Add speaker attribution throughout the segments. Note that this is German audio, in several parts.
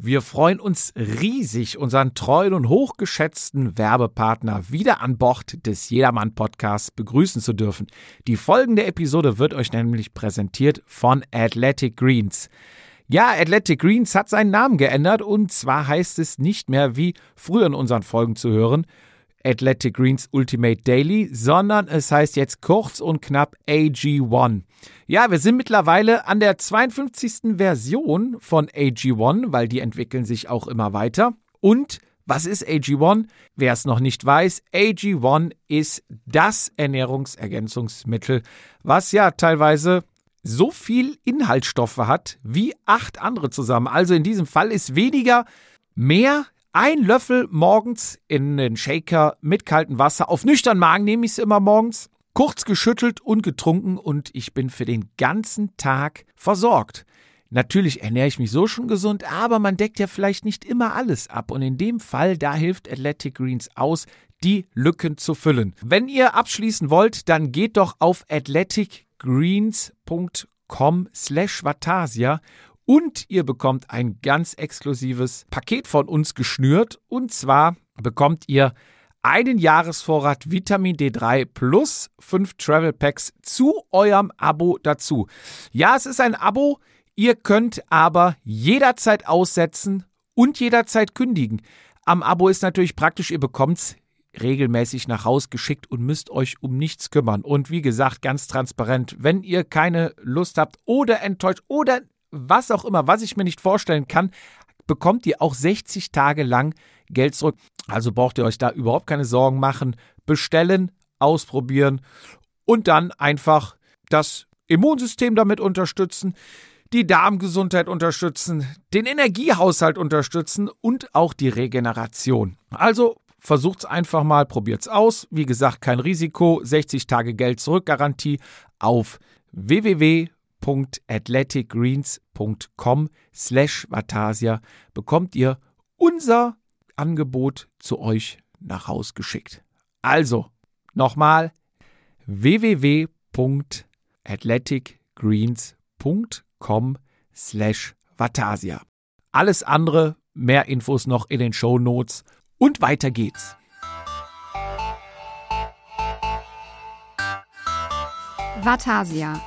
Speaker 1: Wir freuen uns riesig, unseren treuen und hochgeschätzten Werbepartner wieder an Bord des Jedermann Podcasts begrüßen zu dürfen. Die folgende Episode wird euch nämlich präsentiert von Athletic Greens. Ja, Athletic Greens hat seinen Namen geändert und zwar heißt es nicht mehr wie früher in unseren Folgen zu hören Athletic Greens Ultimate Daily, sondern es heißt jetzt kurz und knapp AG1. Ja, wir sind mittlerweile an der 52. Version von AG1, weil die entwickeln sich auch immer weiter. Und was ist AG1? Wer es noch nicht weiß, AG1 ist das Ernährungsergänzungsmittel, was ja teilweise so viel Inhaltsstoffe hat wie acht andere zusammen. Also in diesem Fall ist weniger mehr ein Löffel morgens in den Shaker mit kaltem Wasser. Auf nüchtern Magen nehme ich es immer morgens. Kurz geschüttelt und getrunken und ich bin für den ganzen Tag versorgt. Natürlich ernähre ich mich so schon gesund, aber man deckt ja vielleicht nicht immer alles ab. Und in dem Fall, da hilft Athletic Greens aus, die Lücken zu füllen. Wenn ihr abschließen wollt, dann geht doch auf athleticgreens.com slash Vatasia und ihr bekommt ein ganz exklusives Paket von uns geschnürt. Und zwar bekommt ihr einen Jahresvorrat Vitamin D3 plus fünf Travel Packs zu eurem Abo dazu. Ja, es ist ein Abo. Ihr könnt aber jederzeit aussetzen und jederzeit kündigen. Am Abo ist natürlich praktisch, ihr bekommt es regelmäßig nach Haus geschickt und müsst euch um nichts kümmern. Und wie gesagt, ganz transparent, wenn ihr keine Lust habt oder enttäuscht oder was auch immer, was ich mir nicht vorstellen kann, bekommt ihr auch 60 Tage lang Geld zurück. Also braucht ihr euch da überhaupt keine Sorgen machen. Bestellen, ausprobieren und dann einfach das Immunsystem damit unterstützen, die Darmgesundheit unterstützen, den Energiehaushalt unterstützen und auch die Regeneration. Also versucht's einfach mal, probiert's aus. Wie gesagt, kein Risiko, 60 Tage Geld zurück Garantie auf www www.athleticgreens.com slash Vatasia bekommt ihr unser Angebot zu euch nach Haus geschickt. Also, nochmal www.athleticgreens.com slash Vatasia. Alles andere, mehr Infos noch in den Show Notes und weiter geht's.
Speaker 2: Vatasia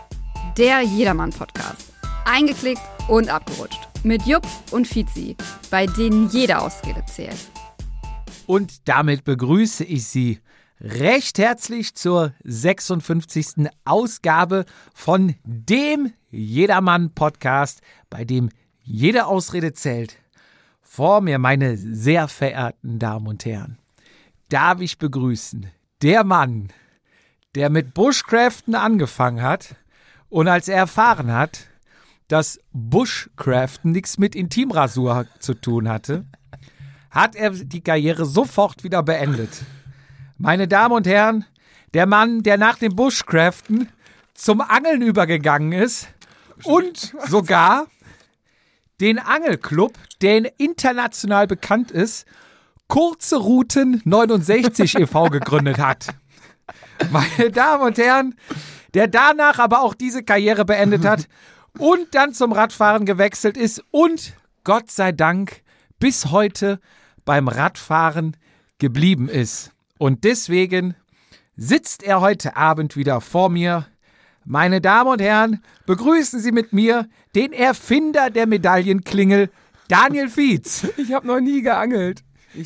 Speaker 2: der Jedermann-Podcast. Eingeklickt und abgerutscht. Mit Jupp und Fizi, bei denen jede Ausrede zählt.
Speaker 1: Und damit begrüße ich Sie recht herzlich zur 56. Ausgabe von dem Jedermann-Podcast, bei dem jede Ausrede zählt. Vor mir, meine sehr verehrten Damen und Herren, darf ich begrüßen der Mann, der mit Bushcraften angefangen hat und als er erfahren hat, dass Bushcraften nichts mit Intimrasur zu tun hatte, hat er die Karriere sofort wieder beendet. Meine Damen und Herren, der Mann, der nach dem Bushcraften zum Angeln übergegangen ist und sogar den Angelclub, der international bekannt ist, Kurze Routen 69 e.V. gegründet hat. Meine Damen und Herren, der danach aber auch diese Karriere beendet hat und dann zum Radfahren gewechselt ist und Gott sei Dank bis heute beim Radfahren geblieben ist. Und deswegen sitzt er heute Abend wieder vor mir. Meine Damen und Herren, begrüßen Sie mit mir den Erfinder der Medaillenklingel, Daniel Fietz.
Speaker 3: Ich habe noch nie geangelt.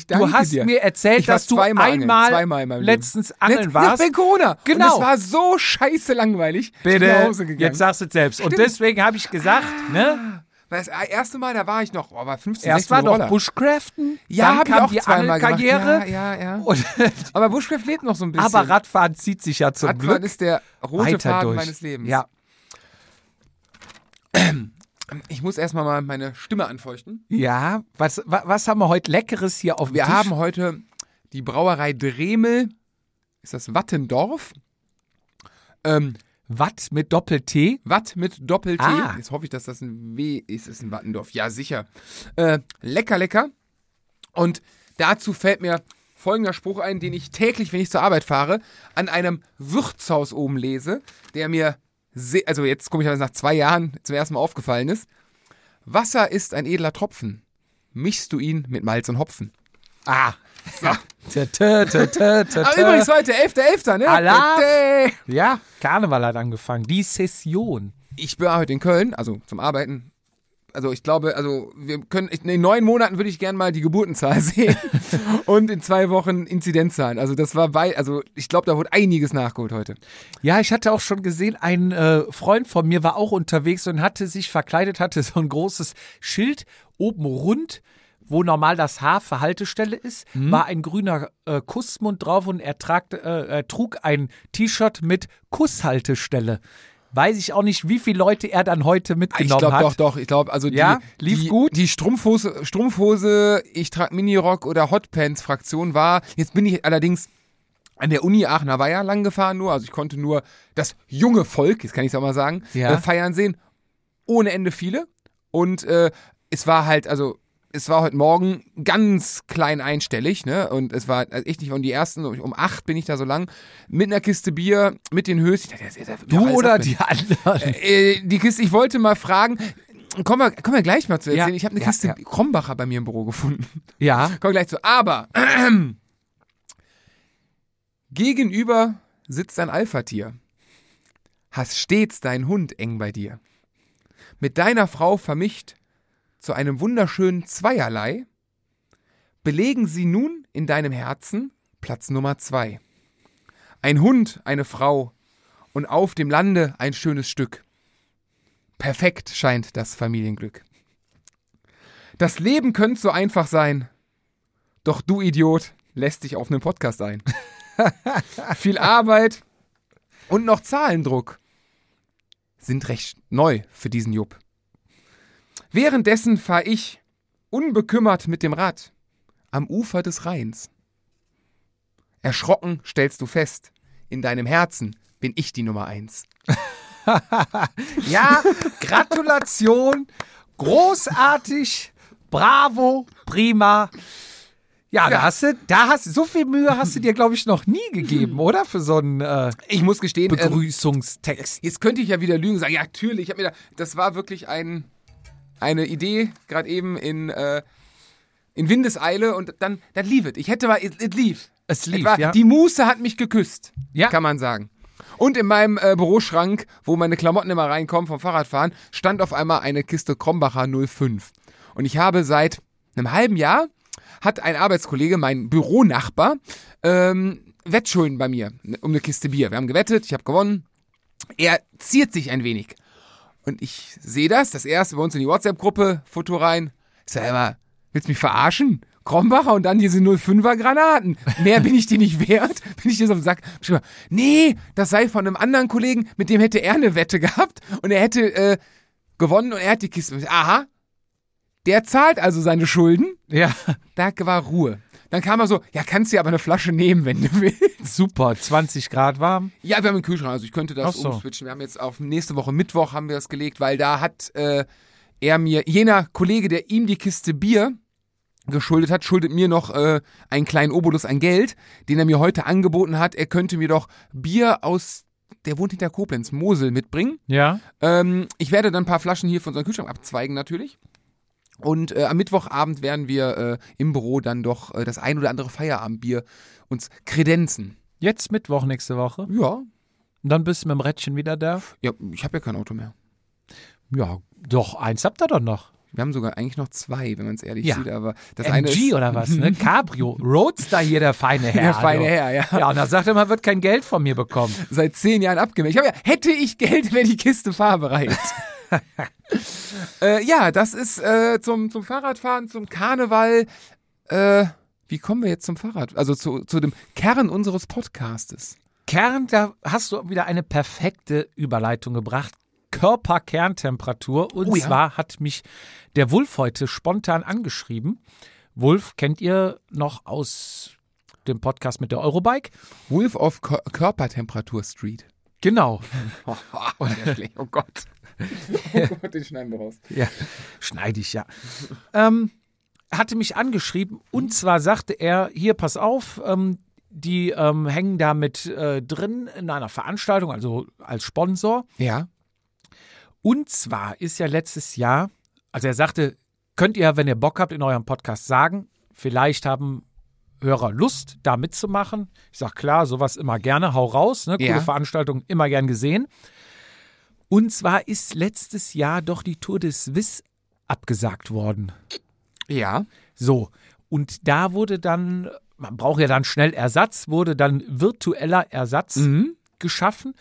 Speaker 1: Du hast
Speaker 3: dir.
Speaker 1: mir erzählt, dass du einmal
Speaker 3: zweimal
Speaker 1: letztens angeln
Speaker 3: Letzt,
Speaker 1: warst.
Speaker 3: Bei Corona.
Speaker 1: Genau.
Speaker 3: Und das war so scheiße langweilig.
Speaker 1: Bitte,
Speaker 3: ich bin nach Hause gegangen.
Speaker 1: jetzt sagst du es selbst. Und
Speaker 3: Stimmt.
Speaker 1: deswegen habe ich gesagt, ne?
Speaker 3: Das erste Mal, da war ich noch, oh, war 15,
Speaker 1: Erst
Speaker 3: 16
Speaker 1: war doch
Speaker 3: Roller.
Speaker 1: Bushcraften,
Speaker 3: Ja,
Speaker 1: dann
Speaker 3: hab ich auch
Speaker 1: die
Speaker 3: zweimal gemacht.
Speaker 1: Angelkarriere.
Speaker 3: Ja, ja, ja.
Speaker 1: Und,
Speaker 3: Aber Bushcraft lebt noch so ein bisschen.
Speaker 1: aber Radfahren zieht sich ja zum
Speaker 3: Radfahren
Speaker 1: Glück
Speaker 3: ist der rote Faden
Speaker 1: durch.
Speaker 3: meines Lebens.
Speaker 1: Ja,
Speaker 3: Ich muss erstmal mal meine Stimme anfeuchten.
Speaker 1: ja. Was, wa- was haben wir heute Leckeres hier auf dem
Speaker 3: Wir
Speaker 1: Tisch?
Speaker 3: haben heute die Brauerei Dremel. Ist das Wattendorf? Ähm,
Speaker 1: Watt mit Doppel-T.
Speaker 3: Watt mit Doppel-T.
Speaker 1: Ah.
Speaker 3: Jetzt hoffe ich, dass das ein W ist. Ist ein Wattendorf. Ja, sicher. Äh, lecker, lecker. Und dazu fällt mir folgender Spruch ein, den ich täglich, wenn ich zur Arbeit fahre, an einem Wirtshaus oben lese, der mir, also jetzt komme ich nach zwei Jahren zum ersten Mal aufgefallen ist. Wasser ist ein edler Tropfen. mischst du ihn mit Malz und Hopfen.
Speaker 1: Ah. So. Tö, tö, tö, tö, tö,
Speaker 3: Aber übrigens heute 11.11., ne?
Speaker 1: Allah.
Speaker 3: Tö, tö.
Speaker 1: Ja, Karneval hat angefangen. Die Session.
Speaker 3: Ich bin heute in Köln, also zum Arbeiten. Also ich glaube, also wir können, in neun Monaten würde ich gerne mal die Geburtenzahl sehen und in zwei Wochen Inzidenzzahlen. Also das war bei, also ich glaube, da wurde einiges nachgeholt heute.
Speaker 1: Ja, ich hatte auch schon gesehen, ein äh, Freund von mir war auch unterwegs und hatte sich verkleidet, hatte so ein großes Schild oben rund, wo normal das H für Haltestelle ist, war ein grüner äh, Kussmund drauf und er, tragt, äh, er trug ein T-Shirt mit Kusshaltestelle. Weiß ich auch nicht, wie viele Leute er dann heute
Speaker 3: Ich
Speaker 1: mitgenommen
Speaker 3: glaube
Speaker 1: hat.
Speaker 3: doch, doch. Ich glaube, also die,
Speaker 1: Ja? Lief
Speaker 3: die,
Speaker 1: gut?
Speaker 3: Die Strumpfhose, Strumpfhose, ich trage Minirock oder Hotpants-Fraktion war. Jetzt bin ich allerdings an der Uni Aachener Weiher lang gefahren nur. Also ich konnte nur das junge Volk, jetzt kann ich es auch mal sagen,
Speaker 1: Ja.
Speaker 3: äh, feiern sehen. Ohne Ende viele. Und äh, es war halt, also es war heute Morgen ganz klein einstellig, ne? Und es war also echt nicht von die ersten, um acht bin ich da so lang, mit einer Kiste Bier, mit den Höschen.
Speaker 1: Du oder die anderen?
Speaker 3: Äh, die Kiste, ich wollte mal fragen, kommen wir, kommen wir gleich mal zu erzählen.
Speaker 1: Ja,
Speaker 3: ich habe eine
Speaker 1: ja,
Speaker 3: Kiste
Speaker 1: ja.
Speaker 3: Krombacher bei mir im Büro gefunden.
Speaker 1: Ja.
Speaker 3: Kommen gleich zu. Aber gegenüber sitzt ein Alpha-Tier. Hast stets deinen Hund eng bei dir. Mit deiner Frau vermischt zu einem wunderschönen Zweierlei, belegen sie nun in deinem Herzen Platz Nummer zwei. Ein Hund, eine Frau und auf dem Lande ein schönes Stück. Perfekt scheint das Familienglück. Das Leben könnte so einfach sein, doch du Idiot lässt dich auf einen Podcast ein. Viel Arbeit und noch Zahlendruck sind recht neu für diesen Jupp. Währenddessen fahre ich unbekümmert mit dem Rad am Ufer des Rheins. Erschrocken stellst du fest, in deinem Herzen bin ich die Nummer eins.
Speaker 1: Ja, Gratulation, großartig, bravo, prima. Ja, da hast du, da hast so viel Mühe hast du dir, glaube ich, noch nie gegeben, oder? Für so einen äh,
Speaker 3: Ich muss gestehen, ähm,
Speaker 1: Begrüßungstext.
Speaker 3: Jetzt könnte ich ja wieder lügen und sagen, ja, natürlich, ich habe mir da, das war wirklich ein, eine Idee, gerade eben in, äh, in Windeseile und dann, dann lief es. Ich hätte mal, es lief.
Speaker 1: Es lief,
Speaker 3: war,
Speaker 1: ja.
Speaker 3: Die Muße hat mich geküsst,
Speaker 1: Ja.
Speaker 3: kann man sagen. Und in meinem äh, Büroschrank, wo meine Klamotten immer reinkommen vom Fahrradfahren, stand auf einmal eine Kiste Krombacher 05. Und ich habe seit einem halben Jahr, hat ein Arbeitskollege, mein Büronachbar, ähm, Wettschulden bei mir um eine Kiste Bier. Wir haben gewettet, ich habe gewonnen. Er ziert sich ein wenig. Und ich sehe das, das erste bei uns in die WhatsApp-Gruppe, Foto rein. Ich sag immer, willst du mich verarschen? Krombacher und dann diese 05er Granaten. Mehr bin ich dir nicht wert. Bin ich dir so auf den Sack. Nee, das sei von einem anderen Kollegen, mit dem hätte er eine Wette gehabt und er hätte äh, gewonnen und er hat die Kiste. Aha, der zahlt also seine Schulden.
Speaker 1: Ja,
Speaker 3: Da war Ruhe. Dann kam er so, ja, kannst dir aber eine Flasche nehmen, wenn du willst.
Speaker 1: super, 20 Grad warm.
Speaker 3: Ja, wir haben einen Kühlschrank, also ich könnte das
Speaker 1: Ach so.
Speaker 3: umswitchen. Wir haben jetzt auf nächste Woche Mittwoch haben wir das gelegt, weil da hat äh, er mir, jener Kollege, der ihm die Kiste Bier geschuldet hat, schuldet mir noch äh, einen kleinen Obolus an Geld, den er mir heute angeboten hat. Er könnte mir doch Bier aus, der wohnt hinter Koblenz, Mosel mitbringen.
Speaker 1: Ja.
Speaker 3: Ähm, ich werde dann ein paar Flaschen hier von unserem Kühlschrank abzweigen natürlich. Und äh, am Mittwochabend werden wir äh, im Büro dann doch äh, das ein oder andere Feierabendbier uns kredenzen.
Speaker 1: Jetzt Mittwoch nächste Woche.
Speaker 3: Ja,
Speaker 1: Und dann bist du mit dem Rädchen wieder da.
Speaker 3: ja ich habe ja kein Auto mehr.
Speaker 1: Ja, doch, eins habt ihr doch noch.
Speaker 3: Wir haben sogar eigentlich noch zwei, wenn man es ehrlich
Speaker 1: Ja.
Speaker 3: sieht, aber das eine
Speaker 1: MG
Speaker 3: ist
Speaker 1: oder was, ne? Cabrio. Roadster hier, der feine Herr.
Speaker 3: der feine. Herr, ja.
Speaker 1: Ja, und da sagt er, man wird kein Geld von mir bekommen.
Speaker 3: Seit zehn Jahren abgemeldet. Ich hab ja, hätte ich Geld, wäre die Kiste fahrbereit. äh, ja, das ist äh, zum, zum Fahrradfahren, zum Karneval. Äh, wie kommen wir jetzt zum Fahrrad? Also zu, zu dem Kern unseres Podcastes.
Speaker 1: Kern, da hast du wieder eine perfekte Überleitung gebracht. Körperkerntemperatur. Und
Speaker 3: Oh ja.
Speaker 1: zwar hat mich der Wulf heute spontan angeschrieben. Wulf kennt ihr noch aus dem Podcast mit der Eurobike?
Speaker 3: Wolf of Kör Körpertemperatur Street.
Speaker 1: Genau.
Speaker 3: Oh, oh Gott. Oh Gott, den schneiden wir raus.
Speaker 1: Ja, schneide ich ja. ähm, hatte mich angeschrieben und zwar sagte er, hier, pass auf, ähm, die ähm, hängen da mit äh, drin in einer Veranstaltung, also als Sponsor.
Speaker 3: Ja.
Speaker 1: Und zwar ist ja letztes Jahr, also er sagte, könnt ihr, wenn ihr Bock habt, in eurem Podcast sagen. Vielleicht haben Hörer Lust, da mitzumachen. Ich sag klar, sowas immer gerne, hau raus, ne? Coole
Speaker 3: Ja.
Speaker 1: Veranstaltung, immer gern gesehen. Und zwar ist letztes Jahr doch die Tour des Swiss abgesagt worden.
Speaker 3: Ja.
Speaker 1: So, und da wurde dann, man braucht ja dann schnell Ersatz, wurde dann virtueller Ersatz
Speaker 3: Mhm.
Speaker 1: geschaffen.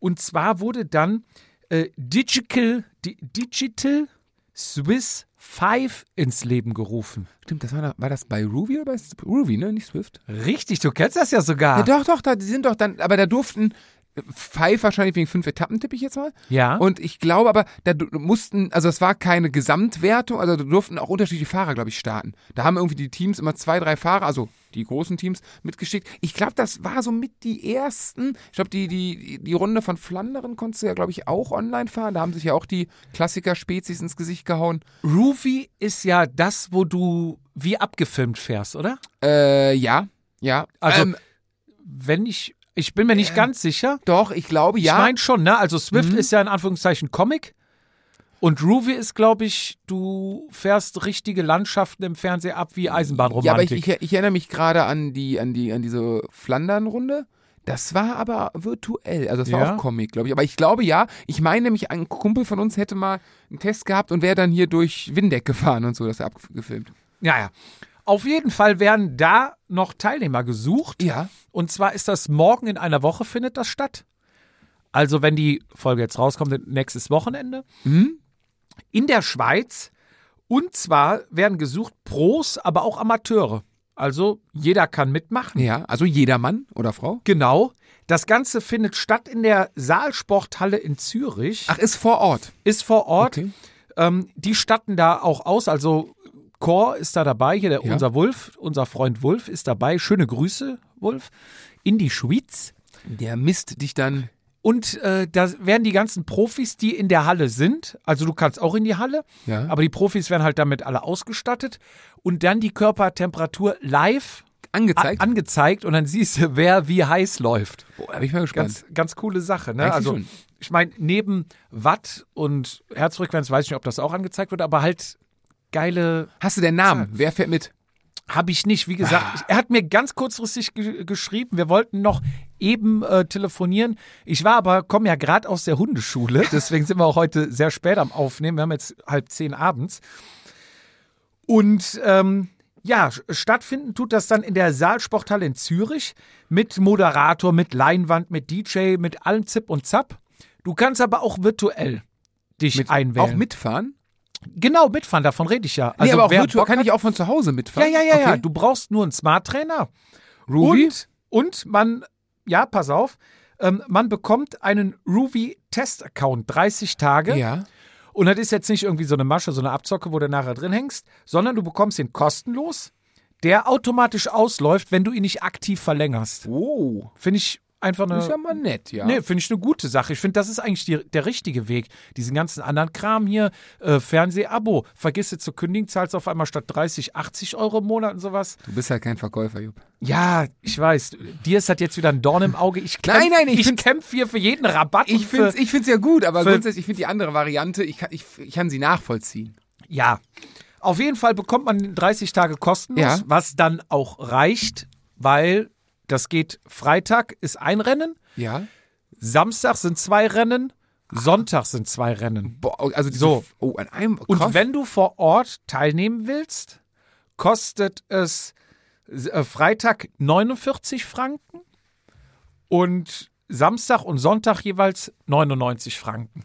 Speaker 1: Und zwar wurde dann äh, Digital, Di Digital Swiss 5 ins Leben gerufen.
Speaker 3: Stimmt, das war, war das bei Ruby oder bei Ruby, ne? Nicht Swift?
Speaker 1: Richtig, du kennst das ja sogar.
Speaker 3: Ja, doch, doch, da die sind doch dann, aber da durften Five wahrscheinlich wegen fünf Etappen, tippe ich jetzt mal.
Speaker 1: Ja.
Speaker 3: Und ich glaube aber, da mussten, also es war keine Gesamtwertung, also da durften auch unterschiedliche Fahrer, glaube ich, starten. Da haben irgendwie die Teams immer zwei, drei Fahrer, also die großen Teams, mitgeschickt. Ich glaube, das war so mit die ersten. Ich glaube, die, die, die Runde von Flandern konntest du ja, glaube ich, auch online fahren. Da haben sich ja auch die Klassiker-Spezies ins Gesicht gehauen.
Speaker 1: Ruby ist ja das, wo du wie abgefilmt fährst, oder?
Speaker 3: Äh, ja, ja.
Speaker 1: Also,
Speaker 3: ähm,
Speaker 1: Wenn ich, ich bin mir nicht ganz sicher.
Speaker 3: doch, ich glaube, ja.
Speaker 1: Ich meine schon, ne? Also Swift
Speaker 3: Mhm.
Speaker 1: ist ja in Anführungszeichen Comic. Und Ruby ist, glaube ich, du fährst richtige Landschaften im Fernsehen ab wie
Speaker 3: Ja, aber
Speaker 1: Eisenbahnromantik.
Speaker 3: ich, ich, ich erinnere mich gerade an die, an die, an diese Flandern-Runde. Das war aber virtuell, also das war
Speaker 1: Ja?
Speaker 3: auch Comic, glaube ich. Aber ich glaube ja, ich meine nämlich, ein Kumpel von uns hätte mal einen Test gehabt und wäre dann hier durch Windeck gefahren und so, das abgefilmt.
Speaker 1: ja, ja. Auf jeden Fall werden da noch Teilnehmer gesucht.
Speaker 3: Ja.
Speaker 1: Und zwar ist das morgen in einer Woche findet das statt. Also wenn die Folge jetzt rauskommt, nächstes Wochenende.
Speaker 3: Mhm.
Speaker 1: In der Schweiz. Und zwar werden gesucht Pros, aber auch Amateure. Also jeder kann mitmachen.
Speaker 3: Ja, also jeder Mann oder Frau.
Speaker 1: Genau. Das Ganze findet statt in der Saalsporthalle in Zürich.
Speaker 3: Ach, ist vor Ort.
Speaker 1: Ist vor Ort.
Speaker 3: Okay.
Speaker 1: Ähm, die statten da auch aus. Also Chor ist da dabei. Hier der,
Speaker 3: Ja.
Speaker 1: unser Wulf, unser Freund Wulf ist dabei. Schöne Grüße, Wulf. In die Schweiz.
Speaker 3: Der misst dich dann.
Speaker 1: Und äh, da werden die ganzen Profis, die in der Halle sind, also du kannst auch in die Halle,
Speaker 3: Ja.
Speaker 1: aber die Profis werden halt damit alle ausgestattet und dann die Körpertemperatur live
Speaker 3: Angezeigt.
Speaker 1: angezeigt und dann siehst du, wer wie heiß läuft.
Speaker 3: Boah, da bin ich mal gespannt.
Speaker 1: Ganz, ganz coole Sache. Ne? Also
Speaker 3: schon.
Speaker 1: ich meine, neben Watt und Herzfrequenz weiß ich nicht, ob das auch angezeigt wird, aber halt geile
Speaker 3: Hast du den Namen? Wer fährt mit?
Speaker 1: habe ich nicht. Wie gesagt,
Speaker 3: Ah.
Speaker 1: er hat mir ganz kurzfristig ge geschrieben. Wir wollten noch eben äh, telefonieren. Ich war aber, komme ja gerade aus der Hundeschule, deswegen sind wir auch heute sehr spät am Aufnehmen. Wir haben jetzt halb zehn abends. Und ähm, ja, stattfinden tut das dann in der Saalsporthalle in Zürich mit Moderator, mit Leinwand, mit DJ, mit allem Zip und Zap. Du kannst aber auch virtuell dich
Speaker 3: mit
Speaker 1: einwählen.
Speaker 3: Auch mitfahren?
Speaker 1: Genau, mitfahren, davon rede ich ja. Also
Speaker 3: nee, aber auch virtuell kann ich auch von zu Hause
Speaker 1: ja,
Speaker 3: mitfahren.
Speaker 1: ja, ja, ja.
Speaker 3: Okay.
Speaker 1: Du brauchst nur einen Smart Trainer.
Speaker 3: Ruby?
Speaker 1: Und, und man, ja, pass auf, ähm, man bekommt einen Ruby Test-Account, 30 Tage.
Speaker 3: Ja.
Speaker 1: Und das ist jetzt nicht irgendwie so eine Masche, so eine Abzocke, wo du nachher drin hängst, sondern du bekommst ihn kostenlos, der automatisch ausläuft, wenn du ihn nicht aktiv verlängerst.
Speaker 3: Oh.
Speaker 1: Finde ich einfach eine.
Speaker 3: Das ist ja mal nett, ja.
Speaker 1: Nee, finde ich eine gute Sache. Ich finde, das ist eigentlich die, der richtige Weg. Diesen ganzen anderen Kram hier, äh, Fernseh-Abo, vergiss es zu kündigen, zahlst auf einmal statt 30, 80 Euro im Monat und sowas.
Speaker 3: Du bist halt kein Verkäufer, Jupp.
Speaker 1: Ja, ich weiß. Dir ist das jetzt wieder ein Dorn im Auge. Ich kämpf,
Speaker 3: Nein, nein, ich
Speaker 1: ich kämpfe hier für jeden Rabatt.
Speaker 3: Ich finde es ich find's ja gut, aber grundsätzlich, ich finde die andere Variante, ich kann, ich, ich kann sie nachvollziehen.
Speaker 1: ja. Auf jeden Fall bekommt man 30 Tage kostenlos,
Speaker 3: Ja.
Speaker 1: was dann auch reicht, weil das geht Freitag ist ein Rennen,
Speaker 3: Ja.
Speaker 1: Samstag sind zwei Rennen, Sonntag sind zwei Rennen.
Speaker 3: Boah, also diese,
Speaker 1: So.
Speaker 3: Oh, an einem.
Speaker 1: Und wenn du vor Ort teilnehmen willst, kostet es äh, Freitag 49 Franken und Samstag und Sonntag jeweils 99 Franken.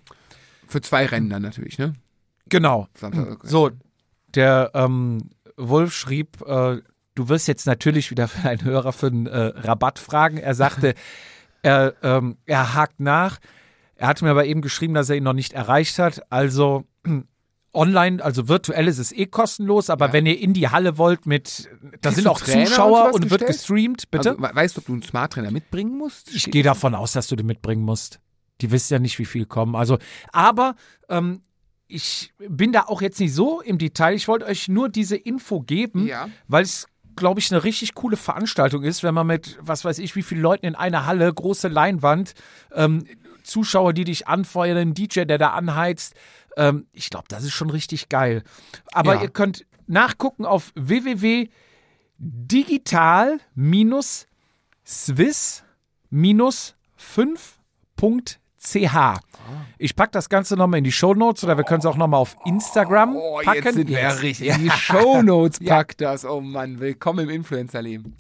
Speaker 3: Für zwei Rennen dann natürlich, ne?
Speaker 1: Genau.
Speaker 3: Samstag, okay.
Speaker 1: So, der ähm, Wolf schrieb, äh, du wirst jetzt natürlich wieder für einen Hörer für einen äh, Rabatt fragen. Er sagte, er, ähm, er hakt nach. Er hatte mir aber eben geschrieben, dass er ihn noch nicht erreicht hat. Also online, also virtuell ist es eh kostenlos, aber
Speaker 3: Ja.
Speaker 1: wenn ihr in die Halle wollt mit, da
Speaker 3: Kriegst
Speaker 1: sind auch
Speaker 3: Trainer und
Speaker 1: Zuschauer
Speaker 3: sowas
Speaker 1: und, wird gestreamt, bitte.
Speaker 3: Also, we- weißt du, ob du einen Smart Trainer mitbringen musst?
Speaker 1: Ich gehe davon aus, dass du den mitbringen musst. Die wissen ja nicht, wie viel kommen. Also, aber ähm, ich bin da auch jetzt nicht so im Detail. Ich wollte euch nur diese Info geben,
Speaker 3: Ja.
Speaker 1: weil es, glaube ich, eine richtig coole Veranstaltung ist, wenn man mit, was weiß ich, wie vielen Leuten in einer Halle, große Leinwand, ähm, Zuschauer, die dich anfeuern, ein DJ, der da anheizt, Ähm, ich glaube, das ist schon richtig geil. Aber
Speaker 3: Ja.
Speaker 1: ihr könnt nachgucken auf www.digital-swiss-5.ch. Ich packe das Ganze nochmal in die Shownotes oder wir können es auch nochmal auf Instagram
Speaker 3: Oh,
Speaker 1: packen.
Speaker 3: jetzt sind wir richtig. In die Shownotes packt das. Oh Mann, willkommen im Influencer-Leben.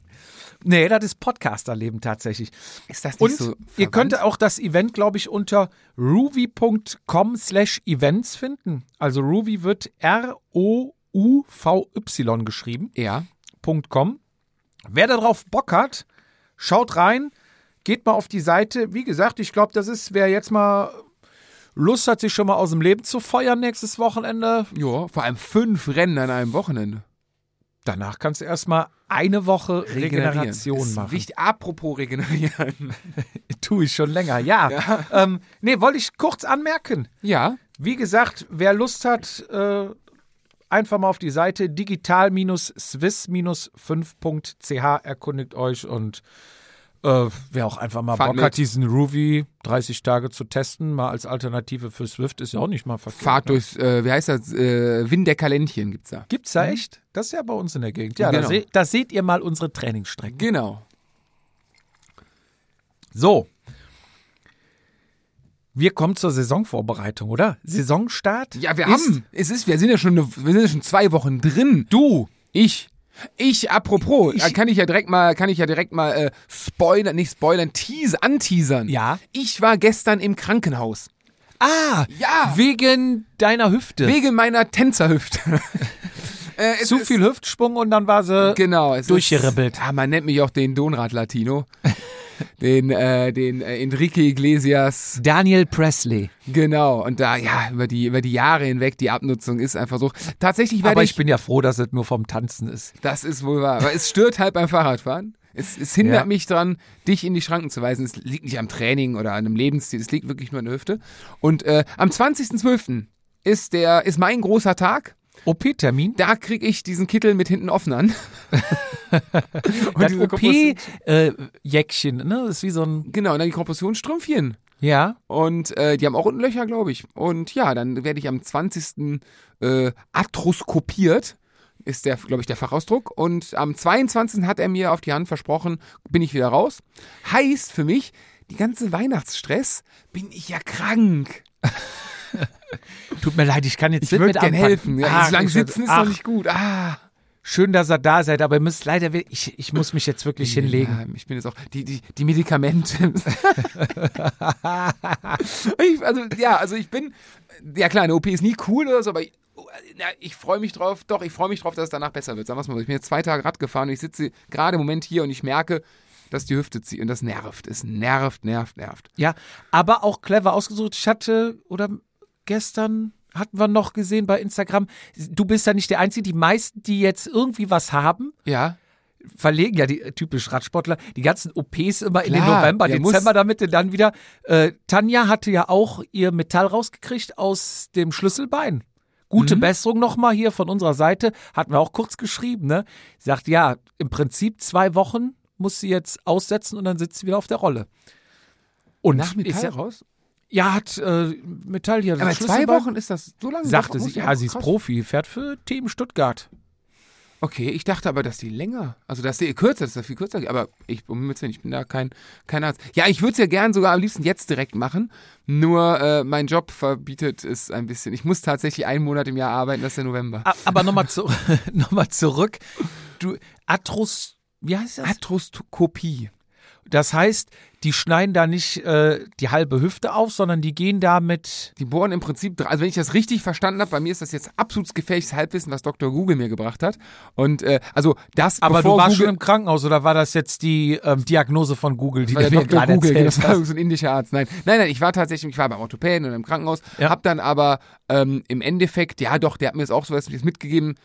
Speaker 1: Nee, das ist Podcasterleben tatsächlich.
Speaker 3: Ist das nicht
Speaker 1: Und
Speaker 3: so
Speaker 1: ihr
Speaker 3: verwandt?
Speaker 1: könnt auch das Event, glaube ich, unter ruby.com slash events finden. Also Ruby wird R-O-U-V-Y geschrieben.
Speaker 3: Ja.
Speaker 1: .com. Wer darauf Bock hat, schaut rein, geht mal auf die Seite. Wie gesagt, ich glaube, das ist, wer jetzt mal Lust hat, sich schon mal aus dem Leben zu feuern nächstes Wochenende,
Speaker 3: Ja, vor allem fünf Rennen an einem Wochenende.
Speaker 1: danach kannst du erstmal eine Woche Regeneration machen.
Speaker 3: Wichtig, apropos regenerieren.
Speaker 1: Tue ich schon länger, ja. Ähm, nee, wollte ich kurz anmerken.
Speaker 3: ja.
Speaker 1: Wie gesagt, wer Lust hat, äh, einfach mal auf die Seite digital-swiss-5.ch erkundigt euch und äh, wer auch einfach mal
Speaker 3: Fahrt
Speaker 1: Bock
Speaker 3: mit.
Speaker 1: hat, diesen Ruby 30 Tage zu testen, mal als Alternative für Swift, ist ja auch nicht mal verkehrt.
Speaker 3: Fahrt
Speaker 1: ne?
Speaker 3: durchs, äh, wie heißt das, äh, Windecker Ländchen gibt's da.
Speaker 1: Gibt's da echt? Das ist ja bei uns in der Gegend. Ja, da,
Speaker 3: Genau.
Speaker 1: se da seht ihr mal unsere Trainingsstrecken.
Speaker 3: Genau.
Speaker 1: So. Wir kommen zur Saisonvorbereitung, oder? Saisonstart?
Speaker 3: Ja, wir
Speaker 1: ist
Speaker 3: haben, es ist, wir sind ja schon, eine, wir sind ja schon zwei Wochen drin.
Speaker 1: Du.
Speaker 3: Ich. Ich, apropos,
Speaker 1: Ich-
Speaker 3: kann ich ja direkt mal, kann ich ja direkt mal äh, spoilern, nicht spoilern, tease, anteasern.
Speaker 1: Ja.
Speaker 3: Ich war gestern im Krankenhaus.
Speaker 1: Ah,
Speaker 3: Ja.
Speaker 1: wegen deiner Hüfte.
Speaker 3: Wegen meiner Tänzerhüfte. äh,
Speaker 1: Zu
Speaker 3: ist-
Speaker 1: viel Hüftschwung und dann war sie.
Speaker 3: Genau.
Speaker 1: Durchgeribbelt.
Speaker 3: Ist, ja, man nennt mich auch den Donrad-Latino. den, äh, den äh, Enrique Iglesias.
Speaker 1: Daniel Presley.
Speaker 3: Genau. Und da, ja, über die, über die Jahre hinweg, die Abnutzung ist einfach so. Tatsächlich werde
Speaker 1: Aber
Speaker 3: ich,
Speaker 1: ich bin ja froh, dass es nur vom Tanzen ist.
Speaker 3: Das ist wohl wahr. Aber es stört halt beim Fahrradfahren. Es, es hindert
Speaker 1: Ja.
Speaker 3: mich dran, dich in die Schranken zu weisen. Es liegt nicht am Training oder an einem Lebensstil, es liegt wirklich nur an der Hüfte. Und äh, am 20.12. ist der, ist mein großer Tag.
Speaker 1: OP-Termin?
Speaker 3: Da kriege ich diesen Kittel mit hinten offen an. Und
Speaker 1: OP-Jäckchen, ne? Das ist wie so ein.
Speaker 3: Genau, und dann die Kompressionsstrümpfchen.
Speaker 1: Ja.
Speaker 3: Und äh, die haben auch unten Löcher, glaube ich. Und ja, dann werde ich am 20. Äh, arthroskopiert, ist der, glaube ich, der Fachausdruck. Und am 22. hat er mir auf die Hand versprochen, bin ich wieder raus. Heißt für mich, die ganze Weihnachtsstress bin ich ja krank.
Speaker 1: Tut mir leid, ich kann jetzt
Speaker 3: Ich
Speaker 1: nicht mit
Speaker 3: gern helfen. Ja,
Speaker 1: Ach,
Speaker 3: so lange sitzen ist
Speaker 1: ach,
Speaker 3: doch nicht gut. Ah.
Speaker 1: Schön, dass ihr da seid, aber ihr müsst leider, ich, ich muss mich jetzt wirklich hinlegen.
Speaker 3: Ja, ich bin jetzt auch, die, die, die Medikamente. ich, also, ja, also ich bin, ja klar, eine OP ist nie cool oder so, aber ich, ja, ich freue mich drauf, doch, ich freue mich drauf, dass es danach besser wird. Sagen wir es mal so. Ich bin jetzt zwei Tage Rad gefahren und ich sitze gerade im Moment hier und ich merke, dass die Hüfte zieht und das nervt. Es nervt, nervt, nervt.
Speaker 1: Ja, aber auch clever ausgesucht. Ich hatte, oder gestern hatten wir noch gesehen bei Instagram, du bist ja nicht der Einzige, die meisten, die jetzt irgendwie was haben,
Speaker 3: Ja,
Speaker 1: verlegen ja die äh, typisch Radsportler die ganzen OPs immer in den
Speaker 3: Klar,
Speaker 1: November, Dezember, damit du dann wieder. Äh, Tanja hatte ja auch ihr Metall rausgekriegt aus dem Schlüsselbein. Gute Besserung nochmal hier von unserer Seite. Hatten wir auch kurz geschrieben, ne? Sie sagt, ja, im Prinzip zwei Wochen muss sie jetzt aussetzen und dann sitzt sie wieder auf der Rolle. Und
Speaker 3: nach Metall
Speaker 1: ist ja,
Speaker 3: raus?
Speaker 1: Ja, hat äh, Metall hier.
Speaker 3: Aber zwei Wochen ist das so lange?
Speaker 1: Sagte sie, ja, sie ist
Speaker 3: krass.
Speaker 1: Profi, fährt für Team Stuttgart.
Speaker 3: Okay, ich dachte aber, dass die länger, also dass die kürzer, dass das viel kürzer geht. Aber ich, um Willen, ich bin da kein, kein Arzt. Ja, ich würde es ja gern sogar am liebsten jetzt direkt machen. Nur äh, mein Job verbietet es ein bisschen. Ich muss tatsächlich einen Monat im Jahr arbeiten, das ist der November.
Speaker 1: Aber nochmal zu, noch mal zurück. Du, Atros, wie heißt das?
Speaker 3: Arthroskopie.
Speaker 1: Das heißt, die schneiden da nicht äh, die halbe Hüfte auf, sondern die gehen da mit.
Speaker 3: Die bohren im Prinzip, also wenn ich das richtig verstanden habe, bei mir ist das jetzt absolut gefährliches Halbwissen, was Dr. Google mir gebracht hat. Und äh, also das,
Speaker 1: Aber du warst
Speaker 3: Google,
Speaker 1: schon im Krankenhaus oder war das jetzt die ähm, Diagnose von Google, die
Speaker 3: war
Speaker 1: du
Speaker 3: der
Speaker 1: mir
Speaker 3: Dr.
Speaker 1: gerade
Speaker 3: Google,
Speaker 1: erzählt
Speaker 3: das war
Speaker 1: hast?
Speaker 3: so ein indischer Arzt. Nein, nein, nein, ich war tatsächlich, ich war beim Orthopäden und im Krankenhaus,
Speaker 1: Ja.
Speaker 3: hab dann aber ähm, im Endeffekt, ja doch, der hat mir jetzt auch sowas mitgegeben.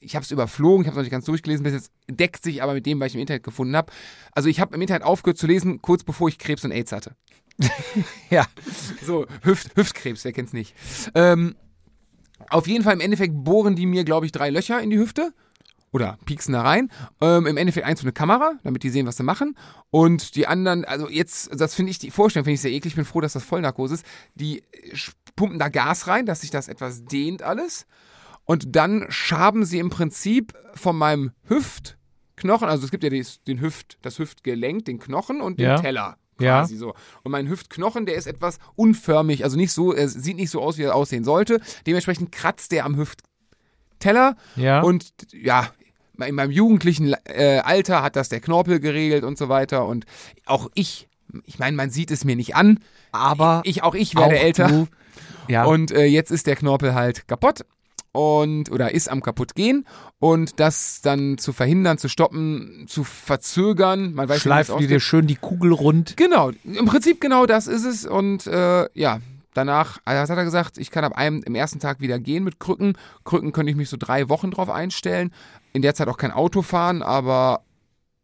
Speaker 3: Ich habe es überflogen, ich habe es noch nicht ganz durchgelesen, bis jetzt deckt sich aber mit dem, was ich im Internet gefunden habe. Also ich habe im Internet aufgehört zu lesen, kurz bevor ich Krebs und AIDS hatte.
Speaker 1: Ja.
Speaker 3: So, Hüft, Hüftkrebs, wer kennt's nicht. Ähm, auf jeden Fall im Endeffekt bohren die mir, glaube ich, drei Löcher in die Hüfte oder pieksen da rein. Ähm, Im Endeffekt eins für eine Kamera, damit die sehen, was sie machen. Und die anderen, also jetzt, das finde ich, die Vorstellung finde ich sehr eklig. Ich bin froh, dass das Vollnarkose ist. Die pumpen da Gas rein, dass sich das etwas dehnt alles. Und dann schaben sie im Prinzip von meinem Hüftknochen, also es gibt ja das, den Hüft, das Hüftgelenk, den Knochen und den
Speaker 1: Ja.
Speaker 3: Teller.
Speaker 1: Ja.
Speaker 3: Quasi so. Und mein Hüftknochen, der ist etwas unförmig, also nicht so, er sieht nicht so aus, wie er aussehen sollte. Dementsprechend kratzt der am Hüftteller.
Speaker 1: Ja.
Speaker 3: Und ja, in meinem jugendlichen äh, Alter hat das der Knorpel geregelt und so weiter. Und auch ich, ich meine, man sieht es mir nicht an,
Speaker 1: aber
Speaker 3: ich, auch ich werde
Speaker 1: auch
Speaker 3: älter.
Speaker 1: Du, ja.
Speaker 3: Und äh, jetzt ist der Knorpel halt kaputt und oder ist am kaputt gehen und das dann zu verhindern, zu stoppen, zu verzögern, man weiß
Speaker 1: schleifen die dir schön die Kugel rund.
Speaker 3: Genau, im Prinzip genau das ist es und äh, ja, danach, also hat er gesagt, ich kann ab einem im ersten Tag wieder gehen mit Krücken. Krücken könnte ich mich so drei Wochen drauf einstellen. In der Zeit auch kein Auto fahren, aber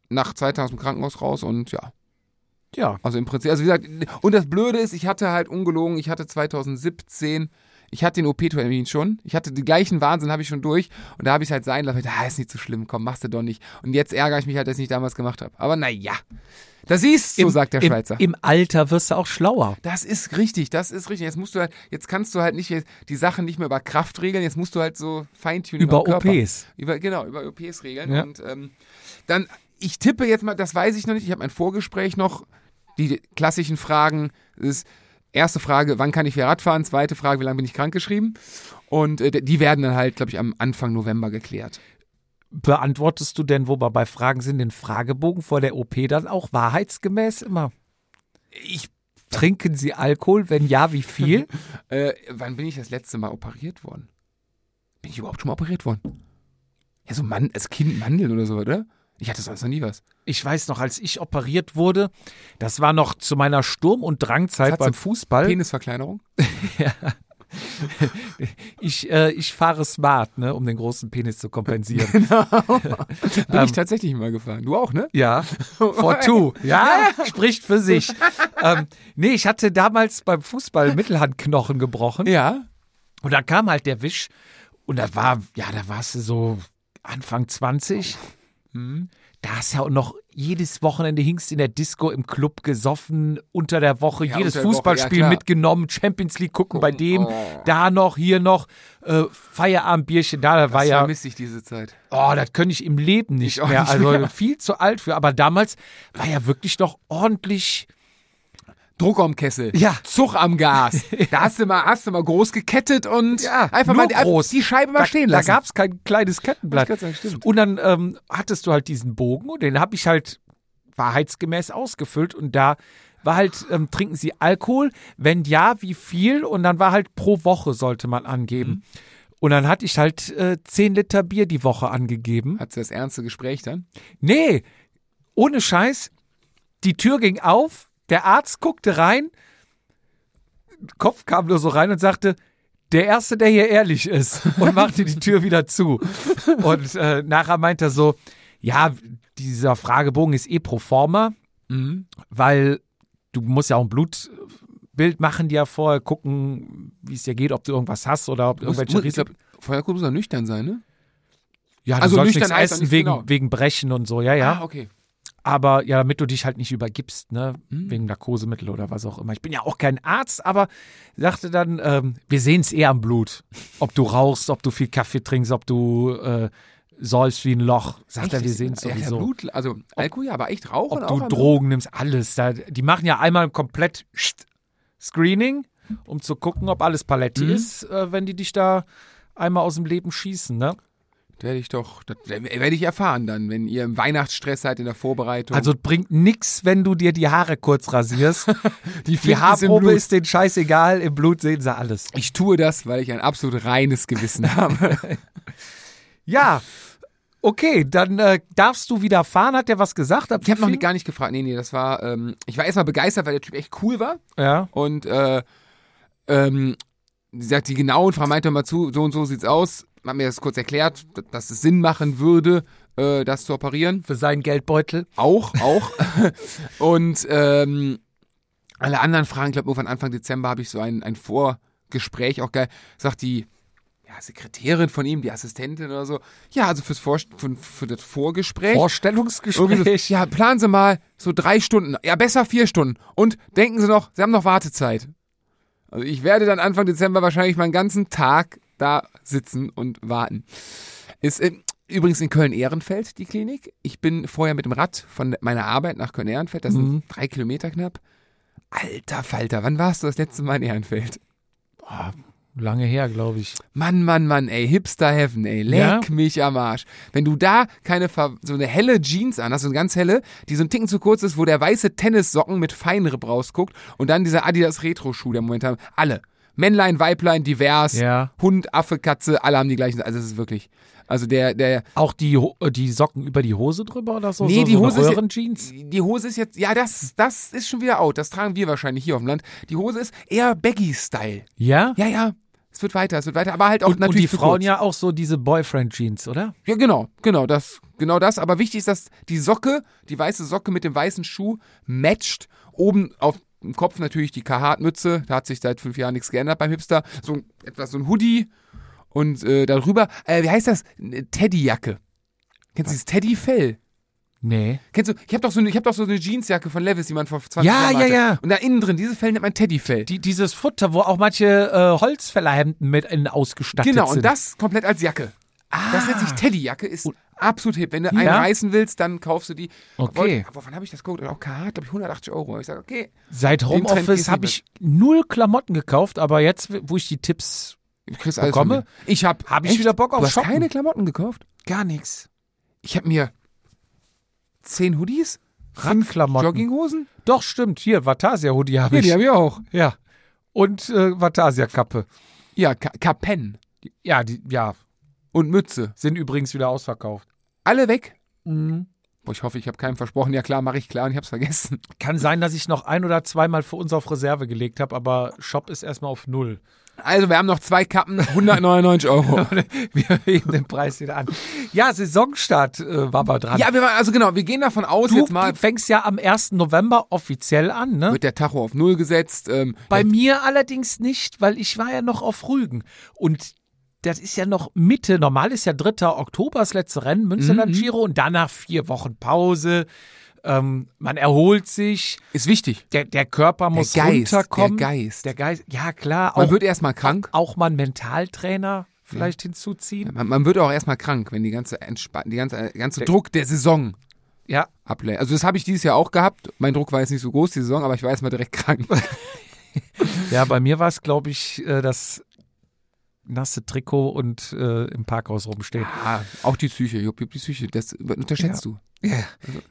Speaker 3: nach zwei Tagen aus dem Krankenhaus raus und ja,
Speaker 1: Ja.
Speaker 3: also im Prinzip, also wie gesagt, und das Blöde ist, ich hatte halt ungelogen, ich hatte 2017, ich hatte den OP-Termin schon, ich hatte den gleichen Wahnsinn, habe ich schon durch und da habe ich es halt sein lassen, dachte, ah, ist nicht so schlimm, komm, machst du doch nicht. Und jetzt ärgere ich mich halt, dass ich nicht damals gemacht habe. Aber naja, das siehst, so sagt der
Speaker 1: im,
Speaker 3: Schweizer.
Speaker 1: Im Alter wirst du auch schlauer.
Speaker 3: Das ist richtig, das ist richtig. Jetzt musst du halt, jetzt kannst du halt nicht die Sachen nicht mehr über Kraft regeln, jetzt musst du halt so feintunen
Speaker 1: Über. OPs.
Speaker 3: Über, genau, über OPs regeln.
Speaker 1: Ja.
Speaker 3: Und ähm, dann, ich tippe jetzt mal, das weiß ich noch nicht, ich habe mein Vorgespräch noch, die klassischen Fragen ist, erste Frage, wann kann ich wieder Radfahren? Zweite Frage, wie lange bin ich krankgeschrieben? Und äh, die werden dann halt, glaube ich, am Anfang November geklärt.
Speaker 1: Beantwortest du denn, wo wir bei Fragen sind, den Fragebogen vor der OP dann auch wahrheitsgemäß immer?
Speaker 3: Ich,
Speaker 1: Trinken Sie Alkohol? Wenn ja, wie viel?
Speaker 3: äh, wann bin ich das letzte Mal operiert worden? Bin ich überhaupt schon mal operiert worden? Ja, so Mann, als Kind Mandeln oder so, oder? Ich hatte sonst noch nie was.
Speaker 1: Ich weiß noch, als ich operiert wurde, das war noch zu meiner Sturm- und Drangzeit beim Fußball.
Speaker 3: Penisverkleinerung?
Speaker 1: Ich, äh, ich fahre smart, ne, um den großen Penis zu kompensieren.
Speaker 3: Bin
Speaker 1: Ähm,
Speaker 3: ich tatsächlich mal gefahren. Du auch, ne?
Speaker 1: Ja, for two. Ja, spricht für sich. ähm, nee, ich hatte damals beim Fußball Mittelhandknochen gebrochen.
Speaker 3: Ja.
Speaker 1: Und da kam halt der Wisch. Und da war, ja, da warst du so Anfang 20. Hm. Da hast du ja noch jedes Wochenende hingst in der Disco im Club gesoffen, unter der Woche,
Speaker 3: Ja,
Speaker 1: jedes
Speaker 3: der Woche,
Speaker 1: Fußballspiel
Speaker 3: ja, klar.
Speaker 1: mitgenommen, Champions League gucken bei dem,
Speaker 3: Oh.
Speaker 1: da noch, hier noch, äh, Feierabendbierchen, da, da war
Speaker 3: Das
Speaker 1: ja,
Speaker 3: vermisse ich diese Zeit.
Speaker 1: oh, das könnte ich im Leben nicht
Speaker 3: Ich
Speaker 1: mehr,
Speaker 3: nicht
Speaker 1: also
Speaker 3: mehr.
Speaker 1: viel zu alt für, aber damals war ja wirklich noch ordentlich,
Speaker 3: Druck am Kessel.
Speaker 1: Ja.
Speaker 3: Zug am Gas. Da hast du mal, hast du mal groß gekettet und
Speaker 1: Ja,
Speaker 3: einfach mal die,
Speaker 1: groß.
Speaker 3: die Scheibe mal
Speaker 1: da,
Speaker 3: stehen
Speaker 1: da
Speaker 3: lassen.
Speaker 1: gab es kein kleines Kettenblatt.
Speaker 3: Sagen.
Speaker 1: Und dann ähm, hattest du halt diesen Bogen und den habe ich halt wahrheitsgemäß ausgefüllt und da war halt, ähm, trinken Sie Alkohol? Wenn ja, wie viel? Und dann war halt pro Woche sollte man angeben.
Speaker 3: Mhm.
Speaker 1: Und dann hatte ich halt äh, 10 Liter Bier die Woche angegeben.
Speaker 3: Hat sie das ernste Gespräch dann?
Speaker 1: Nee, ohne Scheiß. Die Tür ging auf, der Arzt guckte rein, Kopf kam nur so rein und sagte, der Erste, der hier ehrlich ist und machte die Tür wieder zu. Und äh, nachher meinte er so, ja, dieser Fragebogen ist eh pro forma,
Speaker 3: Mhm.
Speaker 1: weil du musst ja auch ein Blutbild machen, die ja vorher gucken, wie es dir geht, ob du irgendwas hast oder ob du irgendwelche
Speaker 3: muss,
Speaker 1: Risiken.
Speaker 3: vorher muss er nüchtern sein, ne?
Speaker 1: Ja, du
Speaker 3: also
Speaker 1: sollst
Speaker 3: nüchtern
Speaker 1: nichts essen
Speaker 3: nicht
Speaker 1: wegen,
Speaker 3: genau.
Speaker 1: wegen Brechen und so, ja, ja.
Speaker 3: Ah, okay.
Speaker 1: Aber ja, damit du dich halt nicht übergibst, ne?
Speaker 3: Mhm.
Speaker 1: Wegen Narkosemittel oder was auch immer. Ich bin ja auch kein Arzt, aber sagte dann, ähm, wir sehen es eher am Blut. Ob du rauchst, ob du viel Kaffee trinkst, ob du äh, säufst wie ein Loch. Sagt er, wir sehen es
Speaker 3: Ja, ja,
Speaker 1: sowieso.
Speaker 3: Blut, also Alkohol, ja, aber echt Rauchen
Speaker 1: ob
Speaker 3: auch
Speaker 1: du
Speaker 3: am Blut?
Speaker 1: Drogen nimmst, alles. Da, die machen ja einmal komplett Screening, um zu gucken, ob alles Paletti
Speaker 3: Mhm.
Speaker 1: ist, äh, wenn die dich da einmal aus dem Leben schießen, ne?
Speaker 3: Werde ich doch, das werde ich erfahren dann, wenn ihr im Weihnachtsstress seid in der Vorbereitung.
Speaker 1: Also es bringt nix, wenn du dir die Haare kurz rasierst.
Speaker 3: die,
Speaker 1: Die Haarprobe
Speaker 3: Blut.
Speaker 1: ist denen scheißegal, im Blut sehen sie alles.
Speaker 3: Ich tue das, weil ich ein absolut reines Gewissen habe.
Speaker 1: Ja, okay, dann äh, darfst du wieder fahren, hat der was gesagt? Ab
Speaker 3: Ich habe noch nicht, gar nicht gefragt. Nee, nee, das war, ähm, ich war erstmal begeistert, weil der Typ echt cool war.
Speaker 1: Ja,
Speaker 3: Und äh, ähm, sie sagt, die genauen Fragen meinte mal zu, so und so sieht's aus. Hat mir das kurz erklärt, dass es Sinn machen würde, äh, das zu operieren.
Speaker 1: für seinen Geldbeutel.
Speaker 3: Auch, auch. und ähm, alle anderen Fragen, ich glaube, irgendwann Anfang Dezember habe ich so ein, ein Vorgespräch, auch geil. Sagt die, ja, Sekretärin von ihm, die Assistentin oder so. Ja, also fürs Vor für, für das Vorgespräch.
Speaker 1: Vorstellungsgespräch.
Speaker 3: so, ja, planen Sie mal so drei Stunden, ja besser vier Stunden. Und denken Sie noch, Sie haben noch Wartezeit. Also ich werde dann Anfang Dezember wahrscheinlich meinen ganzen Tag da sitzen und warten. Ist äh, übrigens in Köln-Ehrenfeld die Klinik. Ich bin vorher mit dem Rad von meiner Arbeit nach Köln-Ehrenfeld, das sind drei Kilometer knapp. Alter Falter, wann warst du das letzte Mal in Ehrenfeld?
Speaker 1: Ah, lange her, glaube ich.
Speaker 3: Mann, Mann, Mann, ey, Hipster Heaven, ey, leck
Speaker 1: Ja?
Speaker 3: mich am Arsch. Wenn du da keine, ver- so eine helle Jeans an hast, so eine ganz helle, die so ein Ticken zu kurz ist, wo der weiße Tennissocken mit Feinripp rausguckt und dann dieser Adidas Retro-Schuh, der momentan, alle. Männlein, Weiblein, divers,
Speaker 1: Ja.
Speaker 3: Hund, Affe, Katze, alle haben die gleichen, also es ist wirklich, also der, der,
Speaker 1: Auch die, äh, die Socken über die Hose drüber oder so?
Speaker 3: Nee,
Speaker 1: so,
Speaker 3: die
Speaker 1: so
Speaker 3: Hose ist ja-
Speaker 1: Röhrenjeans?
Speaker 3: die Hose ist jetzt, ja, das, das ist schon wieder out, das tragen wir wahrscheinlich hier auf dem Land. Die Hose ist eher Baggy-Style.
Speaker 1: Ja?
Speaker 3: Ja, ja, es wird weiter, es wird weiter, aber halt auch
Speaker 1: Und, und
Speaker 3: natürlich
Speaker 1: die
Speaker 3: zu
Speaker 1: Frauen
Speaker 3: kurz.
Speaker 1: ja auch so diese Boyfriend-Jeans, oder?
Speaker 3: Ja, genau, genau das, genau das. Aber wichtig ist, dass die Socke, die weiße Socke mit dem weißen Schuh matcht. Oben auf dem Kopf natürlich die Carhartt-Mütze. Da hat sich seit fünf Jahren nichts geändert beim Hipster. So ein- etwas so ein Hoodie und äh, darüber, äh, wie heißt das? Teddyjacke. Kennst du dieses Teddyfell?
Speaker 1: Nee.
Speaker 3: Kennst du? Ich habe doch so ich habe doch so eine Jeansjacke von Levis, die man vor 20
Speaker 1: Ja,
Speaker 3: Jahren
Speaker 1: ja,
Speaker 3: hatte.
Speaker 1: ja.
Speaker 3: Und da innen drin, dieses Fell nennt man Teddyfell.
Speaker 1: Die, dieses Futter, wo auch manche äh, Holzfällerhemden mit in ausgestattet
Speaker 3: Genau,
Speaker 1: sind.
Speaker 3: und das komplett als Jacke. Das nennt sich Teddyjacke, ist absolut hip. Wenn du
Speaker 1: Ja?
Speaker 3: einen reißen willst, dann kaufst du die.
Speaker 1: Okay.
Speaker 3: Wollt- Wovon habe ich das geguckt? Auch Carhartt, glaube ich, 180 Euro. Ich sage, okay,
Speaker 1: Seit Homeoffice habe ich null Klamotten gekauft, aber jetzt, wo ich die Tipps Bekomme?
Speaker 3: Ich habe
Speaker 1: Hab ich wieder Bock auf
Speaker 3: Du hast
Speaker 1: Shoppen.
Speaker 3: keine Klamotten gekauft?
Speaker 1: gar nichts.
Speaker 3: Ich habe mir zehn Hoodies,
Speaker 1: Radklamotten.
Speaker 3: Jogginghosen.
Speaker 1: Doch, stimmt. Hier, Vatasia-Hoodie habe
Speaker 3: Ja,
Speaker 1: ich.
Speaker 3: die habe ich auch.
Speaker 1: ja. Und äh, Vatasia-Kappe.
Speaker 3: Ja, Ka Kapen
Speaker 1: Ja, die ja,
Speaker 3: und Mütze.
Speaker 1: sind übrigens wieder ausverkauft.
Speaker 3: Alle weg.
Speaker 1: Mhm.
Speaker 3: Boah, ich hoffe, ich habe keinem versprochen. Ja klar, mache ich klar und ich habe es vergessen.
Speaker 1: Kann sein, dass ich noch ein oder zweimal für uns auf Reserve gelegt habe, aber Shop ist erstmal auf Null.
Speaker 3: Also, wir haben noch zwei Kappen, 199 Euro.
Speaker 1: Wir heben den Preis wieder an. Ja, Saisonstart äh, war mal dran.
Speaker 3: ja, wir waren, also genau, wir gehen davon aus,
Speaker 1: du
Speaker 3: jetzt mal
Speaker 1: fängst ja am 1. November offiziell an, ne?
Speaker 3: wird der Tacho auf Null gesetzt. Ähm,
Speaker 1: Bei mir allerdings nicht, weil ich war ja noch auf Rügen. Und das ist ja noch Mitte. Normal ist ja 3. Oktober das letzte Rennen, Münsterland
Speaker 3: Mhm.
Speaker 1: Giro. Und danach vier Wochen Pause. Ähm, man erholt sich.
Speaker 3: ist wichtig.
Speaker 1: Der, der Körper muss
Speaker 3: Geist,
Speaker 1: runterkommen.
Speaker 3: der Geist.
Speaker 1: Der Geist. Ja, klar.
Speaker 3: Man
Speaker 1: Auch,
Speaker 3: wird erstmal krank.
Speaker 1: auch mal einen Mentaltrainer vielleicht hinzuziehen.
Speaker 3: Man, man wird auch erstmal krank, wenn die ganze Entspa die ganze, der ganze Druck der Saison
Speaker 1: Ja.
Speaker 3: ablenkt. Also das habe ich dieses Jahr auch gehabt. Mein Druck war jetzt nicht so groß die Saison, aber ich war erstmal direkt krank.
Speaker 1: Ja, bei mir war es, glaube ich, äh, das nasse Trikot und äh, im Parkhaus rumstehen.
Speaker 3: ah, auch die Psyche, Jupp, die Psyche, das unterschätzt du.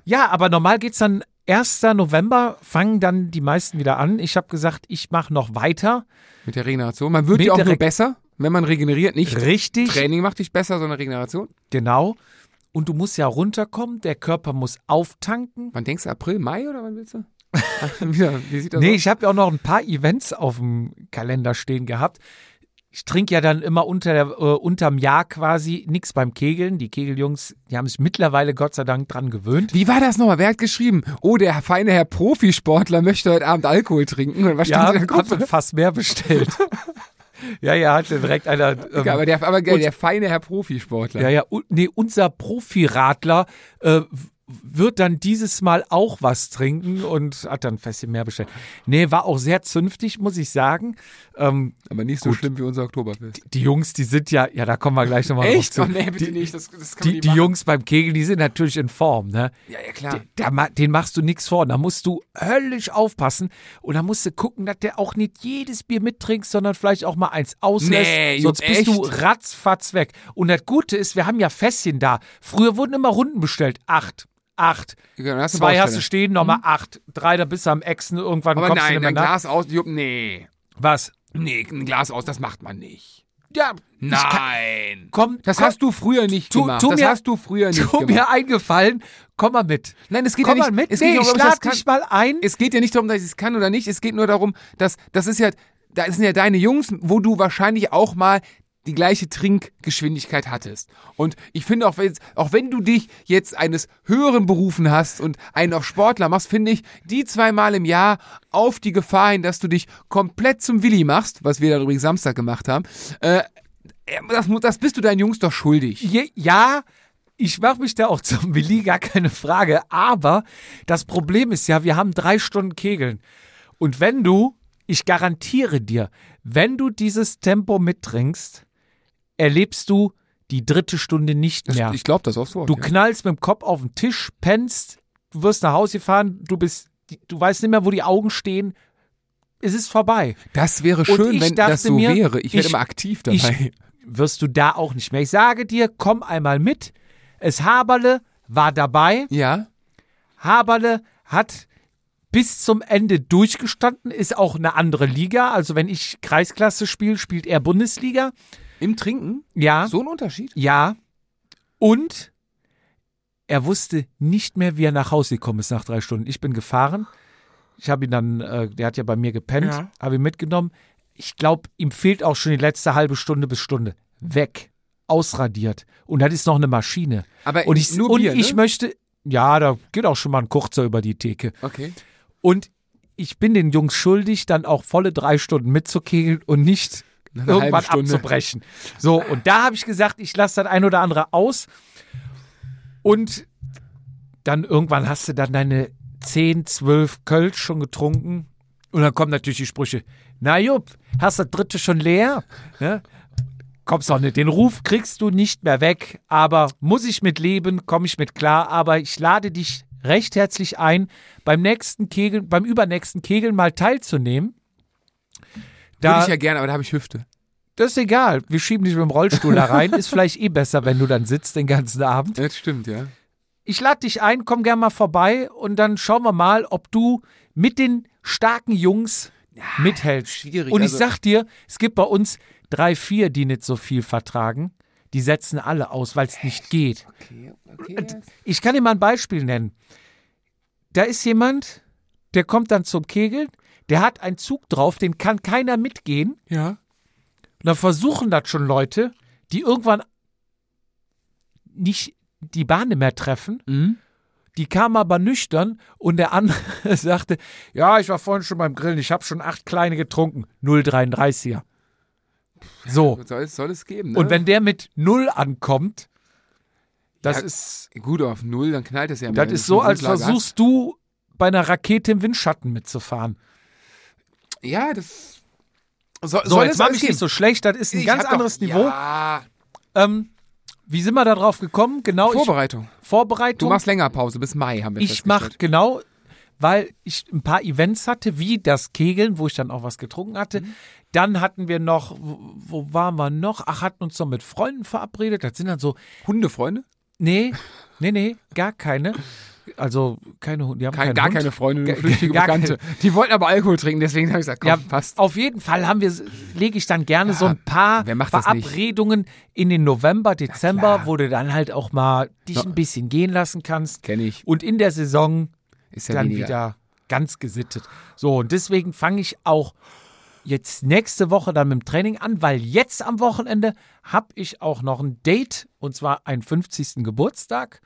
Speaker 1: Ja, aber normal geht's dann 1. November, fangen dann die meisten wieder an. Ich habe gesagt, ich mache noch weiter.
Speaker 3: Mit der Regeneration. Man wird ja auch nur besser, wenn man regeneriert. Nicht
Speaker 1: Richtig,
Speaker 3: Training macht dich besser, sondern Regeneration.
Speaker 1: genau. Und du musst ja runterkommen, der Körper muss auftanken.
Speaker 3: Wann denkst du, April, Mai oder wann willst du? Wie sieht das
Speaker 1: Nee,
Speaker 3: aus?
Speaker 1: ich habe ja auch noch ein paar Events auf dem Kalender stehen gehabt. Ich trinke ja dann immer unter der, äh, unterm Jahr quasi nichts beim Kegeln. Die Kegeljungs, die haben sich mittlerweile Gott sei Dank dran gewöhnt.
Speaker 3: Wie war das nochmal? Wer hat geschrieben? Oh, der feine Herr Profisportler möchte heute Abend Alkohol trinken. Und Was
Speaker 1: Ja,
Speaker 3: der
Speaker 1: hat
Speaker 3: Gruppe?
Speaker 1: fast mehr bestellt. ja, ja, hatte direkt einer. Ähm,
Speaker 3: Ja, aber der, aber geil,
Speaker 1: und-
Speaker 3: der feine Herr Profisportler.
Speaker 1: Ja, ja, nee, unser Profiradler äh, wird dann dieses Mal auch was trinken und hat dann ein bisschen mehr bestellt. Nee, war auch sehr zünftig, muss ich sagen. Ähm,
Speaker 3: Aber nicht so
Speaker 1: Gut.
Speaker 3: schlimm wie unser Oktoberfest.
Speaker 1: die Jungs, die sind ja, ja, da kommen wir gleich nochmal drauf
Speaker 3: Echt?
Speaker 1: zu.
Speaker 3: Oh, nee, bitte
Speaker 1: die,
Speaker 3: nicht. Das, das kann
Speaker 1: Die, die. Jungs beim Kegel, die sind natürlich in Form, ne?
Speaker 3: Ja, ja, klar.
Speaker 1: Da, den machst du nichts vor. Da musst du höllisch aufpassen. Und da musst du gucken, dass der auch nicht jedes Bier mittrinkt, sondern vielleicht auch mal eins auslässt.
Speaker 3: Nee,
Speaker 1: Sonst
Speaker 3: Jupp,
Speaker 1: bist du
Speaker 3: echt?
Speaker 1: ratzfatz weg. Und das Gute ist, wir haben ja Fässchen da. Früher wurden immer Runden bestellt. Acht. Acht.
Speaker 3: Dann hast
Speaker 1: Zwei hast du stehen, nochmal acht. Drei, da bist du am Exen. Irgendwann
Speaker 3: Aber
Speaker 1: kommst du
Speaker 3: nein, ein
Speaker 1: nach.
Speaker 3: Glas aus, Jupp, nee.
Speaker 1: Was?
Speaker 3: Nee, ein Glas aus, das macht man nicht.
Speaker 1: Ja, ich kann,
Speaker 3: Nein.
Speaker 1: komm,
Speaker 3: Das
Speaker 1: komm,
Speaker 3: hast du früher nicht
Speaker 1: Tu-
Speaker 3: gemacht.
Speaker 1: tu
Speaker 3: das
Speaker 1: mir-
Speaker 3: hast du früher nicht
Speaker 1: tu
Speaker 3: gemacht.
Speaker 1: mir eingefallen. Komm mal mit.
Speaker 3: Nein, es geht
Speaker 1: Komm
Speaker 3: ja
Speaker 1: mal
Speaker 3: nicht,
Speaker 1: mit.
Speaker 3: Es
Speaker 1: nee,
Speaker 3: geht
Speaker 1: ich
Speaker 3: darum, ob
Speaker 1: lade dich mal ein.
Speaker 3: es geht ja nicht darum, dass ich es kann oder nicht. Es geht nur darum, dass das ist ja, da sind ja deine Jungs, wo du wahrscheinlich auch mal die gleiche Trinkgeschwindigkeit hattest. Und ich finde auch, wenn, auch wenn du dich jetzt eines höheren berufen hast und einen auf Sportler machst, finde ich, die zweimal im Jahr auf die Gefahr hin, dass du dich komplett zum Willi machst, was wir dann übrigens Samstag gemacht haben, äh, das, das bist du deinen Jungs doch schuldig.
Speaker 1: Je, ja, ich mache mich da auch zum Willi, gar keine Frage. Aber das Problem ist ja, wir haben drei Stunden Kegeln. Und wenn du, ich garantiere dir, wenn du dieses Tempo mittrinkst, erlebst du die dritte Stunde nicht mehr.
Speaker 3: Ich glaube das aufs Wort.
Speaker 1: Du
Speaker 3: ja.
Speaker 1: knallst mit dem Kopf auf den Tisch, pennst, du wirst nach Hause gefahren, du bist, du weißt nicht mehr, wo die Augen stehen. Es ist vorbei.
Speaker 3: Das wäre schön,
Speaker 1: ich
Speaker 3: wenn das so
Speaker 1: mir,
Speaker 3: wäre. Ich werde
Speaker 1: ich-
Speaker 3: immer aktiv
Speaker 1: ich-
Speaker 3: dabei.
Speaker 1: Wirst du da auch nicht mehr. Ich sage dir, komm einmal mit. Es Haberle war dabei.
Speaker 3: ja.
Speaker 1: Haberle hat bis zum Ende durchgestanden, ist auch eine andere Liga. Also wenn ich Kreisklasse spiele, spielt er Bundesliga.
Speaker 3: Im Trinken?
Speaker 1: Ja.
Speaker 3: So ein Unterschied?
Speaker 1: Ja. Und er wusste nicht mehr, wie er nach Hause gekommen ist nach drei Stunden. Ich bin gefahren. Ich habe ihn dann, äh, der hat ja bei mir gepennt,
Speaker 3: Ja.
Speaker 1: habe ihn mitgenommen. Ich glaube, ihm fehlt auch schon die letzte halbe Stunde bis Stunde. Weg. Ausradiert. Und das ist noch eine Maschine.
Speaker 3: Aber
Speaker 1: Und ich,
Speaker 3: nur
Speaker 1: und
Speaker 3: Bier,
Speaker 1: ich
Speaker 3: ne?
Speaker 1: möchte, ja, da geht auch schon mal ein kurzer über die Theke.
Speaker 3: Okay.
Speaker 1: Und ich bin den Jungs schuldig, dann auch volle drei Stunden mitzukegeln und nicht irgendwann abzubrechen. So, und da habe ich gesagt, ich lasse das ein oder andere aus. Und dann irgendwann hast du dann deine 10, 12 Kölsch schon getrunken. Und dann kommen natürlich die Sprüche. Na Jupp, hast das dritte schon leer? Ne? Kommst auch nicht. Den Ruf kriegst du nicht mehr weg. Aber muss ich mit leben, komme ich mit klar. Aber ich lade dich recht herzlich ein, beim nächsten Kegeln, beim übernächsten Kegeln mal teilzunehmen.
Speaker 3: Würde
Speaker 1: Da,
Speaker 3: ich ja gerne, aber da habe ich Hüfte.
Speaker 1: das ist egal. Wir schieben dich mit dem Rollstuhl da rein. Ist vielleicht eh besser, wenn du dann sitzt den ganzen Abend.
Speaker 3: Das stimmt, ja.
Speaker 1: Ich lade dich ein, komm gern mal vorbei und dann schauen wir mal, ob du mit den starken Jungs mithältst.
Speaker 3: schwierig,
Speaker 1: Und ich
Speaker 3: also-
Speaker 1: sag dir, es gibt bei uns drei, vier, die nicht so viel vertragen. Die setzen alle aus, weil es nicht geht.
Speaker 3: Okay, okay.
Speaker 1: Ich kann dir mal ein Beispiel nennen. Da ist jemand, der kommt dann zum Kegeln, der hat einen Zug drauf, den kann keiner mitgehen.
Speaker 3: Ja.
Speaker 1: Und dann versuchen das schon Leute, die irgendwann nicht die Bahn mehr treffen.
Speaker 3: Mhm.
Speaker 1: Die kamen aber nüchtern und der andere sagte, ja, ich war vorhin schon beim Grillen, ich habe schon acht kleine getrunken. 0,33er. So.
Speaker 3: Soll es, soll es geben, ne?
Speaker 1: Und wenn der mit Null ankommt, das
Speaker 3: Ja,
Speaker 1: ist,
Speaker 3: Gut, auf Null, dann knallt es ja
Speaker 1: das
Speaker 3: mehr.
Speaker 1: ist so, als
Speaker 3: Grundlage
Speaker 1: versuchst du bei einer Rakete im Windschatten mitzufahren.
Speaker 3: Ja, das. So,
Speaker 1: So, jetzt mach mich nicht so schlecht, das ist ein
Speaker 3: Ich
Speaker 1: ganz
Speaker 3: hab doch-
Speaker 1: anderes Niveau.
Speaker 3: Ja,
Speaker 1: Ähm, wie sind wir da drauf gekommen? Genau, ich,
Speaker 3: Vorbereitung.
Speaker 1: Vorbereitung.
Speaker 3: Du machst länger Pause, bis Mai haben wir
Speaker 1: Ich mach
Speaker 3: festgestellt.
Speaker 1: genau, weil ich ein paar Events hatte, wie das Kegeln, wo ich dann auch was getrunken hatte.
Speaker 3: Mhm.
Speaker 1: Dann hatten wir noch, wo, wo waren wir noch? Ach, hatten uns noch mit Freunden verabredet. Das sind dann so,
Speaker 3: Hundefreunde?
Speaker 1: Nee, nee, nee, gar keine. Also keine Hunde, die haben
Speaker 3: Kein, gar
Speaker 1: Hund.
Speaker 3: keine Freunde, nur flüchtige
Speaker 1: gar
Speaker 3: Bekannte. Die wollten aber Alkohol trinken, deswegen habe ich gesagt, komm,
Speaker 1: Ja,
Speaker 3: passt.
Speaker 1: Auf jeden Fall haben wir, lege ich dann gerne so ein paar? Verabredungen in den November, Dezember, wo du dann halt auch mal dich ein bisschen gehen lassen kannst.
Speaker 3: Kenne ich.
Speaker 1: Und in der Saison
Speaker 3: Ist ja
Speaker 1: dann
Speaker 3: weniger.
Speaker 1: wieder ganz gesittet. So, und deswegen fange ich auch jetzt nächste Woche dann mit dem Training an, weil jetzt am Wochenende habe ich auch noch ein Date und zwar einen 50. Geburtstag.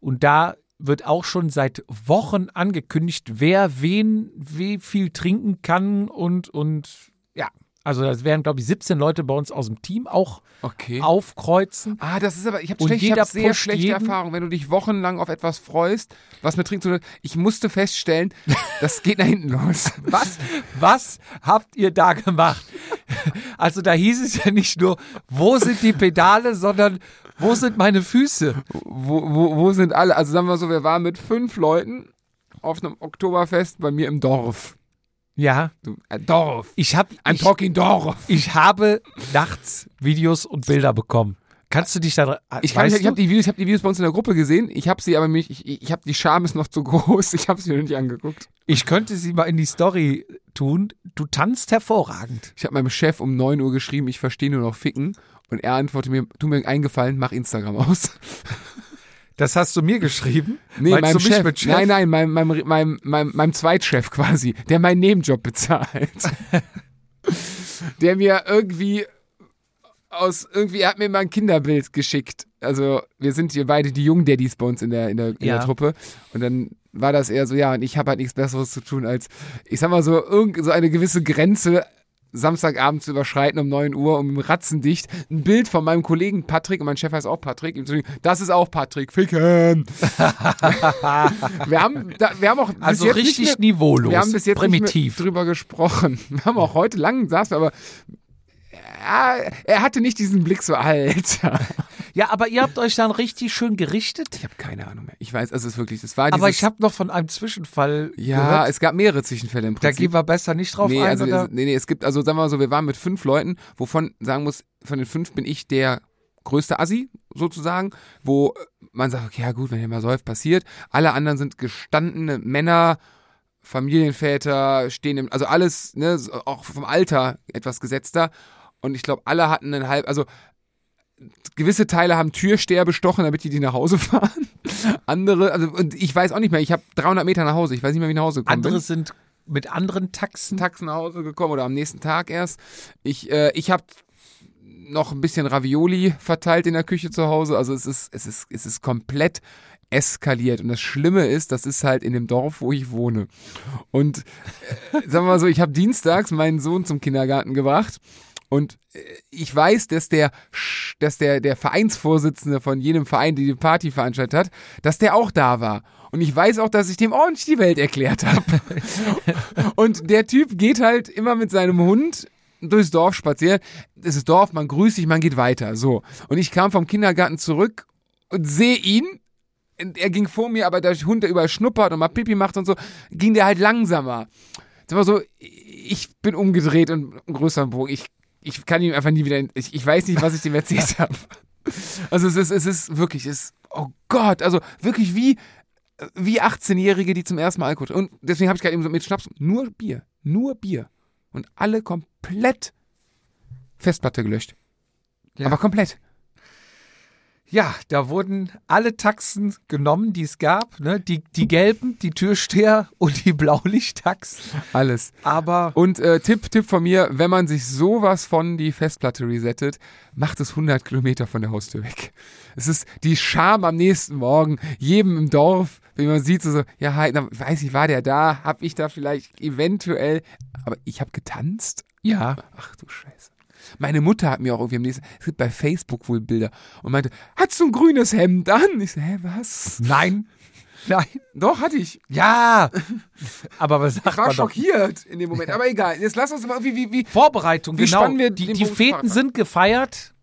Speaker 1: Und da wird auch schon seit Wochen angekündigt, wer wen wie viel trinken kann und, und ja. Also das werden, glaube ich, 17 Leute bei uns aus dem Team auch
Speaker 3: Okay.
Speaker 1: aufkreuzen.
Speaker 3: Ah, das ist aber, ich habe schlecht, ich hab sehr schlechte
Speaker 1: jeden.
Speaker 3: Erfahrungen, wenn du dich wochenlang auf etwas freust, was mit Trinken zu tun hat. Ich musste feststellen, das geht nach hinten los.
Speaker 1: Was, was habt ihr da gemacht? Also da hieß es ja nicht nur, wo sind die Pedale, sondern wo sind meine Füße?
Speaker 3: Wo, wo, wo sind alle? Also sagen wir so, wir waren mit fünf Leuten auf einem Oktoberfest bei mir im Dorf.
Speaker 1: Ja,
Speaker 3: Du, äh, Dorf.
Speaker 1: ich habe
Speaker 3: I'm
Speaker 1: ich,
Speaker 3: talking Dorf.
Speaker 1: ich habe nachts Videos und Bilder bekommen. Kannst du dich da
Speaker 3: Ich, kann, ich, ich habe
Speaker 1: du?
Speaker 3: die Videos, ich habe die Videos bei uns in der Gruppe gesehen. Ich habe sie aber mich, ich, ich habe die Scham ist noch zu groß. Ich habe sie noch nicht angeguckt.
Speaker 1: ich könnte sie mal in die Story tun. Du tanzt hervorragend.
Speaker 3: Ich habe meinem Chef um 9 Uhr geschrieben, ich verstehe nur noch ficken. Und er antwortet mir, tu mir eingefallen, mach Instagram aus.
Speaker 1: Das hast du mir geschrieben?
Speaker 3: Nee,
Speaker 1: Meinst
Speaker 3: meinem Chef.
Speaker 1: Chef?
Speaker 3: Nein, nein, meinem, meinem, meinem, meinem, meinem Zweitchef quasi, der meinen Nebenjob bezahlt. der mir irgendwie aus, irgendwie, er hat mir mal ein Kinderbild geschickt. Also, wir sind hier beide die jungen Daddies bei uns in der, in der, in
Speaker 1: Ja.
Speaker 3: der Truppe. Und dann war das eher so, ja, und ich habe halt nichts Besseres zu tun, als, ich sag mal so, irgend, so eine gewisse Grenze Samstagabend zu überschreiten um 9 Uhr um ratzendicht ein Bild von meinem Kollegen Patrick und mein Chef heißt auch Patrick. Das ist auch Patrick, ficken. wir, haben, da, wir haben auch
Speaker 1: Also richtig
Speaker 3: mehr,
Speaker 1: niveaulos.
Speaker 3: wir haben bis jetzt
Speaker 1: primitiv.
Speaker 3: drüber gesprochen. Wir haben auch heute lang saßen, wir aber ja, er hatte nicht diesen Blick so, Alter.
Speaker 1: Ja, aber ihr habt euch dann richtig schön gerichtet.
Speaker 3: Ich habe keine Ahnung mehr. Ich weiß, es ist wirklich, das war
Speaker 1: Aber
Speaker 3: dieses,
Speaker 1: ich habe noch von einem Zwischenfall
Speaker 3: ja,
Speaker 1: gehört.
Speaker 3: es gab mehrere Zwischenfälle im
Speaker 1: Da
Speaker 3: Prinzip.
Speaker 1: gehen wir besser nicht drauf
Speaker 3: nee,
Speaker 1: ein.
Speaker 3: also,
Speaker 1: oder?
Speaker 3: es- nee, nee, es gibt, also sagen wir mal so, wir waren mit fünf Leuten, wovon sagen muss, von den fünf bin ich der größte Assi, sozusagen, wo man sagt, okay, ja gut, wenn ihr mal säuft, passiert. Alle anderen sind gestandene Männer, Familienväter, stehen im, also alles, ne, auch vom Alter etwas gesetzter. Und ich glaube, alle hatten einen halb, also gewisse Teile haben Türsteher bestochen, damit die die nach Hause fahren. Andere, also und ich weiß auch nicht mehr, ich habe 300 Meter nach Hause, ich weiß nicht mehr, wie ich nach Hause gekommen bin.
Speaker 1: Andere sind mit anderen Taxen.
Speaker 3: Taxen nach Hause gekommen oder am nächsten Tag erst. Ich, äh, ich habe noch ein bisschen Ravioli verteilt in der Küche zu Hause. Also es ist, es ist, es ist komplett eskaliert. Und das Schlimme ist, das ist halt in dem Dorf, wo ich wohne. Und äh, sagen wir mal so, ich habe dienstags meinen Sohn zum Kindergarten gebracht. Und äh, ich weiß, dass der, dass der, der Vereinsvorsitzende von jedem Verein, die die Party veranstaltet hat, dass der auch da war. Und ich weiß auch, dass ich dem ordentlich die Welt erklärt habe. Und der Typ geht halt immer mit seinem Hund durchs Dorf spazieren. Das ist Dorf, man grüßt sich, man geht weiter. So. Und ich kam vom Kindergarten zurück und sehe ihn. Er ging vor mir, aber der Hund, der überall schnuppert und mal Pipi macht und so, ging der halt langsamer. Sag mal so, ich bin umgedreht und größeren Bogen. Ich, ich kann ihm einfach nie wieder, ich, ich weiß nicht, was ich dem erzählt habe. Also es ist, es ist wirklich, es ist, oh Gott, also wirklich wie, wie 18-Jährige, die zum ersten Mal Alkohol. Und deswegen habe ich gerade eben so mit Schnaps, nur Bier, nur Bier. Und alle komplett Festplatte gelöscht.
Speaker 1: Ja.
Speaker 3: Aber komplett.
Speaker 1: Ja, da wurden alle Taxen genommen, die es gab. Ne? Die, die gelben, die Türsteher und die Blaulichttaxen.
Speaker 3: Alles.
Speaker 1: Aber
Speaker 3: Und äh, Tipp, Tipp von mir, wenn man sich sowas von die Festplatte resettet, macht es 100 Kilometer von der Haustür weg. Es ist die Scham am nächsten Morgen, jedem im Dorf, wenn man sieht, so, so ja, halt, weiß ich, war der da, hab ich da vielleicht eventuell, aber ich habe getanzt?
Speaker 1: ja,
Speaker 3: Ach du Scheiße. Meine Mutter hat mir auch irgendwie am nächsten, es gibt bei Facebook wohl Bilder und meinte, hast du ein grünes Hemd an? Ich so, hä, was?
Speaker 1: nein, nein,
Speaker 3: Doch, hatte ich.
Speaker 1: ja. Aber was sagt
Speaker 3: Ich war
Speaker 1: man doch?
Speaker 3: schockiert in dem Moment. Aber egal, jetzt lass uns mal, wie, wie, wie,
Speaker 1: Vorbereitung,
Speaker 3: Wie
Speaker 1: genau.
Speaker 3: wir
Speaker 1: die die Feten sind gefeiert.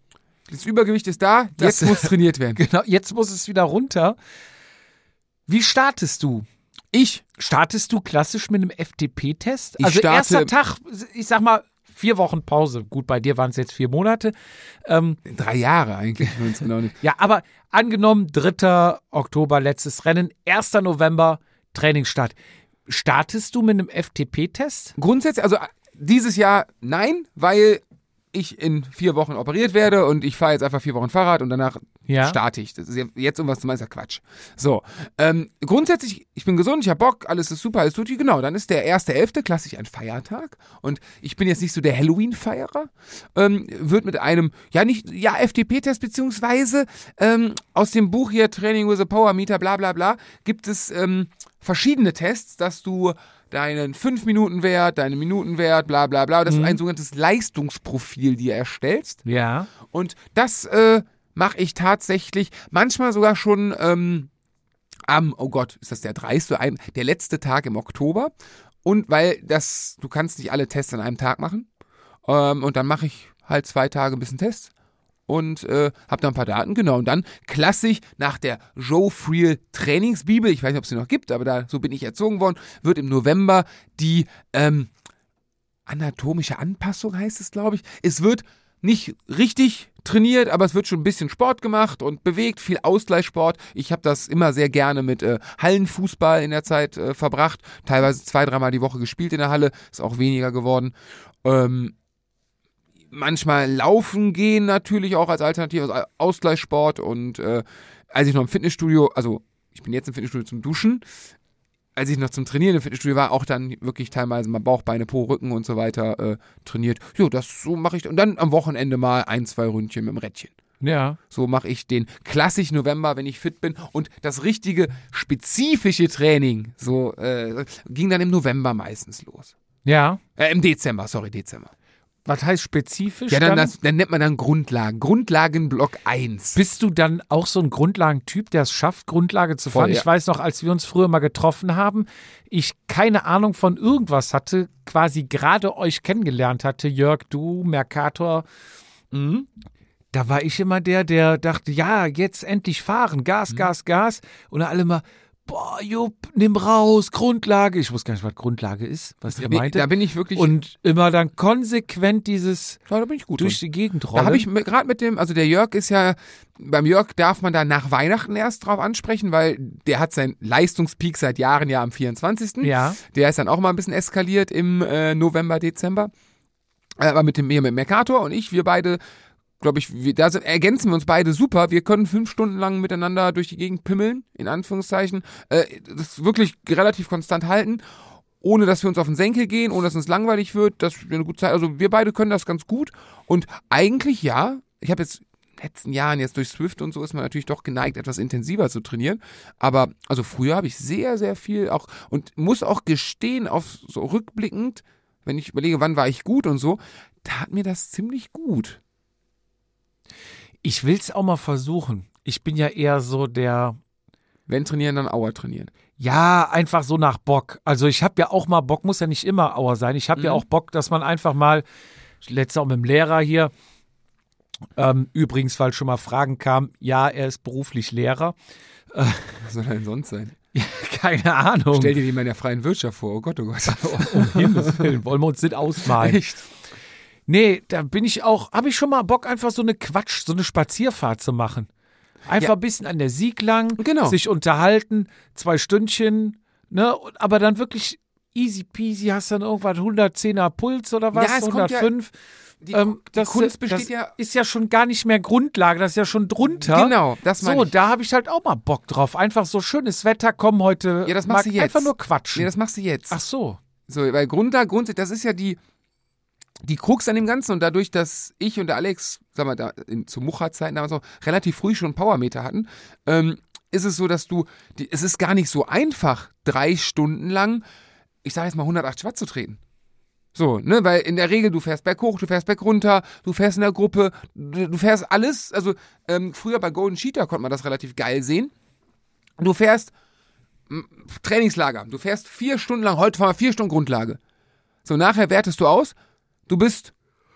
Speaker 3: das Übergewicht ist da,
Speaker 1: Das-
Speaker 3: jetzt muss trainiert werden.
Speaker 1: Genau, jetzt muss es wieder runter. Wie startest du?
Speaker 3: Ich,
Speaker 1: Startest du klassisch mit einem FTP-Test?
Speaker 3: Ich
Speaker 1: Also
Speaker 3: starte-
Speaker 1: erster Tag, ich sag mal, vier Wochen Pause. Gut, bei dir waren es jetzt vier Monate. Ähm,
Speaker 3: drei Jahre eigentlich, genau nicht.
Speaker 1: ja, aber angenommen, 3. Oktober, letztes Rennen, 1. November, Trainingsstart. Startest du mit einem FTP-Test?
Speaker 3: Grundsätzlich, also äh, dieses Jahr nein, weil ich in vier Wochen operiert werde und ich fahre jetzt einfach vier Wochen Fahrrad und danach
Speaker 1: Ja.
Speaker 3: starte ich. Das ist jetzt um was zu meinen, ist ja Quatsch. So, ähm, grundsätzlich, ich bin gesund, ich habe Bock, alles ist super, alles tut genau. Dann ist der 1.11. klassisch ein Feiertag und ich bin jetzt nicht so der Halloween-Feierer. Ähm, wird mit einem, ja nicht, ja FTP-Test beziehungsweise ähm, aus dem Buch hier Training with a Power Meter, bla bla bla, gibt es ähm, verschiedene Tests, dass du deinen 5-Minuten-Wert, deinen Minutenwert, bla bla bla, das ist ein sogenanntes Leistungsprofil dir erstellst.
Speaker 1: Ja.
Speaker 3: Und das äh, mache ich tatsächlich manchmal sogar schon ähm, am, oh Gott, ist das der 30. Ein, der letzte Tag im Oktober. Und weil das, du kannst nicht alle Tests an einem Tag machen. Ähm, und dann mache ich halt zwei Tage ein bisschen Tests und äh, habe da ein paar Daten, genau. Und dann klassisch nach der Joe Friel Trainingsbibel, ich weiß nicht, ob es sie noch gibt, aber da so bin ich erzogen worden, wird im November die ähm, anatomische Anpassung heißt es, glaube ich. Es wird nicht richtig trainiert, aber es wird schon ein bisschen Sport gemacht und bewegt, viel Ausgleichssport. Ich habe das immer sehr gerne mit äh, Hallenfußball in der Zeit äh, verbracht, teilweise zwei, dreimal die Woche gespielt in der Halle, ist auch weniger geworden. Ähm, manchmal laufen gehen natürlich auch als Alternative, als Ausgleichssport und äh, als ich noch im Fitnessstudio, also ich bin jetzt im Fitnessstudio zum Duschen, als ich noch zum Trainieren im Fitnessstudio war, auch dann wirklich teilweise mal Bauch, Beine, Po, Rücken und so weiter äh, trainiert. Jo, das so mache ich. Und dann am Wochenende mal ein, zwei Ründchen mit dem Rädchen.
Speaker 1: Ja.
Speaker 3: So mache ich den klassisch November, wenn ich fit bin. Und das richtige, spezifische Training, so äh, ging dann im November meistens los.
Speaker 1: Ja.
Speaker 3: Äh, im Dezember, sorry, Dezember.
Speaker 1: Was heißt spezifisch?
Speaker 3: Ja, dann,
Speaker 1: dann?
Speaker 3: das, dann nennt man dann Grundlagen. Grundlagenblock 1.
Speaker 1: Bist du dann auch so ein Grundlagentyp, der es schafft, Grundlage zu fahren?
Speaker 3: Voll, ja.
Speaker 1: Ich weiß noch, als wir uns früher mal getroffen haben, ich keine Ahnung von irgendwas hatte, quasi gerade euch kennengelernt hatte, Jörg, du, Mercator.
Speaker 3: Mhm.
Speaker 1: Da war ich immer der, der dachte, ja, jetzt endlich fahren, Gas,
Speaker 3: Mhm.
Speaker 1: Gas, Gas. Und alle mal, boah, Jupp, nimm raus, Grundlage. Ich wusste gar nicht, was Grundlage ist, was ihr
Speaker 3: Nee,
Speaker 1: meinte.
Speaker 3: da bin ich wirklich.
Speaker 1: Und immer dann konsequent dieses
Speaker 3: ja, da bin ich gut.
Speaker 1: durch
Speaker 3: drin.
Speaker 1: die Gegend
Speaker 3: Da
Speaker 1: rollen.
Speaker 3: habe ich gerade mit dem, also der Jörg ist ja, beim Jörg darf man da nach Weihnachten erst drauf ansprechen, weil der hat seinen Leistungspeak seit Jahren ja am 24.
Speaker 1: ja.
Speaker 3: Der ist dann auch mal ein bisschen eskaliert im äh, November, Dezember. Äh, Aber mit dem mit Mercator und ich, wir beide, glaube ich, wir, da ergänzen wir uns beide super. Wir können fünf Stunden lang miteinander durch die Gegend pimmeln, in Anführungszeichen. Äh, das wirklich relativ konstant halten, ohne dass wir uns auf den Senkel gehen, ohne dass uns langweilig wird, dass wir eine gute Zeit. Also wir beide können das ganz gut. Und eigentlich ja, ich habe jetzt in den letzten Jahren jetzt durch Swift und so ist man natürlich doch geneigt, etwas intensiver zu trainieren. Aber also früher habe ich sehr, sehr viel auch und muss auch gestehen, auf so rückblickend, wenn ich überlege, wann war ich gut und so, tat mir das ziemlich gut.
Speaker 1: Ich will es auch mal versuchen. Ich bin ja eher so der,
Speaker 3: Wenn trainieren, dann Auer trainieren.
Speaker 1: ja, einfach so nach Bock. Also ich habe ja auch mal Bock, muss ja nicht immer Auer sein. Ich habe ja
Speaker 3: Mhm.
Speaker 1: auch Bock, dass man einfach mal, letztes auch mit dem Lehrer hier, ähm, übrigens, weil schon mal Fragen kamen, ja, er ist beruflich Lehrer.
Speaker 3: Was soll denn sonst sein?
Speaker 1: Keine Ahnung.
Speaker 3: Stell dir den mal in der freien Wirtschaft vor. Oh Gott, oh Gott.
Speaker 1: um Himmels Willen, wollen wir uns nicht ausmalen.
Speaker 3: Echt?
Speaker 1: Nee, da bin ich auch, habe ich schon mal Bock, einfach so eine Quatsch, so eine Spazierfahrt zu machen. Einfach
Speaker 3: Ja.
Speaker 1: ein bisschen an der Sieg lang,
Speaker 3: Genau.
Speaker 1: sich unterhalten, zwei Stündchen, ne, aber dann wirklich easy peasy, hast dann irgendwann 110er Puls oder was,
Speaker 3: Ja, es kommt ja-
Speaker 1: 105.
Speaker 3: Die,
Speaker 1: ähm,
Speaker 3: die
Speaker 1: das,
Speaker 3: Kunst
Speaker 1: das
Speaker 3: besteht ja.
Speaker 1: ist ja schon gar nicht mehr Grundlage, das ist ja schon drunter.
Speaker 3: Genau, das meine
Speaker 1: So,
Speaker 3: ich.
Speaker 1: da habe ich halt auch mal Bock drauf. Einfach so schönes Wetter, komm heute.
Speaker 3: Ja, das machst du jetzt.
Speaker 1: Einfach nur quatschen.
Speaker 3: Nee, das machst du jetzt.
Speaker 1: Ach so.
Speaker 3: So, weil Grundlage, grundsätzlich, das ist ja die, die Krux an dem Ganzen und dadurch, dass ich und der Alex, sag mal, da in, zu Mucha-Zeiten damals auch relativ früh schon Powermeter hatten, ähm, ist es so, dass du, die, es ist gar nicht so einfach, drei Stunden lang, ich sage jetzt mal 180 Watt zu treten. So, ne, weil in der Regel du fährst berghoch, du fährst bergunter, du fährst in der Gruppe, du, du fährst alles. Also ähm, früher bei Golden Cheetah konnte man das relativ geil sehen. Du fährst Trainingslager, du fährst vier Stunden lang, heute fahren wir vier Stunden Grundlage. So, nachher wertest du aus, du bist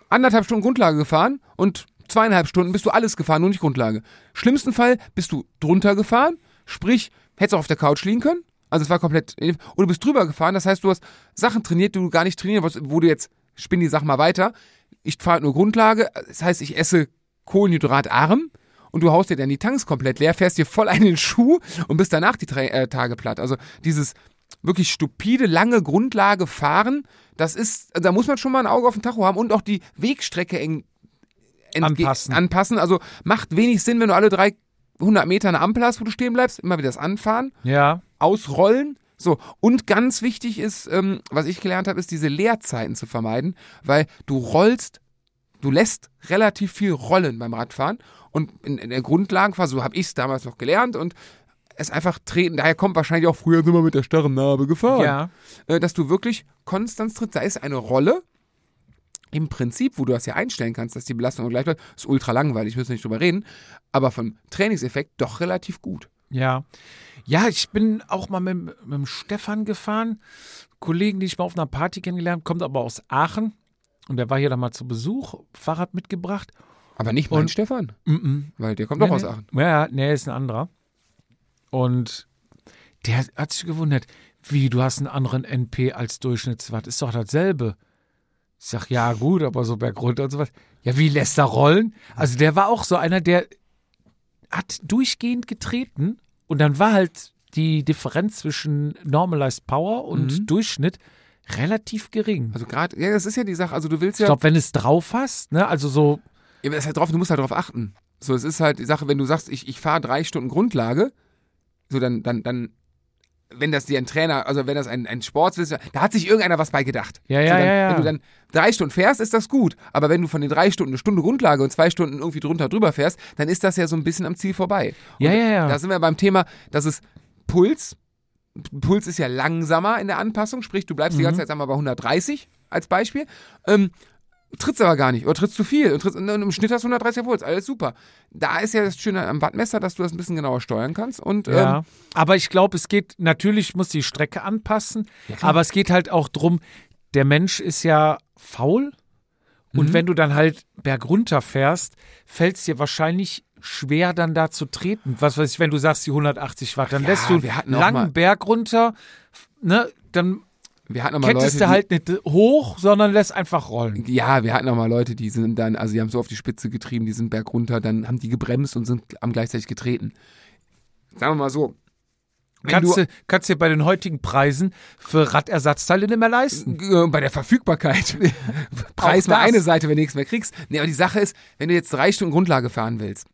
Speaker 3: anderthalb Stunden Grundlage gefahren und zweieinhalb Stunden bist du alles gefahren, nur nicht Grundlage. Schlimmsten Fall bist du drunter gefahren, sprich, hättest auch auf der Couch liegen können. Also es war komplett, oder du bist drüber gefahren, das heißt, du hast Sachen trainiert, die du gar nicht trainieren wolltest, wo du jetzt, spinn die Sache mal weiter, ich fahre nur Grundlage, das heißt, ich esse kohlenhydratarm und du haust dir dann die Tanks komplett leer, fährst dir voll einen Schuh und bist danach die äh, Tage platt. Also dieses wirklich stupide, lange Grundlage fahren, das ist, da muss man schon mal ein Auge auf den Tacho haben und auch die Wegstrecke eng
Speaker 1: Anpassen.
Speaker 3: anpassen. Also macht wenig Sinn, wenn du alle 300 Meter eine Ampel hast, wo du stehen bleibst, immer wieder das Anfahren,
Speaker 1: Ja.
Speaker 3: ausrollen. So, und ganz wichtig ist, ähm, was ich gelernt habe, ist diese Leerzeiten zu vermeiden, weil du rollst, du lässt relativ viel rollen beim Radfahren und in, in der Grundlagenphase, so habe ich es damals noch gelernt und es einfach treten, daher kommt wahrscheinlich auch früher sind wir mit der starren Narbe gefahren
Speaker 1: Ja.
Speaker 3: äh, dass du wirklich konstant trittst. Da ist eine Rolle. Im Prinzip, wo du das ja einstellen kannst, dass die Belastung gleich bleibt, ist ultra langweilig, müssen wir nicht drüber reden, aber vom Trainingseffekt doch relativ gut.
Speaker 1: Ja. Ja, ich bin auch mal mit, mit dem Stefan gefahren. Kollegen, die ich mal auf einer Party kennengelernt, kommt aber aus Aachen. Und der war hier dann mal zu Besuch, Fahrrad mitgebracht.
Speaker 3: Aber nicht mein
Speaker 1: Und-
Speaker 3: Stefan,
Speaker 1: Mhm.
Speaker 3: weil der kommt
Speaker 1: Nee,
Speaker 3: doch aus
Speaker 1: nee.
Speaker 3: Aachen.
Speaker 1: Ja, nee, ist ein anderer. Und der hat sich gewundert, wie, du hast einen anderen NP als Durchschnittswatt, ist doch dasselbe. Ich sag, ja gut, aber so bergunter und sowas. Ja, wie lässt er rollen? Also der war auch so einer, der hat durchgehend getreten und dann war halt die Differenz zwischen Normalized Power und
Speaker 3: Mhm.
Speaker 1: Durchschnitt relativ gering.
Speaker 3: Also gerade, ja, das ist ja die Sache, also du willst
Speaker 1: Ich
Speaker 3: ja,
Speaker 1: glaube, wenn es drauf hast, ne, also so,
Speaker 3: ja, aber das ist halt drauf, du musst halt drauf achten. So, es ist halt die Sache, wenn du sagst, ich, ich fahre drei Stunden Grundlage, so dann, dann, dann, wenn das dir ein Trainer, also wenn das ein, ein Sportswissenschaftler, da hat sich irgendeiner was bei gedacht.
Speaker 1: Ja, ja,
Speaker 3: dann,
Speaker 1: ja, ja.
Speaker 3: Wenn du dann drei Stunden fährst, ist das gut. Aber wenn du von den drei Stunden eine Stunde Grundlage und zwei Stunden irgendwie drunter drüber fährst, dann ist das ja so ein bisschen am Ziel vorbei. Und
Speaker 1: Ja, ja, ja.
Speaker 3: Da sind wir beim Thema, dass es Puls, Puls ist ja langsamer in der Anpassung, sprich, du bleibst die
Speaker 1: Mhm.
Speaker 3: ganze Zeit, sagen wir mal, bei 130 als Beispiel. Ähm, trittst aber gar nicht oder trittst zu viel und, trittst, und im Schnitt hast du 130 Puls, alles super. Da ist ja das Schöne am Wattmesser, dass du das ein bisschen genauer steuern kannst und
Speaker 1: Ja,
Speaker 3: ähm,
Speaker 1: aber ich glaube, es geht, natürlich muss die Strecke anpassen,
Speaker 3: klar.
Speaker 1: aber es geht halt auch drum, der Mensch ist ja faul und
Speaker 3: Mhm.
Speaker 1: wenn du dann halt bergunter fährst, fällt es dir wahrscheinlich schwer, dann da zu treten. Was weiß ich, wenn du sagst, die 180 Watt, dann
Speaker 3: ja,
Speaker 1: lässt du einen langen Berg runter, ne, dann
Speaker 3: wir hatten noch mal Leute, die,
Speaker 1: halt nicht hoch, sondern lässt einfach rollen.
Speaker 3: ja, wir hatten auch mal Leute, die sind dann, also die haben so auf die Spitze getrieben, die sind bergunter, dann haben die gebremst und sind am gleichzeitig getreten. Sagen wir mal so.
Speaker 1: Kannst
Speaker 3: du,
Speaker 1: kannst dir bei den heutigen Preisen für Radersatzteile nicht mehr leisten.
Speaker 3: äh, bei der Verfügbarkeit. Preis mal eine Seite, wenn du nichts mehr kriegst. Nee, aber die Sache ist, wenn du jetzt drei Stunden Grundlage fahren willst,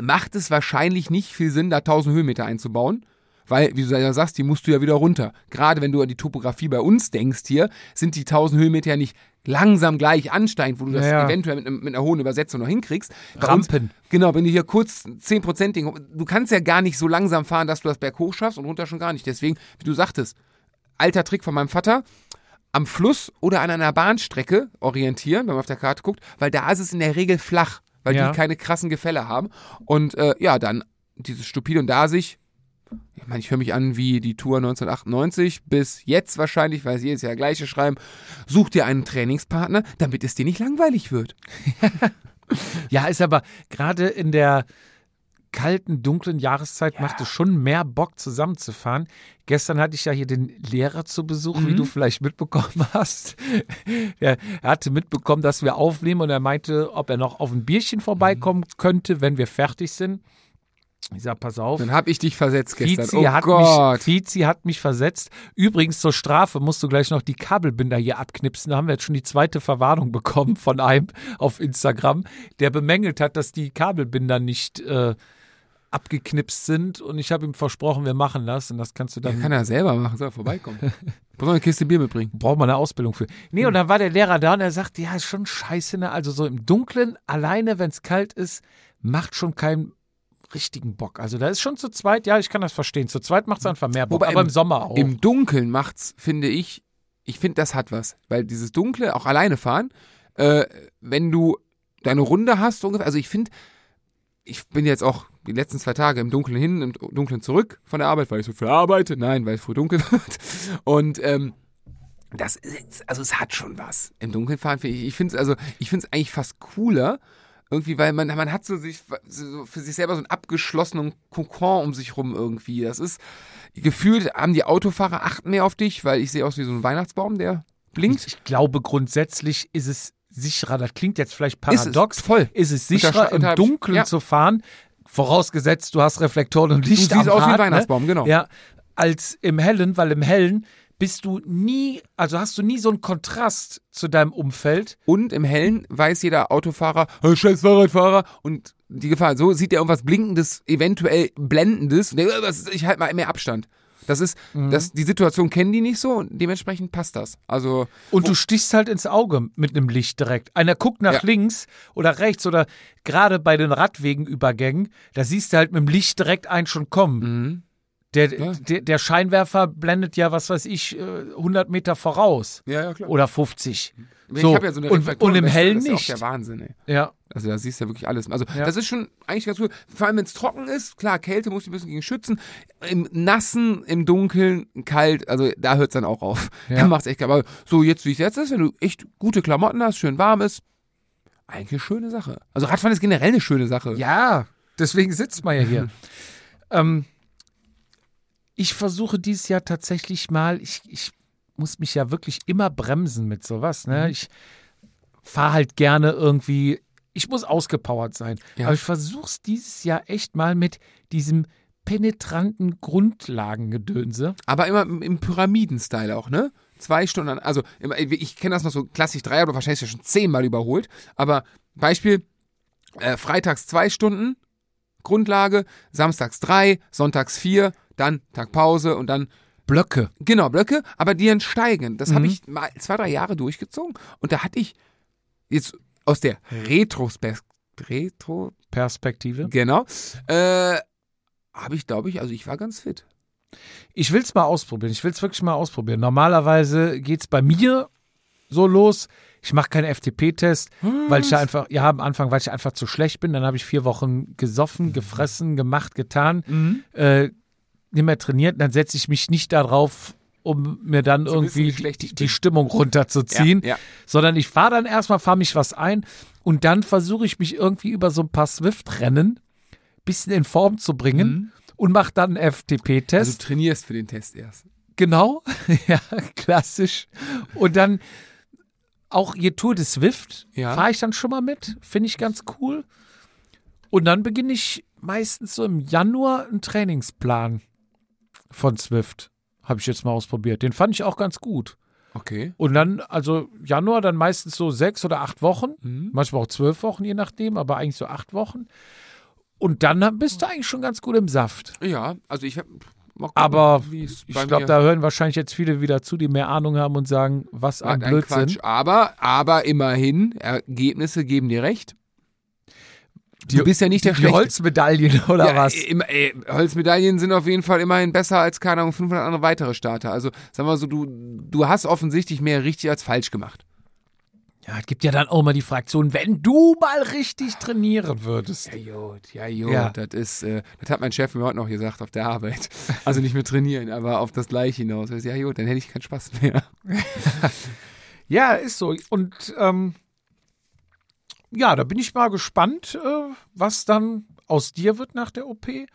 Speaker 3: macht es wahrscheinlich nicht viel Sinn, da 1000 Höhenmeter einzubauen. Weil, wie du ja sagst, die musst du ja wieder runter. Gerade wenn du an die Topografie bei uns denkst hier, sind die 1000 Höhenmeter ja nicht langsam gleich ansteigend, wo du das
Speaker 1: Ja, ja.
Speaker 3: eventuell mit, mit einer hohen Übersetzung noch hinkriegst. Bei uns-
Speaker 1: Rampen.
Speaker 3: Genau, wenn du hier kurz 10% Ding, du kannst ja gar nicht so langsam fahren, dass du das Berg hoch schaffst und runter schon gar nicht. Deswegen, wie du sagtest, alter Trick von meinem Vater, am Fluss oder an einer Bahnstrecke orientieren, wenn man auf der Karte guckt, weil da ist es in der Regel flach, weil
Speaker 1: Ja.
Speaker 3: die keine krassen Gefälle haben. Und äh, ja, dann dieses stupide und da sich, ich meine, ich höre mich an wie die Tour 1998 bis jetzt wahrscheinlich, weil sie jedes Jahr gleiche schreiben, such dir einen Trainingspartner, damit es dir nicht langweilig wird.
Speaker 1: Ja, ist aber gerade in der kalten, dunklen Jahreszeit macht es schon mehr Bock zusammenzufahren. Gestern hatte ich ja hier den Lehrer zu Besuch, wie du vielleicht mitbekommen hast. er, er hatte mitbekommen, dass wir aufnehmen und er meinte, ob er noch auf ein Bierchen vorbeikommen könnte, wenn wir fertig sind. Ich sag, pass auf.
Speaker 3: Dann habe ich dich versetzt gestern.
Speaker 1: Fizi,
Speaker 3: oh
Speaker 1: hat
Speaker 3: Gott.
Speaker 1: mich, Fizi hat mich versetzt. Übrigens zur Strafe musst du gleich noch die Kabelbinder hier abknipsen. Da haben wir jetzt schon die zweite Verwarnung bekommen von einem auf Instagram, der bemängelt hat, dass die Kabelbinder nicht äh, abgeknipst sind. Und ich habe ihm versprochen, wir machen das. Und das kannst du dann.
Speaker 3: Kann er selber machen, soll er vorbeikommen. Muss noch eine Kiste Bier mitbringen.
Speaker 1: Braucht man eine Ausbildung für. Nee, und dann war der Lehrer da und er sagte, ja, ist schon scheiße, ne? Also so im Dunkeln, alleine, wenn es kalt ist, macht schon keinen richtigen Bock. Also da ist schon zu zweit, ja, ich kann das verstehen. Zu zweit macht es einfach mehr Bock,
Speaker 3: Wobei
Speaker 1: aber
Speaker 3: im-
Speaker 1: im Sommer auch.
Speaker 3: Im Dunkeln macht's, finde ich, ich finde, das hat was. Weil dieses Dunkle, auch alleine fahren, äh, wenn du deine Runde hast, ungefähr, also ich finde, ich bin jetzt auch die letzten zwei Tage im Dunkeln hin, im Dunkeln zurück von der Arbeit, weil ich so viel arbeite. Nein, weil es früh dunkel wird. Und ähm, das ist, also es hat schon was. Im Dunkeln fahren, finde ich, ich finde es, also ich finde es eigentlich fast cooler, irgendwie, weil man, man hat so sich so für sich selber so einen abgeschlossenen Kokon um sich rum irgendwie. Das ist gefühlt haben die Autofahrer achten mehr auf dich, weil ich sehe aus wie so ein Weihnachtsbaum, der blinkt.
Speaker 1: Ich glaube, grundsätzlich ist es sicherer, das klingt jetzt vielleicht
Speaker 3: Ist es,
Speaker 1: paradox,
Speaker 3: voll.
Speaker 1: ist es sicherer, im Dunkeln
Speaker 3: ja.
Speaker 1: zu fahren, vorausgeist du hast Reflektoren und
Speaker 3: Du
Speaker 1: Licht
Speaker 3: siehst
Speaker 1: am
Speaker 3: aus wie ein
Speaker 1: Rad,
Speaker 3: Weihnachtsbaum, genau.
Speaker 1: Ne? Ja, als im Hellen, weil im Hellen bist du nie, also hast du nie so einen Kontrast zu deinem Umfeld.
Speaker 3: Und im Hellen weiß jeder Autofahrer, "Hey, scheiß Fahrradfahrer und die Gefahr. So sieht er irgendwas Blinkendes, eventuell Blendendes. Und der, "Äh, Ich halte mal mehr Abstand. Das ist,
Speaker 1: Mhm.
Speaker 3: das, die Situation kennen die nicht so und dementsprechend passt das. Also,
Speaker 1: Und du stichst halt ins Auge mit einem Licht direkt. Einer guckt nach
Speaker 3: Ja.
Speaker 1: links oder rechts oder gerade bei den Radwegenübergängen, da siehst du halt mit dem Licht direkt einen schon kommen.
Speaker 3: mhm.
Speaker 1: Der,
Speaker 3: Ja.
Speaker 1: der, der Scheinwerfer blendet ja, was weiß ich, äh, 100 Meter voraus.
Speaker 3: ja, ja, klar.
Speaker 1: Oder 50.
Speaker 3: Ich
Speaker 1: so.
Speaker 3: ja so eine
Speaker 1: und, und im Hellen
Speaker 3: das ist
Speaker 1: nicht.
Speaker 3: der Wahnsinn, ey.
Speaker 1: Ja.
Speaker 3: Also da siehst du ja wirklich alles. Also
Speaker 1: Ja.
Speaker 3: das ist schon eigentlich ganz cool. Vor allem wenn es trocken ist, klar, Kälte muss ich ein bisschen gegen schützen. Im Nassen, im Dunkeln, kalt, also da hört es dann auch auf.
Speaker 1: Ja.
Speaker 3: Da macht's echt Aber so jetzt, wie es jetzt ist, wenn du echt gute Klamotten hast, schön warm ist, eigentlich eine schöne Sache. Also Radfahren ist generell eine schöne Sache.
Speaker 1: Ja, deswegen sitzt man ja hier. ähm, ich versuche dieses Jahr tatsächlich mal, ich, ich muss mich ja wirklich immer bremsen mit sowas. Ne?
Speaker 3: Mhm.
Speaker 1: Ich fahre halt gerne irgendwie, ich muss ausgepowert sein.
Speaker 3: Ja.
Speaker 1: Aber ich versuche es dieses Jahr echt mal mit diesem penetranten Grundlagengedönse.
Speaker 3: Aber immer im, Pyramiden-Style auch, ne? Zwei Stunden, also ich kenne das noch so klassisch drei oder wahrscheinlich ja schon zehnmal überholt. Aber Beispiel, äh, freitags zwei Stunden Grundlage, samstags drei, sonntags vier, dann Tag Pause und dann
Speaker 1: Blöcke.
Speaker 3: Genau, Blöcke, aber die dann steigen. Das habe
Speaker 1: Mhm.
Speaker 3: ich mal zwei, drei Jahre durchgezogen und da hatte ich jetzt aus der Retrospekt, Retro,
Speaker 1: Perspektive.
Speaker 3: genau, äh, habe ich, glaube ich, also ich war ganz fit.
Speaker 1: Ich will es mal ausprobieren. Ich will es wirklich mal ausprobieren. Normalerweise geht es bei mir so los. Ich mache keinen FTP-Test, weil ich einfach, ja, am Anfang, weil ich einfach zu schlecht bin. Dann habe ich vier Wochen gesoffen, gefressen, gemacht, getan, äh, nicht mehr trainiert. Dann setze ich mich nicht darauf, um mir dann
Speaker 3: wissen,
Speaker 1: irgendwie
Speaker 3: wie schlecht
Speaker 1: die, die. Stimmung runterzuziehen,
Speaker 3: Ja, ja.
Speaker 1: sondern ich fahre dann erstmal, fahre mich was ein und dann versuche ich mich irgendwie über so ein paar Swift-Rennen bisschen in Form zu bringen und mache dann einen FTP-Test.
Speaker 3: Also du trainierst für den Test erst.
Speaker 1: Genau, ja, klassisch. Und dann auch hier Tour de Swift
Speaker 3: Ja.
Speaker 1: fahre ich dann schon mal mit, finde ich ganz cool. Und dann beginne ich meistens so im Januar einen Trainingsplan von Swift. Habe ich jetzt mal ausprobiert. Den fand ich auch ganz gut.
Speaker 3: Okay.
Speaker 1: Und dann, also Januar, dann meistens so sechs oder acht Wochen, manchmal auch zwölf Wochen, je nachdem, aber eigentlich so acht Wochen. Und dann bist du eigentlich schon ganz gut im Saft.
Speaker 3: Ja, also ich habe.
Speaker 1: Aber Ich glaube, da hören wahrscheinlich jetzt viele wieder zu, die mehr Ahnung haben und sagen, was ein
Speaker 3: Ein
Speaker 1: Blödsinn.
Speaker 3: Quatsch. Aber, aber immerhin, Ergebnisse geben dir recht. Du bist ja nicht der
Speaker 1: Die
Speaker 3: Schlechte.
Speaker 1: Holzmedaillen oder
Speaker 3: ja,
Speaker 1: was?
Speaker 3: Im, äh, Holzmedaillen sind auf jeden Fall immerhin besser als, keine Ahnung, 500 andere weitere Starter. Also, sagen wir mal so, du, du hast offensichtlich mehr richtig als falsch gemacht.
Speaker 1: Ja, es gibt ja dann auch mal die Fraktion, wenn du mal richtig trainieren würdest.
Speaker 3: Ja, gut, ja, gut.
Speaker 1: Ja.
Speaker 3: Das ist, äh, das hat mein Chef mir heute noch gesagt auf der Arbeit. Also nicht mit trainieren, aber auf das Gleiche hinaus. Ja, gut, dann hätte ich keinen Spaß mehr.
Speaker 1: Ja, ist so. Und ähm, ja, da bin ich mal gespannt, äh, was dann aus dir wird nach der OP,
Speaker 3: Bin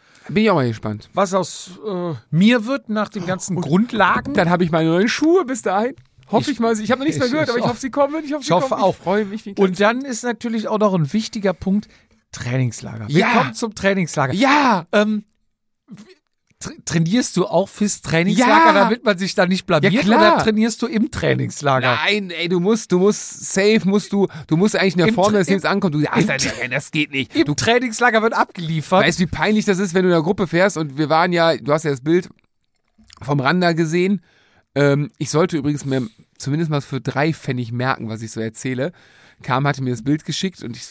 Speaker 3: ich auch mal gespannt.
Speaker 1: was aus äh, mir wird nach den ganzen Grundlagen.
Speaker 3: Dann habe ich meine neuen Schuhe bis dahin. Hoffe
Speaker 1: Ich-
Speaker 3: ich, mal. Ich habe noch nichts mehr
Speaker 1: ich-
Speaker 3: gehört,
Speaker 1: ich
Speaker 3: aber ich hoffe, sie kommen. Ich hoffe, sie
Speaker 1: hoffe
Speaker 3: kommen.
Speaker 1: auch.
Speaker 3: Ich freue mich.
Speaker 1: Und dann ist natürlich auch noch ein wichtiger Punkt Trainingslager. Wir
Speaker 3: Ja.
Speaker 1: kommen zum Trainingslager.
Speaker 3: ja,
Speaker 1: Ähm, trainierst du auch fürs Trainingslager,
Speaker 3: Ja.
Speaker 1: damit man sich da nicht blamiert?
Speaker 3: Ja, klar.
Speaker 1: Oder trainierst du im Trainingslager?
Speaker 3: Nein, ey, du musst, du musst safe, musst du, du musst eigentlich in der
Speaker 1: Im
Speaker 3: Form des Lebens ankommen. Du, ach, das, das geht nicht.
Speaker 1: Im
Speaker 3: Du
Speaker 1: Trainingslager wird abgeliefert.
Speaker 3: weißt, wie peinlich das ist, wenn du in der Gruppe fährst und wir waren ja, du hast ja das Bild vom Randa gesehen. Ähm, ich sollte übrigens mir zumindest mal für drei Pfennig merken, was ich so erzähle. Kam, hatte mir das Bild geschickt und ich,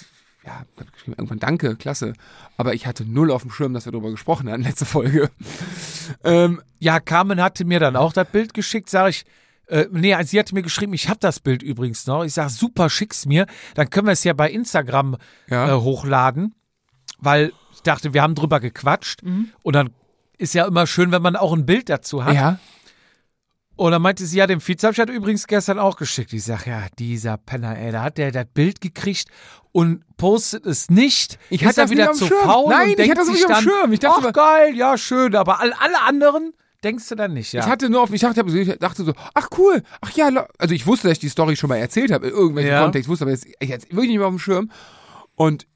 Speaker 3: ja, irgendwann danke, klasse. Aber ich hatte null auf dem Schirm, dass wir darüber gesprochen hatten, letzte Folge. Ähm,
Speaker 1: Ja, Carmen hatte mir dann auch das Bild geschickt, sage ich. Äh, nee, sie hatte mir geschrieben, ich habe das Bild übrigens noch. Ich sage, super, schick's mir. Dann können wir es ja bei Instagram
Speaker 3: Ja.
Speaker 1: äh, hochladen, weil ich dachte, wir haben drüber gequatscht. Und dann ist ja immer schön, wenn man auch ein Bild dazu hat.
Speaker 3: ja.
Speaker 1: Und dann meinte sie, ja, dem Vize habe ich das übrigens gestern auch geschickt. Ich sag, ja, dieser Penner, ey, da hat der das Bild gekriegt und postet es nicht.
Speaker 3: Ich
Speaker 1: ist
Speaker 3: hatte
Speaker 1: er wieder zu
Speaker 3: Schirm.
Speaker 1: faul
Speaker 3: Nein,
Speaker 1: und
Speaker 3: ich
Speaker 1: denkt
Speaker 3: hatte das
Speaker 1: sich
Speaker 3: nicht auf
Speaker 1: dann,
Speaker 3: dem Schirm. Ich dachte
Speaker 1: ach geil, ja, schön. Aber all, alle anderen denkst du dann nicht, ja.
Speaker 3: Ich hatte nur auf, ich dachte, ich dachte so, ach cool, ach ja, also ich wusste, dass ich die Story schon mal erzählt habe, in irgendwelchen
Speaker 1: Ja.
Speaker 3: Kontext, wusste aber jetzt, ich hatte wirklich nicht mehr auf dem Schirm. Und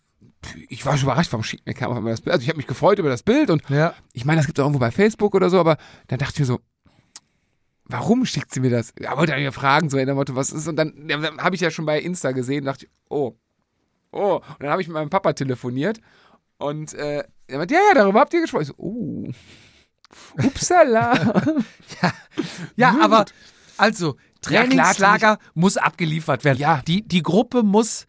Speaker 3: ich war schon überrascht, warum schickt mir keiner auf einmal das Bild. Also ich habe mich gefreut über das Bild und
Speaker 1: ja.
Speaker 3: ich meine, das gibt es auch irgendwo bei Facebook oder so, aber dann dachte ich mir so, warum schickt sie mir das? Ja, wollte mir fragen, so in der Motto, was ist? Und dann, ja, dann habe ich ja schon bei Insta gesehen, dachte ich, oh, oh. Und dann habe ich mit meinem Papa telefoniert und äh, er meinte, ja, ja, darüber habt ihr gesprochen. Ich so, oh. Upsala.
Speaker 1: Ja,
Speaker 3: Gut.
Speaker 1: aber also
Speaker 3: Ja, klar,
Speaker 1: Trainingslager muss abgeliefert werden.
Speaker 3: Ja.
Speaker 1: Die, die Gruppe muss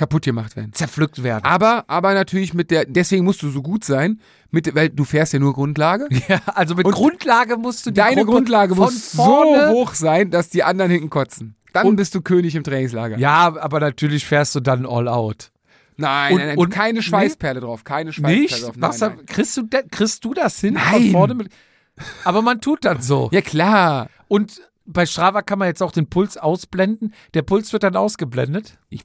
Speaker 3: kaputt gemacht werden.
Speaker 1: zerpflückt werden.
Speaker 3: Aber, aber natürlich mit der, deswegen musst du so gut sein, mit, weil du fährst ja nur Grundlage.
Speaker 1: Ja, also mit
Speaker 3: Und
Speaker 1: Grundlage musst du die
Speaker 3: Deine
Speaker 1: Gruppe
Speaker 3: Grundlage muss so hoch sein, dass die anderen hinten kotzen. Dann
Speaker 1: Und-
Speaker 3: bist du König im Trainingslager.
Speaker 1: Ja, aber natürlich fährst du dann all out.
Speaker 3: Nein,
Speaker 1: Und-
Speaker 3: nein, nein,
Speaker 1: und-
Speaker 3: keine Schweißperle drauf, keine Schweißperle
Speaker 1: Nicht?
Speaker 3: drauf. Nein,
Speaker 1: Was,
Speaker 3: nein.
Speaker 1: Kriegst, du, kriegst du das hin?
Speaker 3: Nein.
Speaker 1: vorne mit, aber man tut das so.
Speaker 3: Ja, klar.
Speaker 1: Und bei Strava kann man jetzt auch den Puls ausblenden. Der Puls wird dann ausgeblendet.
Speaker 3: Ich,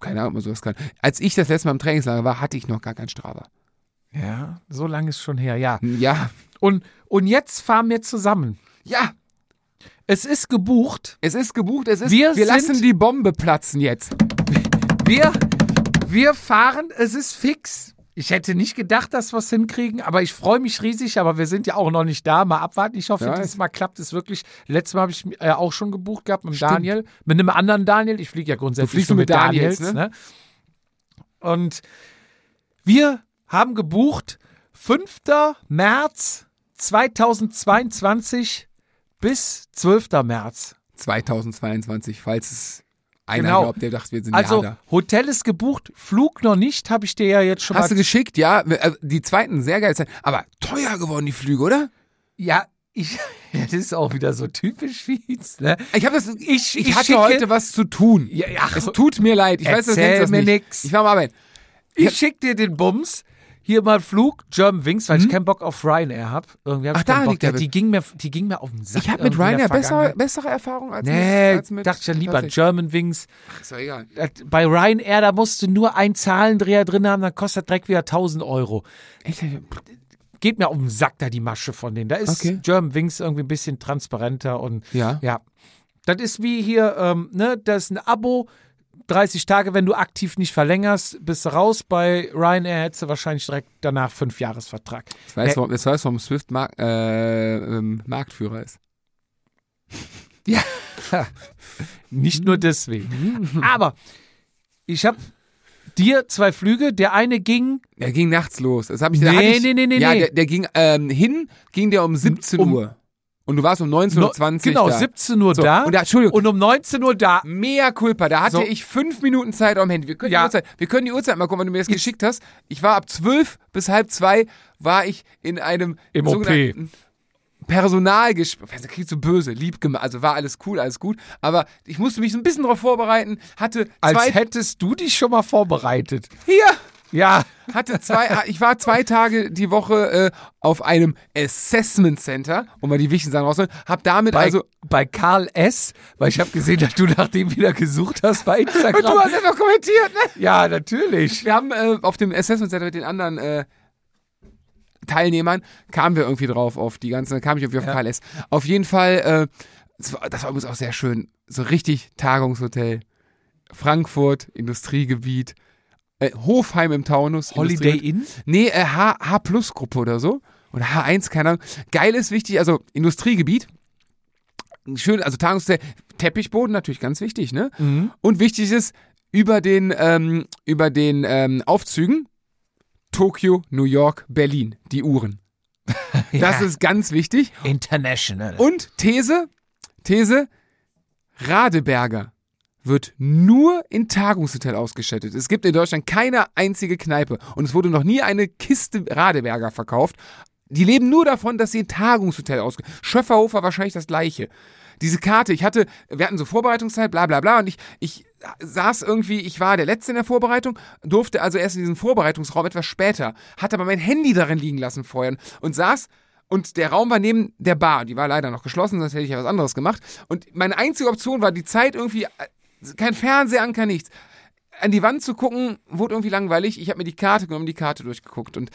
Speaker 3: keine Ahnung, ob man sowas kann. Als ich das letzte Mal im Trainingslager war, hatte ich noch gar keinen Strava.
Speaker 1: Ja, so lange ist schon her, ja.
Speaker 3: Ja,
Speaker 1: Und, und jetzt fahren wir zusammen.
Speaker 3: ja,
Speaker 1: Es ist gebucht.
Speaker 3: es ist gebucht, es ist,
Speaker 1: Wir
Speaker 3: wir lassen die Bombe platzen jetzt.
Speaker 1: Wir, wir fahren, es ist fix. Ich hätte nicht gedacht, dass wir es hinkriegen, aber ich freue mich riesig, aber wir sind ja auch noch nicht da. Mal abwarten. Ich hoffe,
Speaker 3: Ja,
Speaker 1: dieses Mal klappt es wirklich. Letztes Mal habe ich äh, auch schon gebucht gehabt mit
Speaker 3: Stimmt.
Speaker 1: Daniel, mit einem anderen Daniel. Ich fliege ja grundsätzlich nur
Speaker 3: nur mit Daniels,
Speaker 1: ne? Und wir haben gebucht 5. März 2022 bis 12. März.
Speaker 3: 2022, falls es einer
Speaker 1: Genau.
Speaker 3: glaubt, der dachte, wir sind
Speaker 1: Also
Speaker 3: ja da.
Speaker 1: Hotel ist gebucht, Flug noch nicht, habe ich dir ja jetzt schon
Speaker 3: Hast du
Speaker 1: mal.
Speaker 3: geschickt, ja. Äh, Die zweiten, sehr geil sein. Aber teuer geworden, die Flüge, oder?
Speaker 1: Ja, ich, das ist auch wieder so typisch Fietz, ne?
Speaker 3: Ich habe das.
Speaker 1: Ich-
Speaker 3: Ich,
Speaker 1: ich
Speaker 3: hatte
Speaker 1: schicke-
Speaker 3: heute was zu tun.
Speaker 1: Ja, ja.
Speaker 3: Es tut mir leid. Ich weiß, du
Speaker 1: Erzähl
Speaker 3: kennst das
Speaker 1: mir
Speaker 3: nicht.
Speaker 1: nix.
Speaker 3: Ich war am Arbeiten.
Speaker 1: Ich schick dir den Bums. Hier mal Flug, German Wings, weil ich keinen Bock auf Ryanair hab. Irgendwie hab
Speaker 3: Ach,
Speaker 1: ich keinen
Speaker 3: da
Speaker 1: Bock.
Speaker 3: liegt der
Speaker 1: die, ging mir, die ging mir auf den Sack.
Speaker 3: Ich habe mit Ryanair bessere, bessere Erfahrungen als
Speaker 1: Nee,
Speaker 3: mit, als mit
Speaker 1: dachte ich ja lieber. German Wings.
Speaker 3: Ach, Ist doch egal.
Speaker 1: Äh, Bei Ryanair, da musst du nur einen Zahlendreher drin haben, dann kostet der Dreck wieder 1000 Euro.
Speaker 3: Echt?
Speaker 1: Geht mir auf den Sack da die Masche von denen. Da ist
Speaker 3: Okay.
Speaker 1: German Wings irgendwie ein bisschen transparenter und
Speaker 3: Ja.
Speaker 1: ja. Das ist wie hier, ähm, ne, das ist ein Abo, 30 Tage, wenn du aktiv nicht verlängerst, bist du raus. Bei Ryanair hättest du wahrscheinlich direkt danach fünf Jahresvertrag.
Speaker 3: Das weißt, du, warum- das warum Swift Mark, äh, ähm, Marktführer ist.
Speaker 1: Ja, nicht nur deswegen. Aber ich habe dir zwei Flüge. Der eine ging
Speaker 3: Der ging nachts los. Das hab ich,
Speaker 1: Nee,
Speaker 3: ich,
Speaker 1: nee, nee, nee,
Speaker 3: Ja,
Speaker 1: nee.
Speaker 3: der, der ging ähm, hin, ging der um 17
Speaker 1: Um-
Speaker 3: Uhr. Und du warst um 19.20 Uhr
Speaker 1: genau
Speaker 3: da.
Speaker 1: 17 Uhr
Speaker 3: So,
Speaker 1: da
Speaker 3: und da- Entschuldigung.
Speaker 1: und um 19 Uhr da.
Speaker 3: Mea culpa, da hatte
Speaker 1: So.
Speaker 3: ich fünf Minuten Zeit am Handy. Wir können,
Speaker 1: Ja.
Speaker 3: die Uhrzeit, wir können die Uhrzeit mal gucken, wenn du mir das geschickt hast. Ich war ab zwölf bis halb zwei, war ich in einem
Speaker 1: Im OP.
Speaker 3: Personalgespräch. Das klingt so böse, lieb gemacht. Also war alles cool, alles gut. Aber ich musste mich so ein bisschen darauf vorbereiten. Hatte
Speaker 1: Als hättest du dich schon mal vorbereitet.
Speaker 3: Hier!
Speaker 1: Ja,
Speaker 3: Hatte zwei, ich war zwei Tage die Woche äh, auf einem Assessment Center, um mal die wichtigen Sachen rauszuholen. Hab damit
Speaker 1: bei,
Speaker 3: also.
Speaker 1: bei Karl S., weil ich habe gesehen, dass du nach dem wieder gesucht hast bei Instagram.
Speaker 3: Und du hast einfach kommentiert, ne?
Speaker 1: ja, natürlich.
Speaker 3: Wir haben äh, auf dem Assessment Center mit den anderen äh, Teilnehmern, kamen wir irgendwie drauf, auf die ganzen, kam ich irgendwie auf
Speaker 1: Ja.
Speaker 3: KLS. Auf jeden Fall, äh, das, war, das war übrigens auch sehr schön. So richtig Tagungshotel. Frankfurt, Industriegebiet. Äh, Hofheim im Taunus.
Speaker 1: Holiday. Inn?
Speaker 3: Nee, äh, H, H Plus Gruppe oder so. Oder H1, keine Ahnung. Geil ist wichtig, also Industriegebiet. Schön, also Tagungshotel, Teppichboden natürlich ganz wichtig, ne?
Speaker 1: Mhm.
Speaker 3: Und wichtig ist, über den, ähm, über den ähm, Aufzügen Tokio, New York, Berlin, die Uhren. Das
Speaker 1: Ja.
Speaker 3: ist ganz wichtig.
Speaker 1: International.
Speaker 3: Und These, These, Radeberger wird nur in Tagungshotel ausgestattet. Es gibt in Deutschland keine einzige Kneipe und es wurde noch nie eine Kiste Radeberger verkauft. Die leben nur davon, dass sie in Tagungshotel ausge... Schöfferhofer wahrscheinlich das gleiche. Diese Karte, ich hatte, wir hatten so Vorbereitungszeit, bla bla bla und ich, ich saß irgendwie, ich war der Letzte in der Vorbereitung, durfte also erst in diesen Vorbereitungsraum etwas später, hatte aber mein Handy darin liegen lassen vorher und saß und der Raum war neben der Bar. Die war leider noch geschlossen, sonst hätte ich ja was anderes gemacht. Und meine einzige Option war die Zeit irgendwie, äh, kein Fernseher an, kein nichts. An die Wand zu gucken, wurde irgendwie langweilig. Ich habe mir die Karte genommen, die Karte durchgeguckt und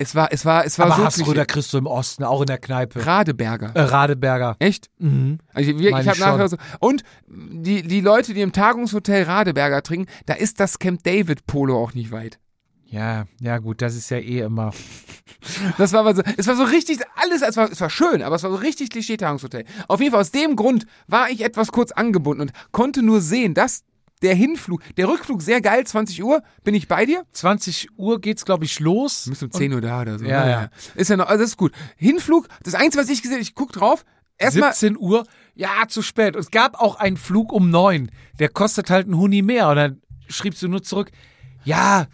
Speaker 3: es war, es war, es war
Speaker 1: Aber
Speaker 3: so
Speaker 1: da kriegst du im Osten, auch in der Kneipe.
Speaker 3: Radeberger.
Speaker 1: Äh, Radeberger.
Speaker 3: Echt?
Speaker 1: Mhm.
Speaker 3: Also ich, ich habe nachher so. Und die, die Leute, die im Tagungshotel Radeberger trinken, da ist das Camp David Polo auch nicht weit.
Speaker 1: Ja, ja gut, das ist ja eh immer.
Speaker 3: Das war aber so, es war so richtig, alles, es war, es war schön, aber es war so richtig Klischee-Tagungshotel. Auf jeden Fall aus dem Grund war ich etwas kurz angebunden und konnte nur sehen, dass der Hinflug, der Rückflug sehr geil, 20 Uhr, bin ich bei dir?
Speaker 1: 20 Uhr geht's, glaube ich, los.
Speaker 3: Du bist um 10 Uhr da oder so.
Speaker 1: Ja,
Speaker 3: ne?
Speaker 1: ja.
Speaker 3: Ist ja noch, also das ist gut. Hinflug, das Einzige, was ich gesehen habe, ich guck drauf, erstmal,
Speaker 1: 17 Uhr, ja, zu spät. Und es gab auch einen Flug um 9. Der kostet halt einen Huni mehr. Und dann schriebst du nur zurück, ja,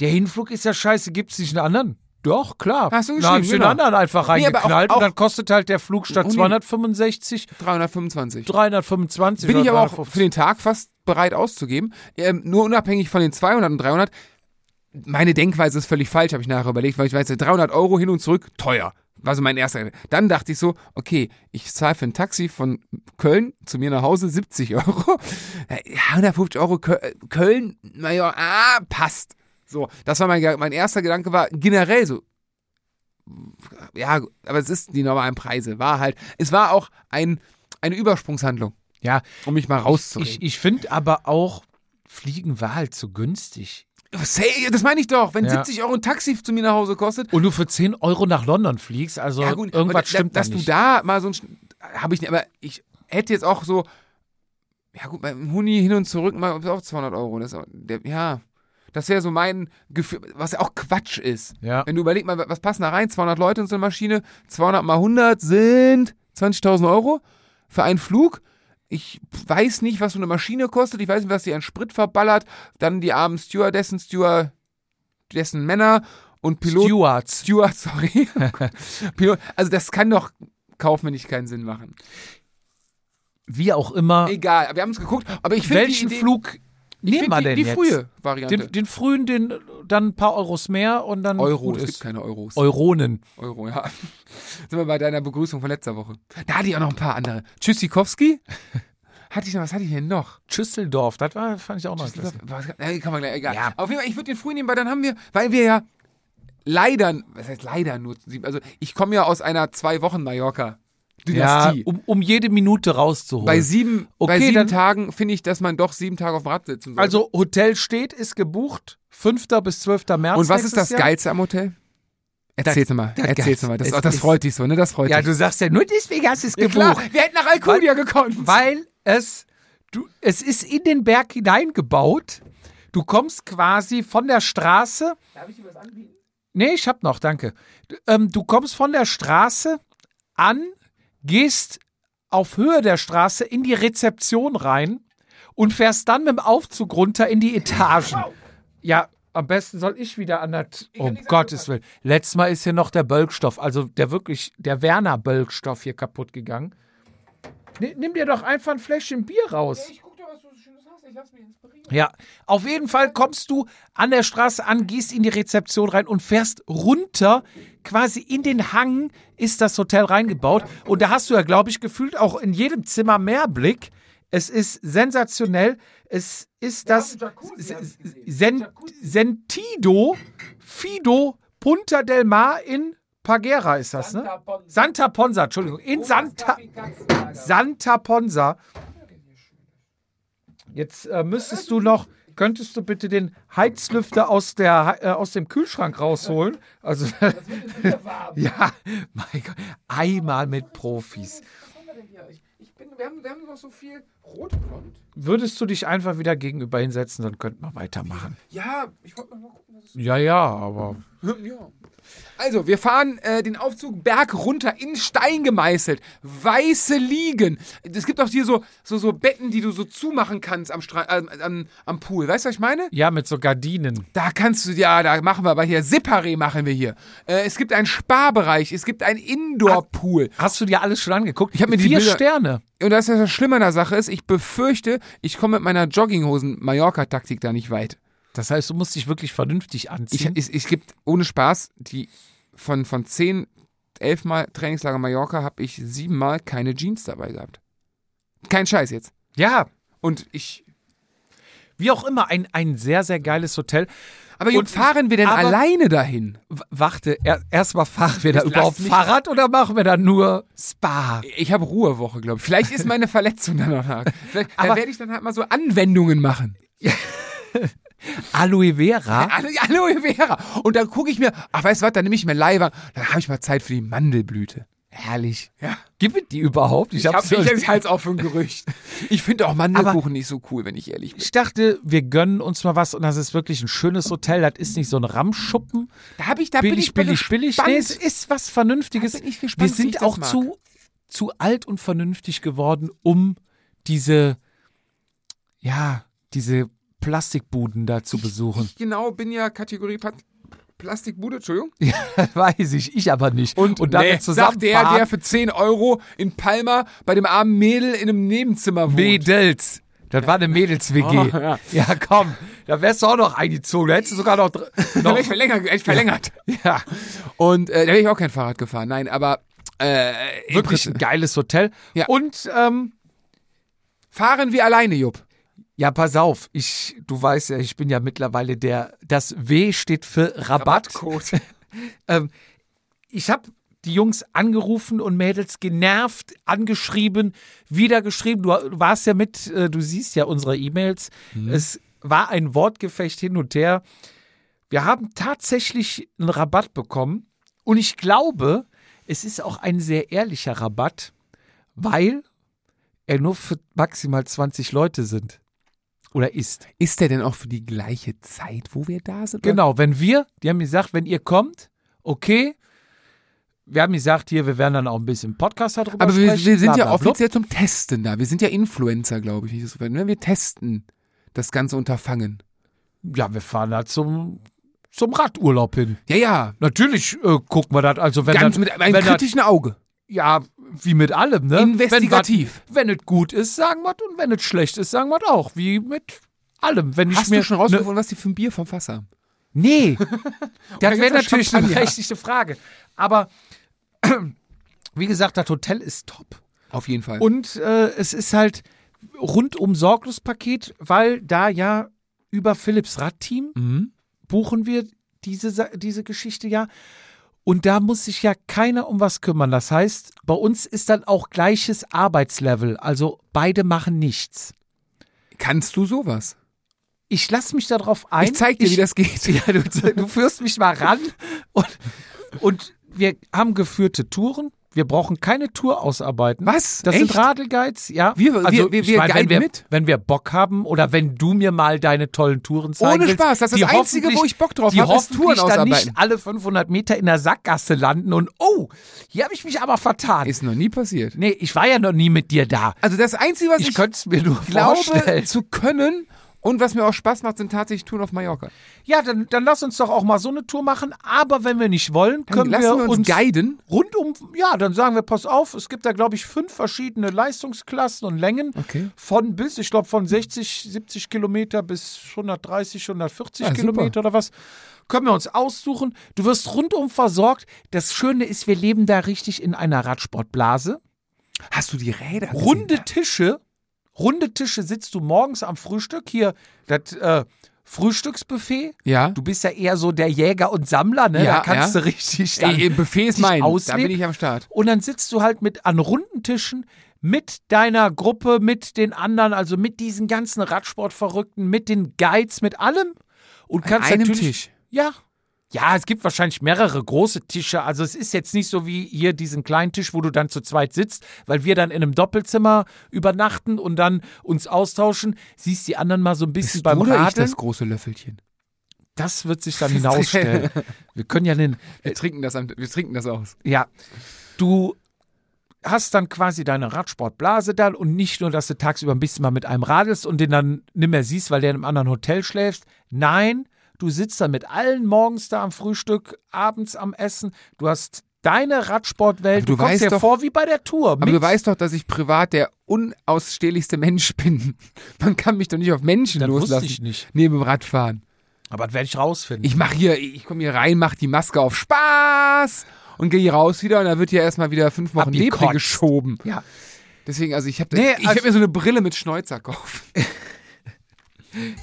Speaker 1: der Hinflug ist ja scheiße, gibt's nicht einen anderen? Doch, klar.
Speaker 3: Hast du
Speaker 1: Dann hab
Speaker 3: geschrieben,
Speaker 1: ich den
Speaker 3: genau.
Speaker 1: anderen einfach
Speaker 3: Nee,
Speaker 1: reingeknallt
Speaker 3: auch-
Speaker 1: und dann kostet halt der Flug statt
Speaker 3: Huni.
Speaker 1: 265
Speaker 3: 325.
Speaker 1: 325.
Speaker 3: Bin ich aber auch
Speaker 1: 350.
Speaker 3: für den Tag fast bereit auszugeben. Ähm, nur unabhängig von den 200 und 300. Meine Denkweise ist völlig falsch, habe ich nachher überlegt, weil ich weiß, 300 Euro hin und zurück, teuer. War so mein erster. Dann dachte ich so, okay, ich zahle für ein Taxi von Köln zu mir nach Hause 70 Euro. Ja, 150 Euro Kö- Köln, naja, ah, passt. So, das war mein, mein erster Gedanke, war generell so, ja, aber es ist die normalen Preise. War halt, es war auch ein, eine Übersprungshandlung,
Speaker 1: Ja,
Speaker 3: um mich mal rauszureden.
Speaker 1: ich, ich finde aber auch, Fliegen war halt zu günstig.
Speaker 3: Say, das meine ich doch. Wenn
Speaker 1: Ja.
Speaker 3: 70 Euro ein Taxi zu mir nach Hause kostet.
Speaker 1: Und du für 10 Euro nach London fliegst, also irgendwas
Speaker 3: aber da-
Speaker 1: stimmt
Speaker 3: Dass
Speaker 1: da
Speaker 3: du
Speaker 1: nicht.
Speaker 3: da mal so ein. Habe ich nicht, aber ich hätte jetzt auch so. Ja, gut, beim Huni hin und zurück mal auch 200 Euro. Das, der, ja. Das wäre so mein Gefühl, was ja auch Quatsch ist.
Speaker 1: Ja.
Speaker 3: Wenn du überlegst mal, was passen da rein? 200 Leute in so eine Maschine, 200 mal 100 sind 20.000 Euro für einen Flug. Ich weiß nicht, was so eine Maschine kostet. Ich weiß nicht, was die an Sprit verballert. Dann die armen Stewardessen, Stewardessen Männer und Piloten.
Speaker 1: Stewards.
Speaker 3: Steward, sorry. Pilot, also das kann doch kaufmännisch keinen Sinn machen.
Speaker 1: Wie auch immer,
Speaker 3: Egal, wir haben es geguckt, aber ich finde
Speaker 1: welchen Flug nehmen wir
Speaker 3: die,
Speaker 1: denn
Speaker 3: die
Speaker 1: jetzt?
Speaker 3: frühe Variante.
Speaker 1: Den, den frühen, den dann ein paar Euros mehr und dann
Speaker 3: Euro,
Speaker 1: gut
Speaker 3: es gibt
Speaker 1: ist.
Speaker 3: keine Euros.
Speaker 1: Euronen.
Speaker 3: Euro, ja. Sind wir bei deiner Begrüßung von letzter Woche. Da hatte ich auch noch ein paar andere. Tschüssikowski. hatte ich noch, was hatte ich denn noch?
Speaker 1: Schüsseldorf, das war, fand ich auch noch.
Speaker 3: Was, kann man gleich, egal.
Speaker 1: Ja.
Speaker 3: Auf jeden Fall, ich würde den früh nehmen, weil dann haben wir, weil wir ja leider, was heißt leider nur, also ich komme ja aus einer zwei Wochen Mallorca
Speaker 1: Ja,
Speaker 3: Dynastie.
Speaker 1: um, um jede Minute rauszuholen.
Speaker 3: bei sieben, bei
Speaker 1: Okay,
Speaker 3: sieben
Speaker 1: dann-
Speaker 3: Tagen finde ich, dass man doch sieben Tage auf dem Rad sitzen sollte.
Speaker 1: also Hotel steht, ist gebucht, 5. bis 12. März.
Speaker 3: Und was ist das
Speaker 1: Jahr.
Speaker 3: Geilste am Hotel? Erzähl's mal,
Speaker 1: das
Speaker 3: erzähl's mal. Das, das freut dich so, ne? Das freut
Speaker 1: Ja,
Speaker 3: dich.
Speaker 1: du sagst ja nur deswegen hast du es
Speaker 3: Ja,
Speaker 1: gebucht.
Speaker 3: klar, wir hätten nach Alcudia gekonnt.
Speaker 1: Weil es, du, es ist in den Berg hineingebaut. Du kommst quasi von der Straße.
Speaker 3: Darf ich dir was anbieten?
Speaker 1: Nee, ich hab noch, danke. Du, Ähm, du kommst von der Straße an, gehst auf Höhe der Straße in die Rezeption rein und fährst dann mit dem Aufzug runter in die Etagen. Ja, am besten soll ich wieder an das. Um Gottes Willen. Letztes Mal ist hier noch der Bölkstoff, also der wirklich, der Werner Bölkstoff hier kaputt gegangen. Ni- Nimm dir doch einfach ein Fläschchen Bier raus.
Speaker 3: Ich guck dir, was du so Schönes hast. Ich lass mich inspirieren.
Speaker 1: Ja, auf jeden Fall kommst du an der Straße an, gehst in die Rezeption rein und fährst runter. Quasi in den Hang ist das Hotel reingebaut. Und da hast du ja, glaube ich, gefühlt auch in jedem Zimmer mehr Blick. Es ist sensationell. Es ist das Sen Sentido Fido Punta del Mar in Pagera ist das, ne? Santa Ponsa, Entschuldigung. In Santa, Santa Ponsa. Jetzt äh, müsstest du noch, könntest du bitte den Heizlüfter aus, der, äh, aus dem Kühlschrank rausholen? Also, ja, mein Gott, einmal mit Profis.
Speaker 3: Bin, wir, haben, wir haben noch so viel Rotfront.
Speaker 1: Würdest du dich einfach wieder gegenüber hinsetzen, dann könnten wir weitermachen.
Speaker 3: Ja, ich wollte mal gucken, was es
Speaker 1: Ja, ja, aber
Speaker 3: Ja. Also, wir fahren äh, den Aufzug Berg runter in Stein gemeißelt. Weiße Liegen. Es gibt auch hier so, so, so Betten, die du so zumachen kannst am, Stra äh, am, am Pool. Weißt du, was ich meine?
Speaker 1: ja, mit so Gardinen.
Speaker 3: Da kannst du, ja, da machen wir aber hier, Separé machen wir hier. Äh, es gibt einen Sparbereich, es gibt einen Indoor-Pool.
Speaker 1: Hast du dir alles schon angeguckt?
Speaker 3: Ich hab mir die
Speaker 1: Vier
Speaker 3: Bilder-
Speaker 1: Sterne.
Speaker 3: Und das, was das Schlimme an der Sache ist, ich befürchte, ich komme mit meiner Jogginghosen-Mallorca-Taktik da nicht weit.
Speaker 1: Das heißt, du musst dich wirklich vernünftig
Speaker 3: Ich,
Speaker 1: anziehen.
Speaker 3: es, es gibt ohne Spaß, die von, von zehn, elf Mal Trainingslager Mallorca habe ich sieben Mal keine Jeans dabei gehabt. Kein Scheiß jetzt.
Speaker 1: ja,
Speaker 3: Und ich.
Speaker 1: wie auch immer, ein, ein sehr, sehr geiles Hotel.
Speaker 3: Aber
Speaker 1: Und-
Speaker 3: und fahren wir denn alleine dahin?
Speaker 1: Warte, er, erstmal fahren wir da überhaupt
Speaker 3: lass mich-
Speaker 1: Fahrrad oder machen wir da nur Spa?
Speaker 3: Ich habe Ruhewoche, glaube ich. Vielleicht ist meine Verletzung dann noch. Vielleicht, dann
Speaker 1: Aber-
Speaker 3: werde ich dann halt mal so Anwendungen machen.
Speaker 1: Aloe Vera?
Speaker 3: Aloe Vera. Und dann gucke ich mir, ach, weißt du was, dann nehme ich mir Leihwagen. Dann habe ich mal Zeit für die Mandelblüte.
Speaker 1: Herrlich.
Speaker 3: Ja.
Speaker 1: Gibt es die überhaupt?
Speaker 3: Ich, ich,
Speaker 1: noch-
Speaker 3: ich halte es auch für ein Gerücht. Ich finde auch Mandelkuchen nicht so cool, wenn ich ehrlich bin.
Speaker 1: ich dachte, wir gönnen uns mal was und das ist wirklich ein schönes Hotel. Das ist nicht so ein Ramschuppen.
Speaker 3: Da habe ich, da bin
Speaker 1: billig,
Speaker 3: ich mal
Speaker 1: billig, billig. Nee, es ist was Vernünftiges.
Speaker 3: Bin ich gespannt,
Speaker 1: wir
Speaker 3: ich
Speaker 1: sind auch zu, zu alt und vernünftig geworden, um diese, ja, diese Plastikbuden da zu besuchen.
Speaker 3: Ich genau bin ja Kategorie Pat Plastikbude, Entschuldigung.
Speaker 1: Weiß ich, ich aber nicht.
Speaker 3: Und,
Speaker 1: und da
Speaker 3: nee,
Speaker 1: zusammen
Speaker 3: der, der für 10 Euro in Palma bei dem armen Mädel in einem Nebenzimmer wohnt.
Speaker 1: Mädels. Das war eine Mädels-WG.
Speaker 3: Oh, ja.
Speaker 1: ja. komm, da wärst du auch noch eingezogen. Da hättest du sogar noch. noch
Speaker 3: ich verlängert. ich verlängert.
Speaker 1: ja,
Speaker 3: Und äh, da wäre ich auch kein Fahrrad gefahren. Nein, aber äh,
Speaker 1: wirklich ein geiles Hotel.
Speaker 3: Ja.
Speaker 1: Und, ähm,
Speaker 3: fahren wir alleine, Jupp.
Speaker 1: Ja, pass auf, ich, du weißt ja, ich bin ja mittlerweile der, das W steht für Rabatt. ähm, ich habe die Jungs angerufen und Mädels genervt, angeschrieben, wieder geschrieben. Du, warst ja mit, äh, du siehst ja unsere E-Mails. Es war ein Wortgefecht hin und her. Wir haben tatsächlich einen Rabatt bekommen und ich glaube, es ist auch ein sehr ehrlicher Rabatt, weil er nur für maximal 20 Leute sind. Oder ist.
Speaker 3: Ist der denn auch für die gleiche Zeit, wo wir da sind?
Speaker 1: Genau, wenn wir, die haben gesagt, wenn ihr kommt, okay. Wir haben gesagt, hier, wir werden dann auch ein bisschen Podcast darüber
Speaker 3: Aber wir,
Speaker 1: sprechen.
Speaker 3: wir sind
Speaker 1: bla,
Speaker 3: ja offiziell zum Testen da. Wir sind ja Influencer, glaube ich. Nicht so, ne? Wir testen das ganze Unterfangen.
Speaker 1: Ja, wir fahren da zum, zum Radurlaub hin.
Speaker 3: Ja, ja.
Speaker 1: Natürlich äh, gucken wir das, also wenn
Speaker 3: Ganz
Speaker 1: das,
Speaker 3: mit einem
Speaker 1: wenn das,
Speaker 3: kritischen Auge.
Speaker 1: ja, wie mit allem, ne?
Speaker 3: Investigativ.
Speaker 1: Wenn es gut ist, sagen wir und wenn es schlecht ist, sagen wir auch. Wie mit allem. Wenn ich
Speaker 3: Hast
Speaker 1: mir
Speaker 3: du schon
Speaker 1: ne-
Speaker 3: rausgefunden, was die für ein Bier vom Fass haben?
Speaker 1: Nee. das wäre natürlich eine berechtigte Frage. Aber wie gesagt, das Hotel ist top.
Speaker 3: Auf jeden Fall.
Speaker 1: Und äh, es ist halt rundum Sorglospaket, weil da ja über Philips Radteam
Speaker 3: mhm.
Speaker 1: buchen wir diese, diese Geschichte ja. Und da muss sich ja keiner um was kümmern. Das heißt, bei uns ist dann auch gleiches Arbeitslevel. Also beide machen nichts.
Speaker 3: Kannst du sowas?
Speaker 1: Ich lasse mich darauf ein.
Speaker 3: Ich zeig dir, wie das geht.
Speaker 1: Ja, du, du führst mich mal ran. Und, und wir haben geführte Touren. Wir brauchen keine Tour ausarbeiten.
Speaker 3: Was?
Speaker 1: Das
Speaker 3: Echt?
Speaker 1: sind Radelguides, ja.
Speaker 3: Wir- wir- wir-
Speaker 1: ich
Speaker 3: wir
Speaker 1: meine, wenn wir,
Speaker 3: mit?
Speaker 1: Wenn wir Bock haben oder wenn du mir mal deine tollen Touren zeigen
Speaker 3: Ohne Spaß, das ist das Einzige, wo ich Bock drauf
Speaker 1: die
Speaker 3: hab, ist Touren
Speaker 1: dann
Speaker 3: ausarbeiten.
Speaker 1: nicht alle 500 Meter in der Sackgasse landen und oh, hier habe ich mich aber vertan.
Speaker 3: Ist noch nie passiert.
Speaker 1: nee, ich war ja noch nie mit dir da.
Speaker 3: Also das Einzige, was
Speaker 1: Ich,
Speaker 3: ich,
Speaker 1: könnte es mir nur
Speaker 3: glaube
Speaker 1: vorstellen.
Speaker 3: zu können und was mir auch Spaß macht, sind tatsächlich Touren auf Mallorca.
Speaker 1: Ja, dann, dann lass uns doch auch mal so eine Tour machen. Aber wenn wir nicht wollen,
Speaker 3: Dann
Speaker 1: können
Speaker 3: lassen
Speaker 1: wir
Speaker 3: uns,
Speaker 1: uns
Speaker 3: guiden.
Speaker 1: rundum, ja, dann sagen wir, pass auf, es gibt da, glaube ich, fünf verschiedene Leistungsklassen und Längen.
Speaker 3: Okay.
Speaker 1: Von bis, ich glaube, von 60, 70 Kilometer bis 130, 140
Speaker 3: Ja, super.
Speaker 1: Kilometer oder was. Können wir uns aussuchen. Du wirst rundum versorgt. Das Schöne ist, wir leben da richtig in einer Radsportblase.
Speaker 3: Hast du die Räder gesehen?
Speaker 1: Runde Tische. Runde Tische sitzt du morgens am Frühstück. Hier, das äh, Frühstücksbuffet.
Speaker 3: Ja.
Speaker 1: Du bist ja eher so der Jäger und Sammler, ne?
Speaker 3: Ja,
Speaker 1: da kannst
Speaker 3: ja.
Speaker 1: du richtig dann
Speaker 3: Ey, Buffet ist mein. Da
Speaker 1: ausleben.
Speaker 3: bin ich am Start.
Speaker 1: Und dann sitzt du halt mit an runden Tischen mit deiner Gruppe, mit den anderen, also mit diesen ganzen Radsportverrückten, mit den Guides, mit allem. Und kannst
Speaker 3: einem
Speaker 1: natürlich,
Speaker 3: Tisch?
Speaker 1: Ja. Ja, es gibt wahrscheinlich mehrere große Tische. Also es ist jetzt nicht so wie hier diesen kleinen Tisch, wo du dann zu zweit sitzt, weil wir dann in einem Doppelzimmer übernachten und dann uns austauschen. Siehst die anderen mal so ein bisschen
Speaker 3: Bist
Speaker 1: beim
Speaker 3: du oder ich
Speaker 1: Radeln.
Speaker 3: das große Löffelchen?
Speaker 1: Das wird sich dann hinausstellen. Wir können ja den,
Speaker 3: Wir trinken das, am, wir trinken das aus.
Speaker 1: ja, du hast dann quasi deine Radsportblase dann und nicht nur, dass du tagsüber ein bisschen mal mit einem radelst und den dann nicht mehr siehst, weil der in einem anderen Hotel schläfst. Nein, du sitzt dann mit allen morgens da am Frühstück, abends am Essen. Du hast deine Radsportwelt.
Speaker 3: Aber du
Speaker 1: du kommst dir
Speaker 3: doch-
Speaker 1: vor wie bei der Tour.
Speaker 3: Aber du weißt doch, dass ich privat der unausstehlichste Mensch bin. Man kann mich doch nicht auf Menschen
Speaker 1: Das wusste
Speaker 3: loslassen.
Speaker 1: ich nicht.
Speaker 3: Neben dem Radfahren.
Speaker 1: Aber das werde ich rausfinden.
Speaker 3: Ich mache hier, ich komme hier rein, mache die Maske auf Spaß und gehe hier raus wieder und dann wird hier erstmal wieder fünf Wochen. Nebel geschoben.
Speaker 1: ja.
Speaker 3: Deswegen, also ich habe
Speaker 1: Nee,
Speaker 3: ich
Speaker 1: also-
Speaker 3: werd mir so eine Brille mit Schnäuzer kaufen.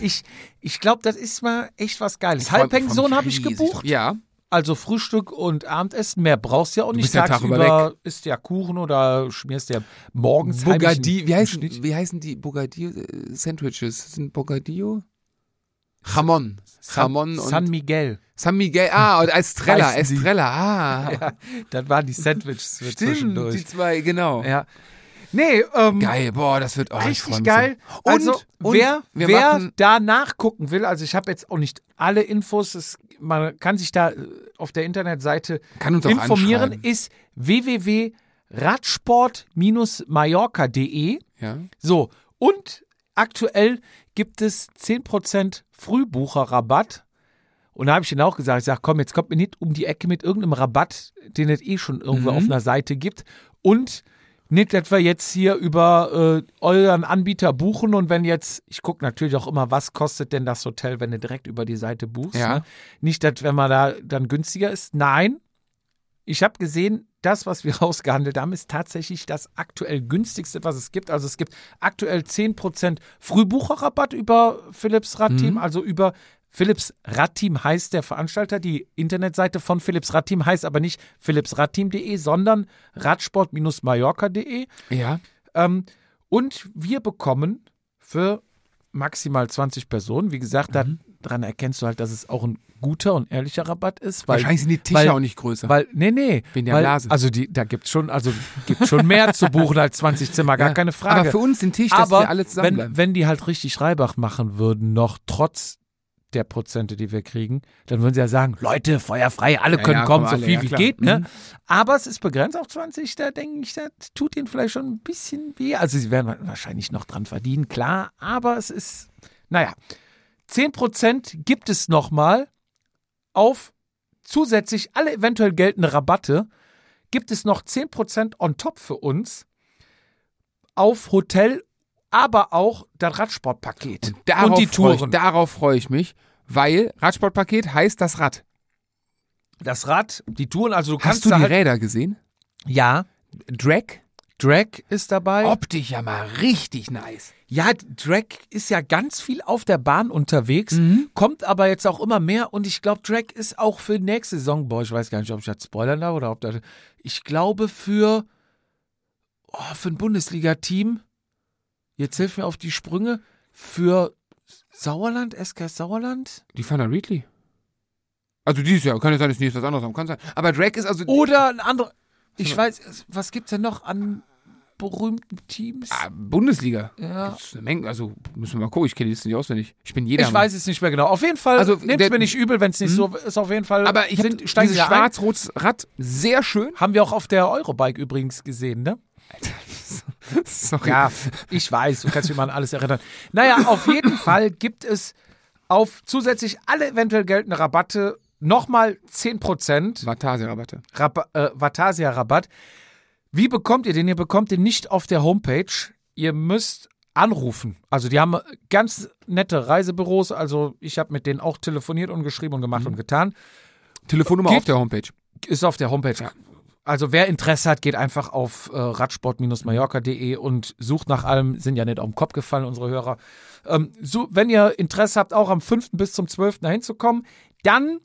Speaker 1: Ich, ich glaube, das ist mal echt was Geiles. Halbpension habe ich gebucht.
Speaker 3: Ja.
Speaker 1: Also Frühstück und Abendessen, mehr brauchst du ja auch nicht. Tagsüber
Speaker 3: Tag
Speaker 1: isst ja Kuchen oder schmierst ja morgens
Speaker 3: Bogadi, wie heißen, wie heißen die Bogadillo äh, Sandwiches? Sind Bogadillo? Jamon. Jamon und
Speaker 1: San Miguel.
Speaker 3: San Miguel. Ah, und Estrella,
Speaker 1: die.
Speaker 3: Estrella. Ah.
Speaker 1: Ja, das waren die Sandwiches
Speaker 3: Stimmt, die
Speaker 1: zwischendurch.
Speaker 3: zwei, genau.
Speaker 1: Ja. Nee, ähm,
Speaker 3: Geil, boah, das wird oh,
Speaker 1: richtig geil.
Speaker 3: So.
Speaker 1: also,
Speaker 3: und
Speaker 1: wer, wer
Speaker 3: machen,
Speaker 1: da nachgucken will, also ich habe jetzt auch nicht alle Infos, es, man kann sich da äh, auf der Internetseite informieren, ist www.radsport-mallorca.de.
Speaker 3: Ja.
Speaker 1: So, und aktuell gibt es 10% Frühbucherrabatt. Und da habe ich ihnen auch gesagt, ich sage, komm, jetzt kommt mir nicht um die Ecke mit irgendeinem Rabatt, den es eh schon irgendwo
Speaker 3: Mhm.
Speaker 1: auf einer Seite gibt. Und nicht, dass wir jetzt hier über äh, euren Anbieter buchen und wenn jetzt, ich gucke natürlich auch immer, was kostet denn das Hotel, wenn du direkt über die Seite buchst.
Speaker 3: Ja.
Speaker 1: Ne? Nicht, dass wenn man da dann günstiger ist. Nein, ich habe gesehen, das, was wir rausgehandelt haben, ist tatsächlich das aktuell günstigste, was es gibt. Also es gibt aktuell 10% Frühbucherrabatt über Philips Radteam,
Speaker 3: Mhm.
Speaker 1: also über Philips Radteam heißt der Veranstalter. Die Internetseite von Philips Radteam heißt aber nicht philipsradteam.de, sondern radsport-mallorca.de.
Speaker 3: Ja.
Speaker 1: Ähm, und wir bekommen für maximal 20 Personen, wie gesagt,
Speaker 3: Mhm.
Speaker 1: daran erkennst du halt, dass es auch ein guter und ehrlicher Rabatt ist. Weil,
Speaker 3: Wahrscheinlich sind die Tische
Speaker 1: weil-
Speaker 3: auch nicht größer.
Speaker 1: weil, nee, nee.
Speaker 3: Wegen der
Speaker 1: weil,
Speaker 3: Blase.
Speaker 1: Also die, da gibt's schon, also gibt's schon mehr zu buchen als 20 Zimmer, gar
Speaker 3: Ja.
Speaker 1: keine Frage.
Speaker 3: Aber für uns den Tisch, dass
Speaker 1: Aber
Speaker 3: wir alle zusammenbleiben.
Speaker 1: wenn, wenn die halt richtig Reibach machen würden, noch trotz der Prozente, die wir kriegen, dann würden sie ja sagen, Leute, feuerfrei, alle
Speaker 3: Ja,
Speaker 1: können
Speaker 3: ja,
Speaker 1: kommen,
Speaker 3: kommen
Speaker 1: so
Speaker 3: alle,
Speaker 1: viel
Speaker 3: ja,
Speaker 1: wie geht. Ne?
Speaker 3: Mhm.
Speaker 1: Aber es ist begrenzt auf 20, da denke ich, das tut ihnen vielleicht schon ein bisschen weh. Also sie werden wahrscheinlich noch dran verdienen, klar, aber es ist, naja, 10% gibt es nochmal auf zusätzlich alle eventuell geltende Rabatte gibt es noch 10% on top für uns auf Hotel, aber auch das Radsportpaket
Speaker 3: Darauf
Speaker 1: und die
Speaker 3: freu
Speaker 1: Touren.
Speaker 3: Ich, darauf freue ich mich, weil Radsportpaket heißt das Rad.
Speaker 1: das Rad, die Touren, also du kannst
Speaker 3: Hast du die
Speaker 1: halt,
Speaker 3: Räder gesehen?
Speaker 1: Ja,
Speaker 3: Drag?
Speaker 1: Drag ist dabei.
Speaker 3: Optisch ja mal richtig nice.
Speaker 1: Ja, Drag ist ja ganz viel auf der Bahn unterwegs,
Speaker 3: Mhm.
Speaker 1: kommt aber jetzt auch immer mehr und ich glaube, Drag ist auch für nächste Saison, boah, ich weiß gar nicht, ob ich das spoilern darf oder ob das, ich glaube für, oh, für ein Bundesliga-Team, jetzt hilf mir auf die Sprünge, für Sauerland, SKS Sauerland?
Speaker 3: Die Fana Readley. Also dieses Jahr, kann ja sein, dass nächstes was anderes haben, kann sein. Aber Drag ist also
Speaker 1: Oder ein anderer, ich weiß, was gibt's denn noch an berühmten Teams?
Speaker 3: ah, Bundesliga.
Speaker 1: Ja.
Speaker 3: Das ist eine Menge, also müssen wir mal gucken, ich kenne die Liste nicht auswendig. Ich bin jeder.
Speaker 1: Ich weiß es nicht mehr genau. Auf jeden Fall,
Speaker 3: Also,
Speaker 1: nehmt mir nicht übel, wenn es nicht so ist. Auf jeden Fall.
Speaker 3: Aber ich finde dieses schwarz-rotes Rad sehr schön.
Speaker 1: Haben wir auch auf der Eurobike übrigens gesehen, ne?
Speaker 3: Sorry.
Speaker 1: Ja, ich weiß, du kannst dich mal an alles erinnern. Naja, auf jeden Fall gibt es auf zusätzlich alle eventuell geltende Rabatte nochmal 10%
Speaker 3: Vatasia-Rabatte.
Speaker 1: Rab äh, Vatasia-Rabatt. Wie bekommt ihr den? Ihr bekommt den nicht auf der Homepage. Ihr müsst anrufen. Also die haben ganz nette Reisebüros. Also ich habe mit denen auch telefoniert und geschrieben und gemacht und getan.
Speaker 3: Telefonnummer
Speaker 1: Geht-
Speaker 3: auf der Homepage.
Speaker 1: Ist auf der Homepage.
Speaker 3: Ja.
Speaker 1: Also wer Interesse hat, geht einfach auf äh, radsport-mallorca.de und sucht nach allem. Sind ja nicht auf den Kopf gefallen, unsere Hörer. Ähm, so, wenn ihr Interesse habt, auch am 5. bis zum 12. dahin zu kommen, dann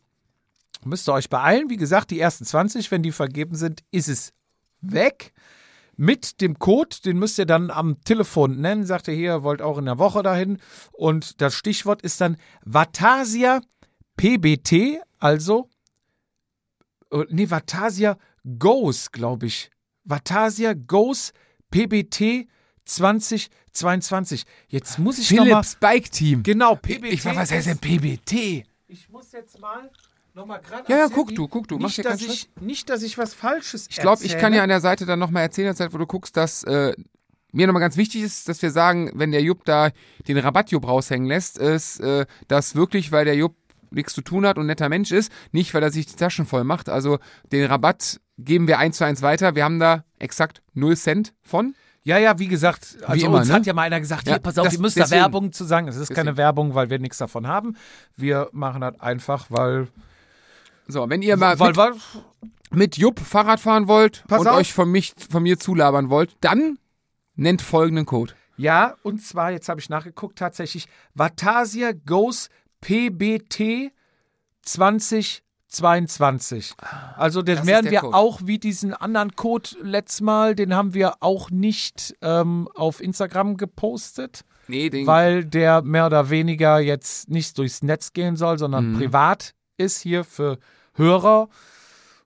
Speaker 1: müsst ihr euch beeilen. Wie gesagt, die ersten 20, wenn die vergeben sind, ist es weg. Mit dem Code, den müsst ihr dann am Telefon nennen. Sagt ihr hier, wollt auch in der Woche dahin. Und das Stichwort ist dann Vatasia PBT, also äh, nee, Vatasia Goes, glaube ich. Vatasia Goes PBT 2022. Jetzt muss ich nochmal.
Speaker 3: Philips Bike Team.
Speaker 1: Genau, PBT.
Speaker 3: Ich war, was heißt denn PBT?
Speaker 1: Ich muss jetzt mal nochmal gerade.
Speaker 3: Ja, ja, guck du, guck du, mach
Speaker 1: Nicht,
Speaker 3: dir
Speaker 1: dass ich, nicht, dass ich was Falsches
Speaker 3: Ich glaube, ich kann ja an der Seite dann nochmal erzählen, der Zeit, wo du guckst, dass äh, mir nochmal ganz wichtig ist, dass wir sagen, wenn der Jupp da den Rabatt-Jupp raushängen lässt, ist äh, das wirklich, weil der Jupp nichts zu tun hat und ein netter Mensch ist, nicht, weil er sich die Taschen voll macht. Also den Rabatt geben wir eins zu eins weiter. Wir haben da exakt 0 Cent von.
Speaker 1: Ja, ja, wie gesagt, also
Speaker 3: immer,
Speaker 1: uns
Speaker 3: ne?
Speaker 1: hat ja mal einer gesagt,
Speaker 3: Ja,
Speaker 1: hier, pass auf,
Speaker 3: das-
Speaker 1: ihr müsst
Speaker 3: deswegen.
Speaker 1: da Werbung zu sagen. Es ist keine
Speaker 3: Deswegen.
Speaker 1: Werbung, weil wir nichts davon haben. Wir machen das einfach, weil,
Speaker 3: So, wenn ihr mal
Speaker 1: weil,
Speaker 3: mit,
Speaker 1: weil
Speaker 3: mit Jupp Fahrrad fahren wollt
Speaker 1: Pass
Speaker 3: und
Speaker 1: auf.
Speaker 3: euch von, mich, von mir zulabern wollt, dann nennt folgenden Code.
Speaker 1: Ja, und zwar, jetzt habe ich nachgeguckt, tatsächlich Vatasia Goes PBT 2022. Also den
Speaker 3: das
Speaker 1: werden wir
Speaker 3: Code.
Speaker 1: auch wie diesen anderen Code letztes Mal, den haben wir auch nicht ähm, auf Instagram gepostet,
Speaker 3: Nee, den
Speaker 1: weil der mehr oder weniger jetzt nicht durchs Netz gehen soll, sondern
Speaker 3: Mhm.
Speaker 1: privat ist hier für Hörer.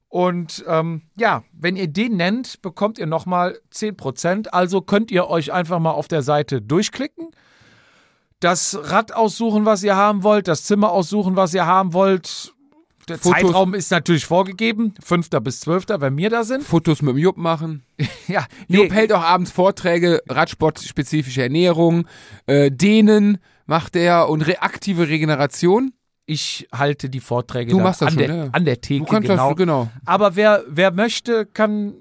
Speaker 1: Und ähm, ja, wenn ihr den nennt, bekommt ihr nochmal 10%. Also könnt ihr euch einfach mal auf der Seite durchklicken, das Rad aussuchen, was ihr haben wollt, das Zimmer aussuchen, was ihr haben wollt. Der
Speaker 3: Fotos-
Speaker 1: Zeitraum ist natürlich vorgegeben, 5. bis 12., wenn wir da sind.
Speaker 3: Fotos mit dem Jupp machen.
Speaker 1: Ja,
Speaker 3: Jupp hält auch abends Vorträge, Radsportspezifische Ernährung, äh, Dehnen macht er und re aktive Regeneration.
Speaker 1: ich halte die Vorträge
Speaker 3: Du machst das
Speaker 1: an,
Speaker 3: schon,
Speaker 1: der,
Speaker 3: ja.
Speaker 1: an der Theke.
Speaker 3: Du kannst
Speaker 1: genau.
Speaker 3: das, genau.
Speaker 1: Aber wer, wer möchte, kann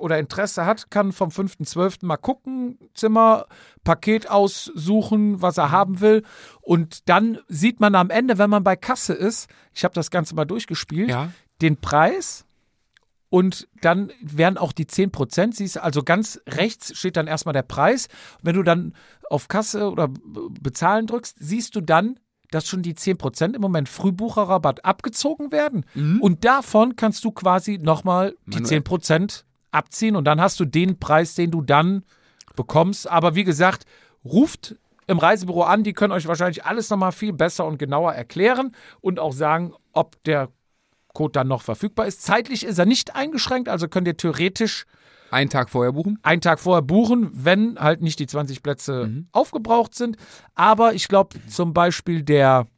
Speaker 1: oder Interesse hat, kann vom 5.12. mal gucken, Zimmer, Paket aussuchen, was er haben will. Und dann sieht man am Ende, wenn man bei Kasse ist, ich habe das Ganze mal durchgespielt,
Speaker 3: Ja.
Speaker 1: den Preis und dann werden auch die 10%, siehst du, also ganz rechts steht dann erstmal der Preis. Wenn du dann auf Kasse oder Bezahlen drückst, siehst du dann, dass schon die 10% im Moment Frühbucherrabatt abgezogen werden. Und davon kannst du quasi nochmal die
Speaker 3: Manuell.
Speaker 1: 10% abziehen und dann hast du den Preis, den du dann bekommst. Aber wie gesagt, ruft im Reisebüro an, die können euch wahrscheinlich alles nochmal viel besser und genauer erklären und auch sagen, ob der Code dann noch verfügbar ist. Zeitlich ist er nicht eingeschränkt, also könnt ihr theoretisch
Speaker 3: Einen Tag vorher buchen.
Speaker 1: einen Tag vorher buchen, wenn halt nicht die 20 Plätze aufgebraucht sind. Aber ich glaube zum Beispiel der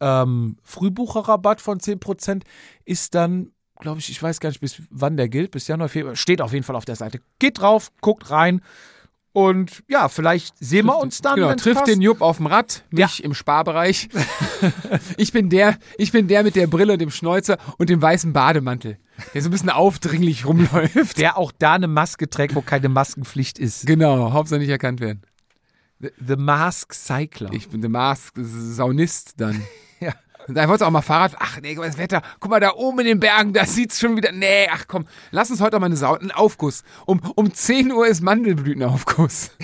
Speaker 1: ähm, Frühbucherrabatt von 10% ist dann, glaube ich, ich weiß gar nicht, bis wann der gilt, bis Januar, Februar, steht auf jeden Fall auf der Seite. Geht drauf, guckt rein Und ja, vielleicht sehen wir uns dann.
Speaker 3: Genau, trifft
Speaker 1: passt.
Speaker 3: den Jupp auf dem Rad, mich im Sparbereich. ich bin der, ich bin der mit der Brille und dem Schnäuzer und dem weißen Bademantel, der so ein bisschen aufdringlich rumläuft.
Speaker 1: Der auch da eine Maske trägt, wo keine Maskenpflicht ist.
Speaker 3: Genau, Hauptsache nicht erkannt werden.
Speaker 1: The, the Mask Cycler.
Speaker 3: Ich bin der Mask Saunist dann. Und da wolltest du auch mal Fahrrad. Ach nee, das Wetter. Guck mal da oben in den Bergen, da sieht's schon wieder. Nee, ach komm, lass uns heute auch mal eine Sau einen Aufguss. Um, um 10 Uhr ist Mandelblütenaufguss.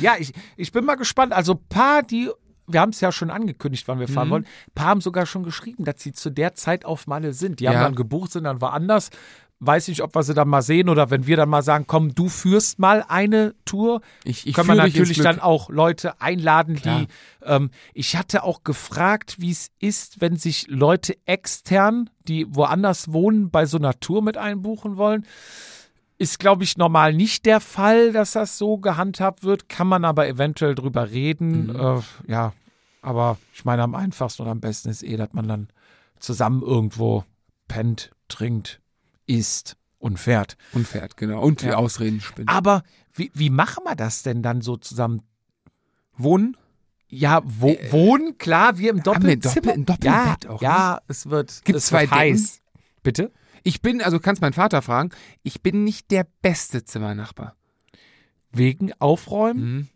Speaker 1: Ja, ich, ich bin mal gespannt. Also paar, die, wir haben es ja schon angekündigt, wann wir
Speaker 3: Mhm.
Speaker 1: fahren wollen, paar haben sogar schon geschrieben, dass sie zu der Zeit auf Malle sind. Die haben
Speaker 3: Ja.
Speaker 1: dann gebucht, sind dann woanders. Weiß nicht, ob wir sie dann mal sehen oder wenn wir dann mal sagen, komm, du führst mal eine Tour.
Speaker 3: Ich, ich
Speaker 1: können wir natürlich dann auch Leute einladen,
Speaker 3: Klar.
Speaker 1: die. Ähm, ich hatte auch gefragt, wie es ist, wenn sich Leute extern, die woanders wohnen, bei so einer Tour mit einbuchen wollen. Ist, glaube ich, normal nicht der Fall, dass das so gehandhabt wird. Kann man aber eventuell drüber reden.
Speaker 3: Mhm.
Speaker 1: Äh, ja, aber ich meine, am einfachsten und am besten ist eh, dass man dann zusammen irgendwo pennt, trinkt, isst und fährt.
Speaker 3: Und fährt, genau. Und die
Speaker 1: Ja.
Speaker 3: Ausreden spinnt.
Speaker 1: Aber wie, wie machen wir das denn dann so zusammen?
Speaker 3: Wohnen?
Speaker 1: Ja, wo, wohnen, klar, wir im
Speaker 3: Äh,
Speaker 1: Doppelzimmer.
Speaker 3: Doppel- Doppelbett
Speaker 1: ja,
Speaker 3: auch?
Speaker 1: Ja, es wird,
Speaker 3: Gibt's
Speaker 1: es
Speaker 3: zwei
Speaker 1: wird heiß. Bitte?
Speaker 3: Ich bin, also kannst meinen Vater fragen, ich bin nicht der beste Zimmernachbar.
Speaker 1: Wegen Aufräumen?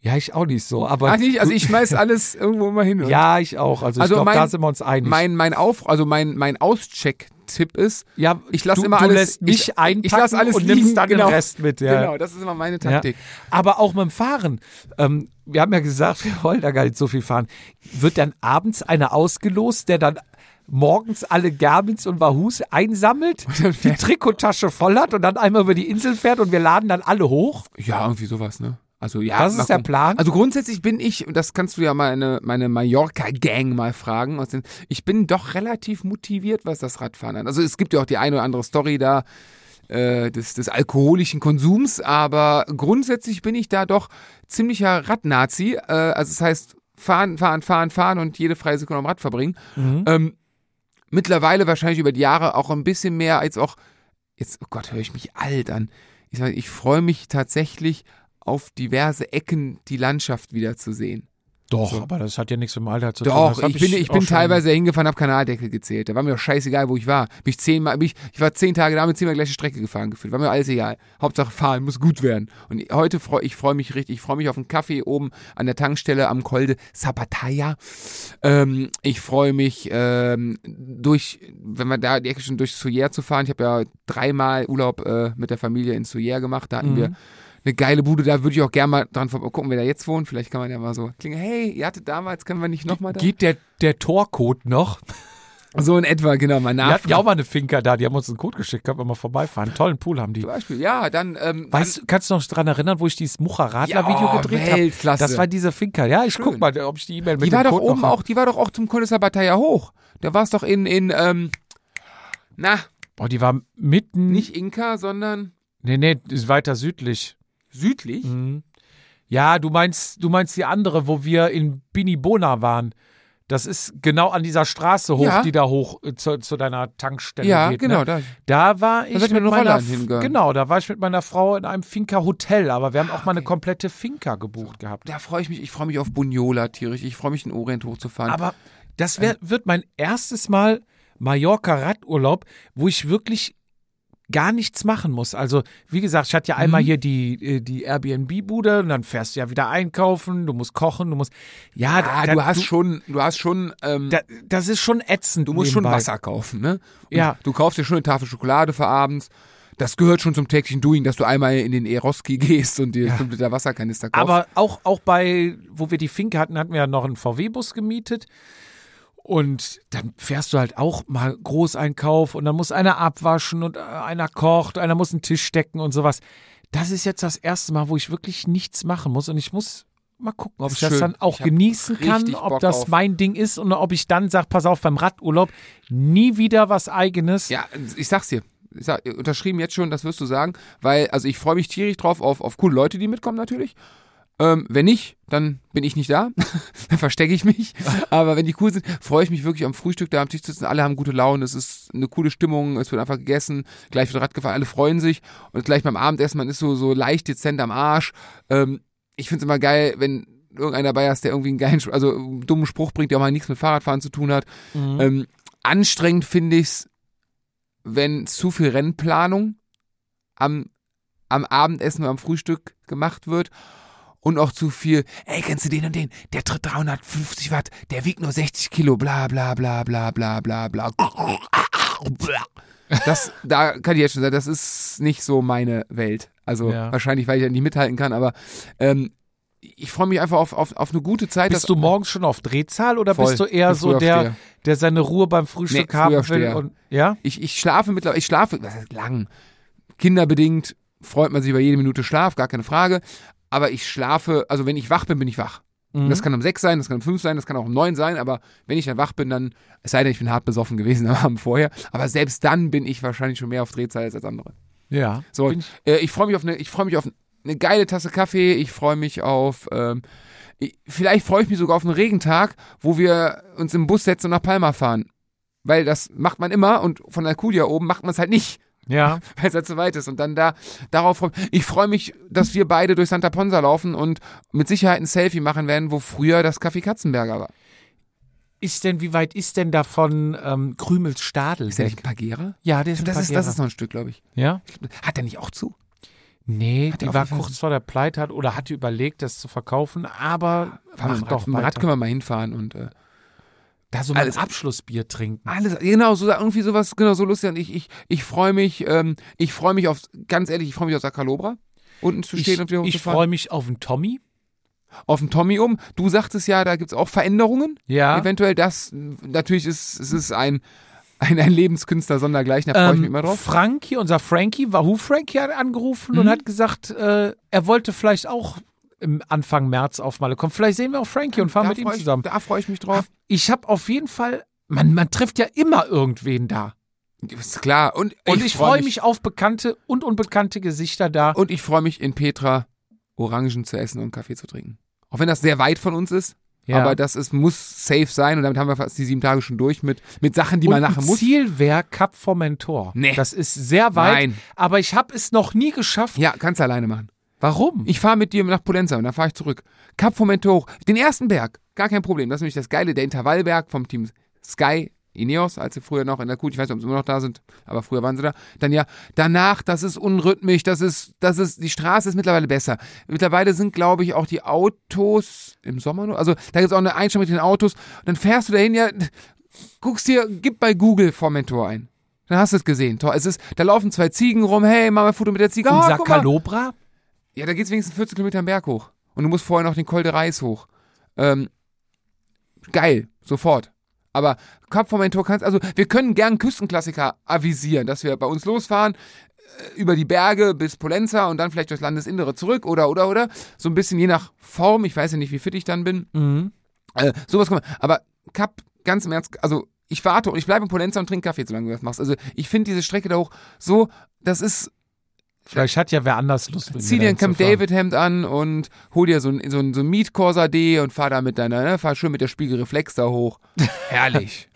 Speaker 1: Ja, ich auch nicht so, aber.
Speaker 3: Ach nicht, also ich schmeiß alles irgendwo immer hin. und
Speaker 1: ja, ich auch. Also,
Speaker 3: Also
Speaker 1: ich glaube,
Speaker 3: mein-
Speaker 1: da sind wir uns einig.
Speaker 3: Mein, mein Auf, also mein, mein Auscheck-Tipp ist,
Speaker 1: ja,
Speaker 3: ich lass
Speaker 1: du,
Speaker 3: immer
Speaker 1: du
Speaker 3: alles-
Speaker 1: lässt mich
Speaker 3: ich-
Speaker 1: einpacken
Speaker 3: ich lass alles
Speaker 1: und nimmst dann
Speaker 3: genau.
Speaker 1: den Rest mit. Ja.
Speaker 3: genau, das ist immer meine
Speaker 1: Ja.
Speaker 3: Taktik.
Speaker 1: Aber auch dem Fahren. Ähm, wir haben ja gesagt, wir wollen da gar nicht so viel fahren. Wird dann abends einer ausgelost, der dann morgens alle Gerbins und Wahoos einsammelt, die Trikottasche voll hat und dann einmal über die Insel fährt und wir laden dann alle hoch?
Speaker 3: Ja, irgendwie sowas, ne? Also ja,
Speaker 1: Das ist der. Plan?
Speaker 3: Also grundsätzlich bin ich, und das kannst du ja meine, meine Mallorca-Gang mal fragen, aus den, ich bin doch relativ motiviert, was das Radfahren an. Also es gibt ja auch die eine oder andere Story da äh, des, des alkoholischen Konsums, aber grundsätzlich bin ich da doch ziemlicher Radnazi. Äh, also das heißt, fahren, fahren, fahren, fahren und jede freie Sekunde am Rad verbringen. Ähm, mittlerweile wahrscheinlich über die Jahre auch ein bisschen mehr als auch, jetzt, oh Gott, höre ich mich alt an. Ich, ich freue mich tatsächlich auf diverse Ecken die Landschaft wiederzusehen.
Speaker 1: Doch, aber das hat ja nichts mit dem Alter zu tun.
Speaker 3: Doch,
Speaker 1: Das hab
Speaker 3: ich bin, ich bin teilweise hingefahren, habe Kanaldeckel gezählt. Da war mir doch scheißegal, wo ich war. Bin ich, zehnmal, bin ich, war zehn Tage da mit zehnmal gleiche Strecke gefahren gefühlt. War mir alles egal. Hauptsache fahren, muss gut werden. Und heute freue ich freue mich richtig. Ich freue mich auf einen Kaffee oben an der Tankstelle am Kolde Sapataya. Ähm, ich freue mich ähm, durch, wenn wir da die Ecke schon durch Soyer zu fahren. Ich habe ja dreimal Urlaub äh, mit der Familie in Soyer gemacht. Da hatten
Speaker 1: Mhm.
Speaker 3: wir eine geile Bude, da würde ich auch gerne mal dran vorbei gucken, wer da jetzt wohnt. Vielleicht kann man ja mal so klingen, hey, ihr hattet damals, können wir nicht nochmal da?
Speaker 1: Geht der, der Torcode noch?
Speaker 3: So in etwa, genau, mal
Speaker 1: Wir hatten ja
Speaker 3: nach.
Speaker 1: auch mal eine Finca da, die haben uns einen Code geschickt, können wir mal vorbeifahren. Tollen Pool haben die.
Speaker 3: Zum Beispiel, ja, dann, ähm,
Speaker 1: Weißt du, kannst du noch dran erinnern, wo ich dieses Mucha-Radler-Video
Speaker 3: Ja, oh,
Speaker 1: gedreht habe? Das war diese Finca. Ja, ich
Speaker 3: Schön.
Speaker 1: guck mal, ob ich die E-Mail mit
Speaker 3: die war doch
Speaker 1: Code
Speaker 3: oben auch, die war doch auch zum Kundesabbataya hoch. Da war es doch in, in, ähm, na,
Speaker 1: Oh, die war mitten.
Speaker 3: nicht Inka, sondern
Speaker 1: Nee, nee, ist weiter südlich.
Speaker 3: Südlich.
Speaker 1: Mhm. Ja, du meinst, du meinst die andere, wo wir in Binibona waren. Das ist genau an dieser Straße hoch,
Speaker 3: Ja.
Speaker 1: die da hoch äh, zu, zu deiner Tankstelle
Speaker 3: Ja,
Speaker 1: geht.
Speaker 3: genau,
Speaker 1: Ne?
Speaker 3: da.
Speaker 1: Da war ich
Speaker 3: ihr
Speaker 1: mit meiner genau, da war ich mit meiner Frau in einem Finca Hotel, aber wir haben auch mal eine komplette Finca gebucht gehabt.
Speaker 3: Da freue ich mich, ich freue mich auf Bunyola tierisch. Ich freue mich, in Orient hochzufahren.
Speaker 1: Aber das wär, wird mein erstes Mal Mallorca Radurlaub, wo ich wirklich gar nichts machen muss. Also, wie gesagt, ich hatte ja einmal
Speaker 3: Mhm.
Speaker 1: hier die, äh, die Airbnb-Bude und dann fährst du ja wieder einkaufen, du musst kochen, du musst. Ja,
Speaker 3: ah,
Speaker 1: da,
Speaker 3: du hast
Speaker 1: du,
Speaker 3: schon, du hast schon, ähm,
Speaker 1: da, das ist schon ätzend.
Speaker 3: Du musst schon
Speaker 1: nebenbei.
Speaker 3: Wasser kaufen, ne? Und
Speaker 1: Ja.
Speaker 3: Du kaufst dir schon eine Tafel Schokolade für abends. Das gehört schon zum täglichen Doing, dass du einmal in den Eroski gehst und dir
Speaker 1: Ja.
Speaker 3: 5 Liter Wasserkanister kaufst.
Speaker 1: Aber auch, auch bei, wo wir die Finke hatten, hatten wir ja noch einen VW-Bus gemietet. Und dann fährst du halt auch mal Großeinkauf und dann muss einer abwaschen und äh, einer kocht, einer muss einen Tisch decken und sowas. Das ist jetzt das erste Mal, wo ich wirklich nichts machen muss und ich muss mal gucken, ob ich das
Speaker 3: schön.
Speaker 1: dann auch genießen kann, ob
Speaker 3: Bock
Speaker 1: das
Speaker 3: auf.
Speaker 1: mein Ding ist und ob ich dann sage, pass auf, beim Radurlaub nie wieder was eigenes.
Speaker 3: ja, ich sag's dir. Ich sag, unterschrieben jetzt schon, das wirst du sagen, weil, also ich freue mich tierisch drauf auf, auf coole Leute, die mitkommen natürlich. Ähm, wenn nicht, dann bin ich nicht da. dann verstecke ich mich. Aber wenn die cool sind, freue ich mich wirklich am Frühstück da am Tisch zu sitzen. Alle haben gute Laune, es ist eine coole Stimmung, es wird einfach gegessen, gleich wird Rad gefahren, alle freuen sich. Und gleich beim Abendessen, man ist so, so leicht dezent am Arsch. Ähm, ich finde es immer geil, wenn irgendeiner dabei ist, der irgendwie einen geilen, also einen dummen Spruch bringt, der auch mal nichts mit Fahrradfahren zu tun hat.
Speaker 1: Mhm.
Speaker 3: Ähm, anstrengend finde ich's, wenn zu viel Rennplanung am, am Abendessen oder am Frühstück gemacht wird und auch zu viel, ey, kennst du den und den? Der tritt 350 Watt, der wiegt nur 60 Kilo, bla bla bla bla bla bla bla. Das, da kann ich jetzt schon sagen, das ist nicht so meine Welt. Also
Speaker 1: Ja.
Speaker 3: wahrscheinlich, weil ich ja nicht mithalten kann, aber ähm, ich freue mich einfach auf, auf, auf eine gute Zeit.
Speaker 1: Bist du morgens schon auf Drehzahl oder
Speaker 3: Voll.
Speaker 1: bist du eher so der, der seine Ruhe beim Frühstück
Speaker 3: Nee,
Speaker 1: haben will? Und, ja?
Speaker 3: Ich, ich schlafe mittlerweile, ich schlafe, was heißt lang? Kinderbedingt freut man sich über jede Minute Schlaf, gar keine Frage. Aber ich schlafe, also wenn ich wach bin, bin ich wach.
Speaker 1: Mhm.
Speaker 3: Das kann um sechs sein, das kann um fünf sein, das kann auch um neun sein, aber wenn ich dann wach bin, dann, es sei denn, ich bin hart besoffen gewesen am Abend vorher, aber selbst dann bin ich wahrscheinlich schon mehr auf Drehzahl als andere.
Speaker 1: Ja.
Speaker 3: So,
Speaker 1: ich-
Speaker 3: äh, ich freue mich auf eine, ich freue mich auf eine geile Tasse Kaffee, ich freue mich auf, ähm, ich, vielleicht freue ich mich sogar auf einen Regentag, wo wir uns im Bus setzen und nach Palma fahren. Weil das macht man immer und von Alcudia oben macht man es halt nicht,
Speaker 1: Ja.
Speaker 3: weil es halt zu weit ist. Und dann da, darauf ich freue mich, dass wir beide durch Santa Ponsa laufen und mit Sicherheit ein Selfie machen werden, wo früher das Café Katzenberger war.
Speaker 1: Ist denn, wie weit ist denn davon ähm, Krümels Stadel?
Speaker 3: Ist der nicht ein Pagera?
Speaker 1: Ja, der ist
Speaker 3: Das ist, das ist noch ein Stück, glaube ich.
Speaker 1: Ja?
Speaker 3: Hat der nicht auch zu?
Speaker 1: Nee,
Speaker 3: Hat
Speaker 1: die war kurz vor der Pleite hat oder hatte überlegt, das zu verkaufen, aber
Speaker 3: mit,
Speaker 1: doch
Speaker 3: Rad, mit Rad können wir mal hinfahren und äh,
Speaker 1: Da so mal
Speaker 3: Alles-
Speaker 1: ein Abschlussbier trinken.
Speaker 3: Alles, genau, so irgendwie sowas, genau, so lustig. Und ich, ich, ich freue mich, ähm, ich freue mich auf, ganz ehrlich, ich freue mich auf Sakalobra. Unten zu stehen
Speaker 1: Ich,
Speaker 3: und wieder
Speaker 1: ich
Speaker 3: hochzufahren.
Speaker 1: freue mich auf den Tommy.
Speaker 3: Auf den Tommy um. Du sagtest ja, da gibt's auch Veränderungen.
Speaker 1: Ja.
Speaker 3: Eventuell das, natürlich ist, es ist ein, ein, ein Lebenskünstler sondergleichen, da freue ich mich
Speaker 1: Ähm,
Speaker 3: immer drauf.
Speaker 1: Frankie, unser Frankie, Wahoo Frankie hat angerufen und
Speaker 3: Mhm.
Speaker 1: hat gesagt, äh, er wollte vielleicht auch Anfang März auf Malle kommen. Vielleicht sehen wir auch Frankie und fahren
Speaker 3: da
Speaker 1: mit ihm
Speaker 3: freu ich,
Speaker 1: zusammen.
Speaker 3: Da freue ich mich drauf.
Speaker 1: Ich habe auf jeden Fall, man, man trifft ja immer irgendwen da.
Speaker 3: Ist klar. Und,
Speaker 1: Und ich,
Speaker 3: freu
Speaker 1: freue mich auf bekannte und unbekannte Gesichter da.
Speaker 3: Und ich freue mich in Petra Orangen zu essen und Kaffee zu trinken. Auch wenn das sehr weit von uns ist.
Speaker 1: Ja.
Speaker 3: Aber das ist, muss safe sein und damit haben wir fast die sieben Tage schon durch mit, mit Sachen, die
Speaker 1: und
Speaker 3: man nachher
Speaker 1: ein
Speaker 3: muss.
Speaker 1: Ziel wäre Cap Formentor.
Speaker 3: Nee.
Speaker 1: Das ist sehr weit,
Speaker 3: Nein.
Speaker 1: aber ich habe es noch nie geschafft.
Speaker 3: Ja, kannst du alleine machen.
Speaker 1: Warum?
Speaker 3: Ich fahre mit dir nach Polenza und dann fahre ich zurück. Cap Formentor hoch. Den ersten Berg, gar kein Problem. Das ist nämlich das Geile, der Intervallberg vom Team Sky Ineos, als sie früher noch in der Kuh, ich weiß nicht, ob sie immer noch da sind, aber früher waren sie da. Dann ja, danach, das ist unrhythmisch, das ist, das ist, die Straße ist mittlerweile besser. Mittlerweile sind, glaube ich, auch die Autos im Sommer nur, also da gibt es auch eine Einstellung mit den Autos. Und dann fährst du dahin, ja, guckst dir, gib bei Google Formentor ein. Dann hast du es gesehen. Toll. Es ist, da laufen zwei Ziegen rum, hey, mach mal ein Foto mit der Ziege.
Speaker 1: Und
Speaker 3: Oh, mal.
Speaker 1: Sakalobra?
Speaker 3: Ja, da geht's wenigstens 40 Kilometer am Berg hoch. Und du musst vorher noch den Col de Reis hoch. Ähm, geil, sofort. Aber Cap Formentor kannst, also wir können gern Küstenklassiker avisieren, dass wir bei uns losfahren, äh, über die Berge bis Polenza und dann vielleicht durchs Landesinnere zurück oder, oder, oder. So ein bisschen je nach Form. Ich weiß ja nicht, wie fit ich dann bin.
Speaker 1: Mhm.
Speaker 3: Äh, sowas kann man. Aber Cap, ganz im Ernst, also ich warte und ich bleibe in Polenza und trinke Kaffee, solange du das machst. Also ich finde diese Strecke da hoch so, das ist,
Speaker 1: Vielleicht hat ja wer anders Lust mit
Speaker 3: zieh dir ein Camp. David Hemd an und hol dir so ein, so ein, so ein Meet Corsa D und fahr da mit deiner, ne, fahr schön mit der Spiegelreflex da hoch. Herrlich.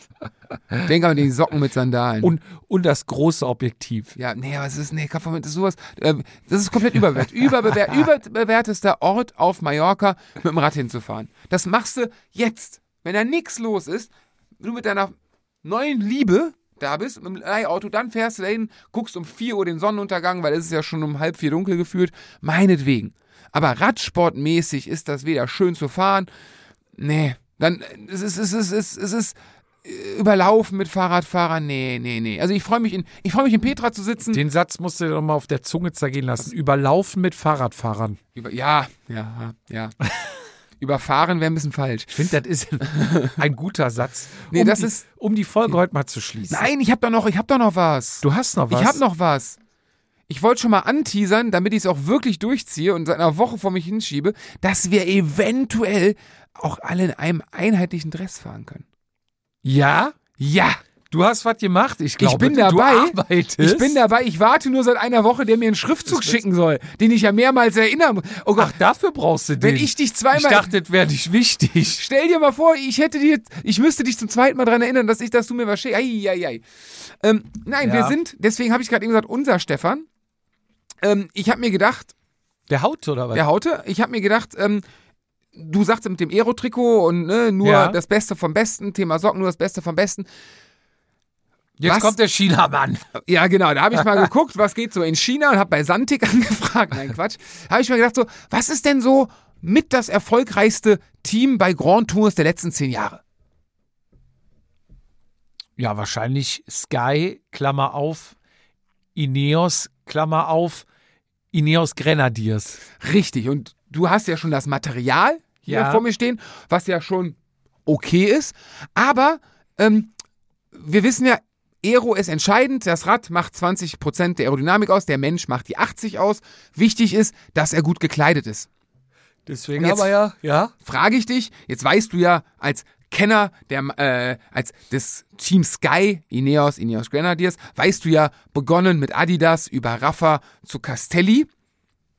Speaker 3: Denk an die Socken mit Sandalen.
Speaker 1: Und, und das große Objektiv.
Speaker 3: ja, nee, aber es ist, nee, Kapferment ist sowas, ähm, das ist komplett überbewertet. Überbewer überbewertester Ort auf Mallorca mit dem Rad hinzufahren. Das machst du jetzt, wenn da nichts los ist, du mit deiner neuen Liebe da bist, mit dem Leihauto, dann fährst du dahin, guckst um 4 Uhr den Sonnenuntergang, weil es ist ja schon um halb vier dunkel gefühlt, meinetwegen. Aber Radsportmäßig ist das weder schön zu fahren, nee, dann, es ist, es ist, es ist, es ist äh, überlaufen mit Fahrradfahrern, nee, nee, nee. Also ich freue mich in, ich freue mich in Petra zu sitzen.
Speaker 1: Den Satz musst du dir doch mal auf der Zunge zergehen lassen. Überlaufen mit Fahrradfahrern.
Speaker 3: Über, ja, ja, ja. Überfahren wäre ein bisschen falsch.
Speaker 1: Ich finde, das ist ein guter Satz.
Speaker 3: Nee,
Speaker 1: um
Speaker 3: das
Speaker 1: die,
Speaker 3: ist-
Speaker 1: Um die Folge heute mal zu schließen.
Speaker 3: Nein, ich habe doch noch, ich habe doch noch was.
Speaker 1: Du hast noch was.
Speaker 3: Ich habe noch was. Ich wollte schon mal anteasern, damit ich es auch wirklich durchziehe und seit einer Woche vor mich hinschiebe, dass wir eventuell auch alle in einem einheitlichen Dress fahren können.
Speaker 1: Ja?
Speaker 3: Ja.
Speaker 1: Du hast was gemacht, ich glaube.
Speaker 3: ich bin dabei. Ich bin dabei. Ich warte nur seit einer Woche, der mir einen Schriftzug schicken soll, den ich ja mehrmals erinnern muss. Oh Gott,
Speaker 1: Ach, dafür brauchst du den.
Speaker 3: wenn ich dich zweimal.
Speaker 1: Ich dachte, das wäre nicht wichtig.
Speaker 3: Stell dir mal vor, ich hätte dir, ich müsste dich zum zweiten Mal daran erinnern, dass ich, dass du mir was schickst. Ähm, nein,
Speaker 1: Ja.
Speaker 3: wir sind, deswegen habe ich gerade eben gesagt, unser Stefan. Ähm, ich habe mir gedacht,
Speaker 1: Der Haut oder was?
Speaker 3: der Haute, ich habe mir gedacht, ähm, du sagst mit dem Aero-Trikot und ne, nur
Speaker 1: Ja.
Speaker 3: das Beste vom Besten, Thema Socken, nur das Beste vom Besten.
Speaker 1: Jetzt
Speaker 3: was?
Speaker 1: kommt der Chinamann.
Speaker 3: Ja, genau, da habe ich mal geguckt, was geht so in China und habe bei Santik angefragt. Nein, Quatsch. habe ich mir gedacht, so, was ist denn so mit das erfolgreichste Team bei Grand Tours der letzten zehn Jahre?
Speaker 1: Ja, wahrscheinlich Sky, Klammer auf, Ineos, Klammer auf, Ineos Grenadiers.
Speaker 3: Richtig. Und du hast ja schon das Material hier
Speaker 1: Ja.
Speaker 3: vor mir stehen, was ja schon okay ist. Aber ähm, wir wissen ja, Aero ist entscheidend. Das Rad macht 20% der Aerodynamik aus, der Mensch macht die 80 aus. Wichtig ist, dass er gut gekleidet ist.
Speaker 1: Deswegen
Speaker 3: jetzt-
Speaker 1: aber ja, ja.
Speaker 3: Frage ich dich, jetzt weißt du ja als Kenner der, äh, als des Team Sky, Ineos, Ineos Grenadiers, weißt du ja, begonnen mit Adidas über Rafa zu Castelli.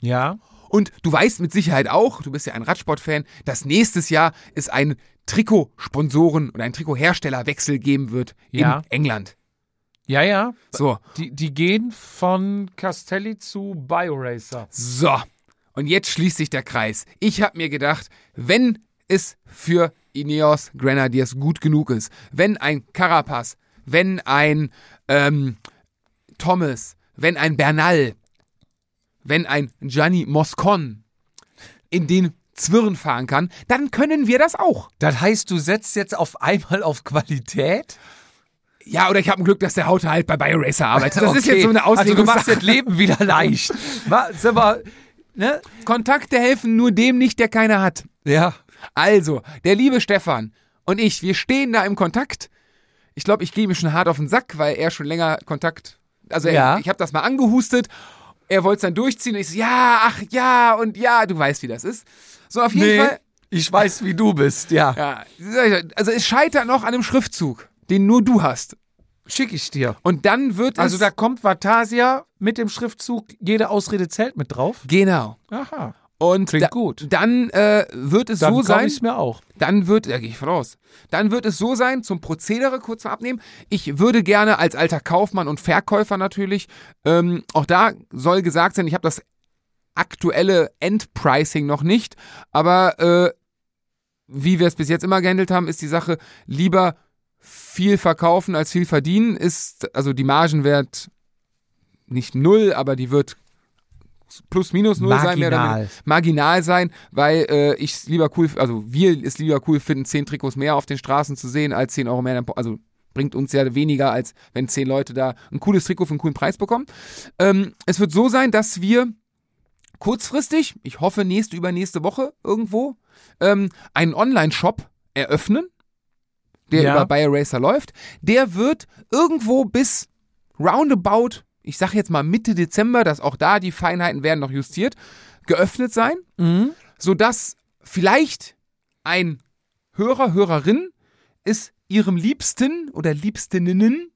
Speaker 1: Ja.
Speaker 3: Und du weißt mit Sicherheit auch, du bist ja ein Radsportfan, dass nächstes Jahr es einen Trikotsponsoren oder einen Trikotherstellerwechsel geben wird
Speaker 1: Ja.
Speaker 3: in England.
Speaker 1: Ja, ja.
Speaker 3: So,
Speaker 1: Die, die gehen von Castelli zu BioRacer.
Speaker 3: so. Und jetzt schließt sich der Kreis. Ich habe mir gedacht, wenn es für Ineos Grenadiers gut genug ist, wenn ein Carapaz, wenn ein ähm, Thomas, wenn ein Bernal, wenn ein Gianni Moscon in den Zwirn fahren kann, dann können wir das auch.
Speaker 1: Das heißt, du setzt jetzt auf einmal auf Qualität?
Speaker 3: Ja, oder ich habe ein Glück, dass der Haute halt bei BioRacer arbeitet. Das ist
Speaker 1: Okay.
Speaker 3: jetzt so eine
Speaker 1: Also du
Speaker 3: Auslegung.
Speaker 1: machst das Leben wieder leicht. Wa- Sag mal, ne?
Speaker 3: Kontakte helfen nur dem nicht, der keine hat.
Speaker 1: Ja.
Speaker 3: Also, der liebe Stefan und ich, wir stehen da im Kontakt. Ich glaube, ich gehe ihm schon hart auf den Sack, weil er schon länger Kontakt. Also,
Speaker 1: Ja.
Speaker 3: er, ich habe das mal angehustet. Er wollte es dann durchziehen und ich so, ja, ach ja und ja, du weißt, wie das ist. So, auf jeden Fall.
Speaker 1: ich weiß, wie du bist, ja.
Speaker 3: Ja, also, es scheitert noch an einem Schriftzug, den nur du hast.
Speaker 1: Schick ich dir.
Speaker 3: Und dann wird
Speaker 1: Also
Speaker 3: es.
Speaker 1: da kommt Vatasia mit dem Schriftzug jede Ausrede zählt mit drauf.
Speaker 3: genau.
Speaker 1: Aha.
Speaker 3: Und
Speaker 1: Klingt
Speaker 3: da,
Speaker 1: gut.
Speaker 3: dann äh, wird es
Speaker 1: Dann
Speaker 3: so
Speaker 1: so
Speaker 3: sein.
Speaker 1: ich mir auch.
Speaker 3: Dann wird, da gehe ich voraus, dann wird es so sein, zum Prozedere kurz mal abnehmen. Ich würde gerne als alter Kaufmann und Verkäufer natürlich, ähm, auch da soll gesagt sein, ich habe das aktuelle Endpricing noch nicht, aber äh, wie wir es bis jetzt immer gehandelt haben, ist die Sache lieber viel verkaufen als viel verdienen. Ist, also die Margenwert nicht null, aber die wird plus minus null sein, mehr oder weniger
Speaker 1: Marginal.
Speaker 3: marginal sein, weil äh, ich es lieber cool, also wir es lieber cool finden, zehn Trikots mehr auf den Straßen zu sehen, als 10 Euro mehr. Also bringt uns ja weniger, als wenn zehn Leute da ein cooles Trikot für einen coolen Preis bekommen. Ähm, es wird so sein, dass wir kurzfristig, ich hoffe nächste, übernächste Woche irgendwo, ähm, einen Online-Shop eröffnen, der
Speaker 1: Ja.
Speaker 3: über BioRacer läuft. Der wird irgendwo bis roundabout, ich sag jetzt mal Mitte Dezember, dass auch da die Feinheiten werden noch justiert, geöffnet sein,
Speaker 1: Mhm.
Speaker 3: sodass vielleicht ein Hörer, Hörerin es ihrem Liebsten oder Liebstinnen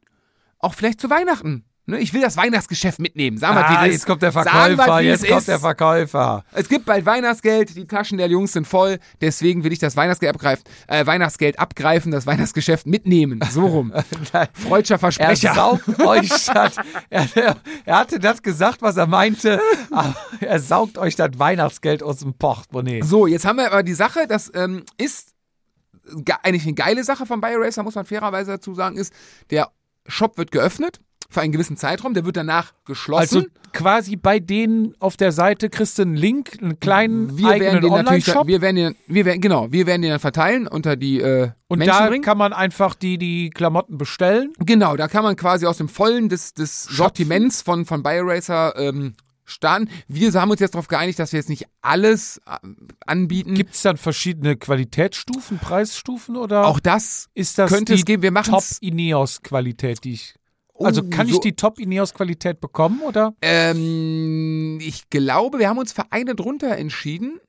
Speaker 3: auch vielleicht zu Weihnachten. Ne? Ich will das Weihnachtsgeschäft mitnehmen. Sagen wir,
Speaker 1: Ah, jetzt kommt der Verkäufer,
Speaker 3: wie
Speaker 1: jetzt
Speaker 3: es
Speaker 1: kommt
Speaker 3: ist.
Speaker 1: der Verkäufer.
Speaker 3: Es gibt bald Weihnachtsgeld, die Taschen der Jungs sind voll, deswegen will ich das Weihnachtsgeld abgreifen, äh, Weihnachtsgeld abgreifen, das Weihnachtsgeschäft mitnehmen. So rum. Freudscher
Speaker 1: Er
Speaker 3: Versprecher.
Speaker 1: saugt euch das. Er, er, er hatte das gesagt, was er meinte, aber er saugt euch das Weihnachtsgeld aus dem Portemonnaie.
Speaker 3: So, jetzt haben wir aber die Sache, das ähm, ist ge eigentlich eine geile Sache von BioRacer, muss man fairerweise dazu sagen, ist, der Shop wird geöffnet für einen gewissen Zeitraum, der wird danach geschlossen.
Speaker 1: Also quasi bei denen auf der Seite kriegst du einen Link, einen kleinen
Speaker 3: wir werden
Speaker 1: eigenen
Speaker 3: den natürlich,
Speaker 1: Online-Shop.
Speaker 3: wir werden den, wir werden, genau, wir werden den dann verteilen unter die äh,
Speaker 1: Und
Speaker 3: Menschen
Speaker 1: da
Speaker 3: bringen.
Speaker 1: kann man einfach die, die Klamotten bestellen.
Speaker 3: Genau, da kann man quasi aus dem Vollen des, des Sortiments von, von BioRacer ähm, starten. Wir haben uns jetzt darauf geeinigt, dass wir jetzt nicht alles äh, anbieten.
Speaker 1: Gibt es dann verschiedene Qualitätsstufen, Preisstufen oder
Speaker 3: auch das
Speaker 1: ist das
Speaker 3: könnte es geben. Wir machen
Speaker 1: Top. Ineos Qualität, die ich also
Speaker 3: Oh,
Speaker 1: kann ich
Speaker 3: so-
Speaker 1: die Top Ineos Qualität bekommen oder?
Speaker 3: Ähm, ich glaube, wir haben uns für eine drunter entschieden,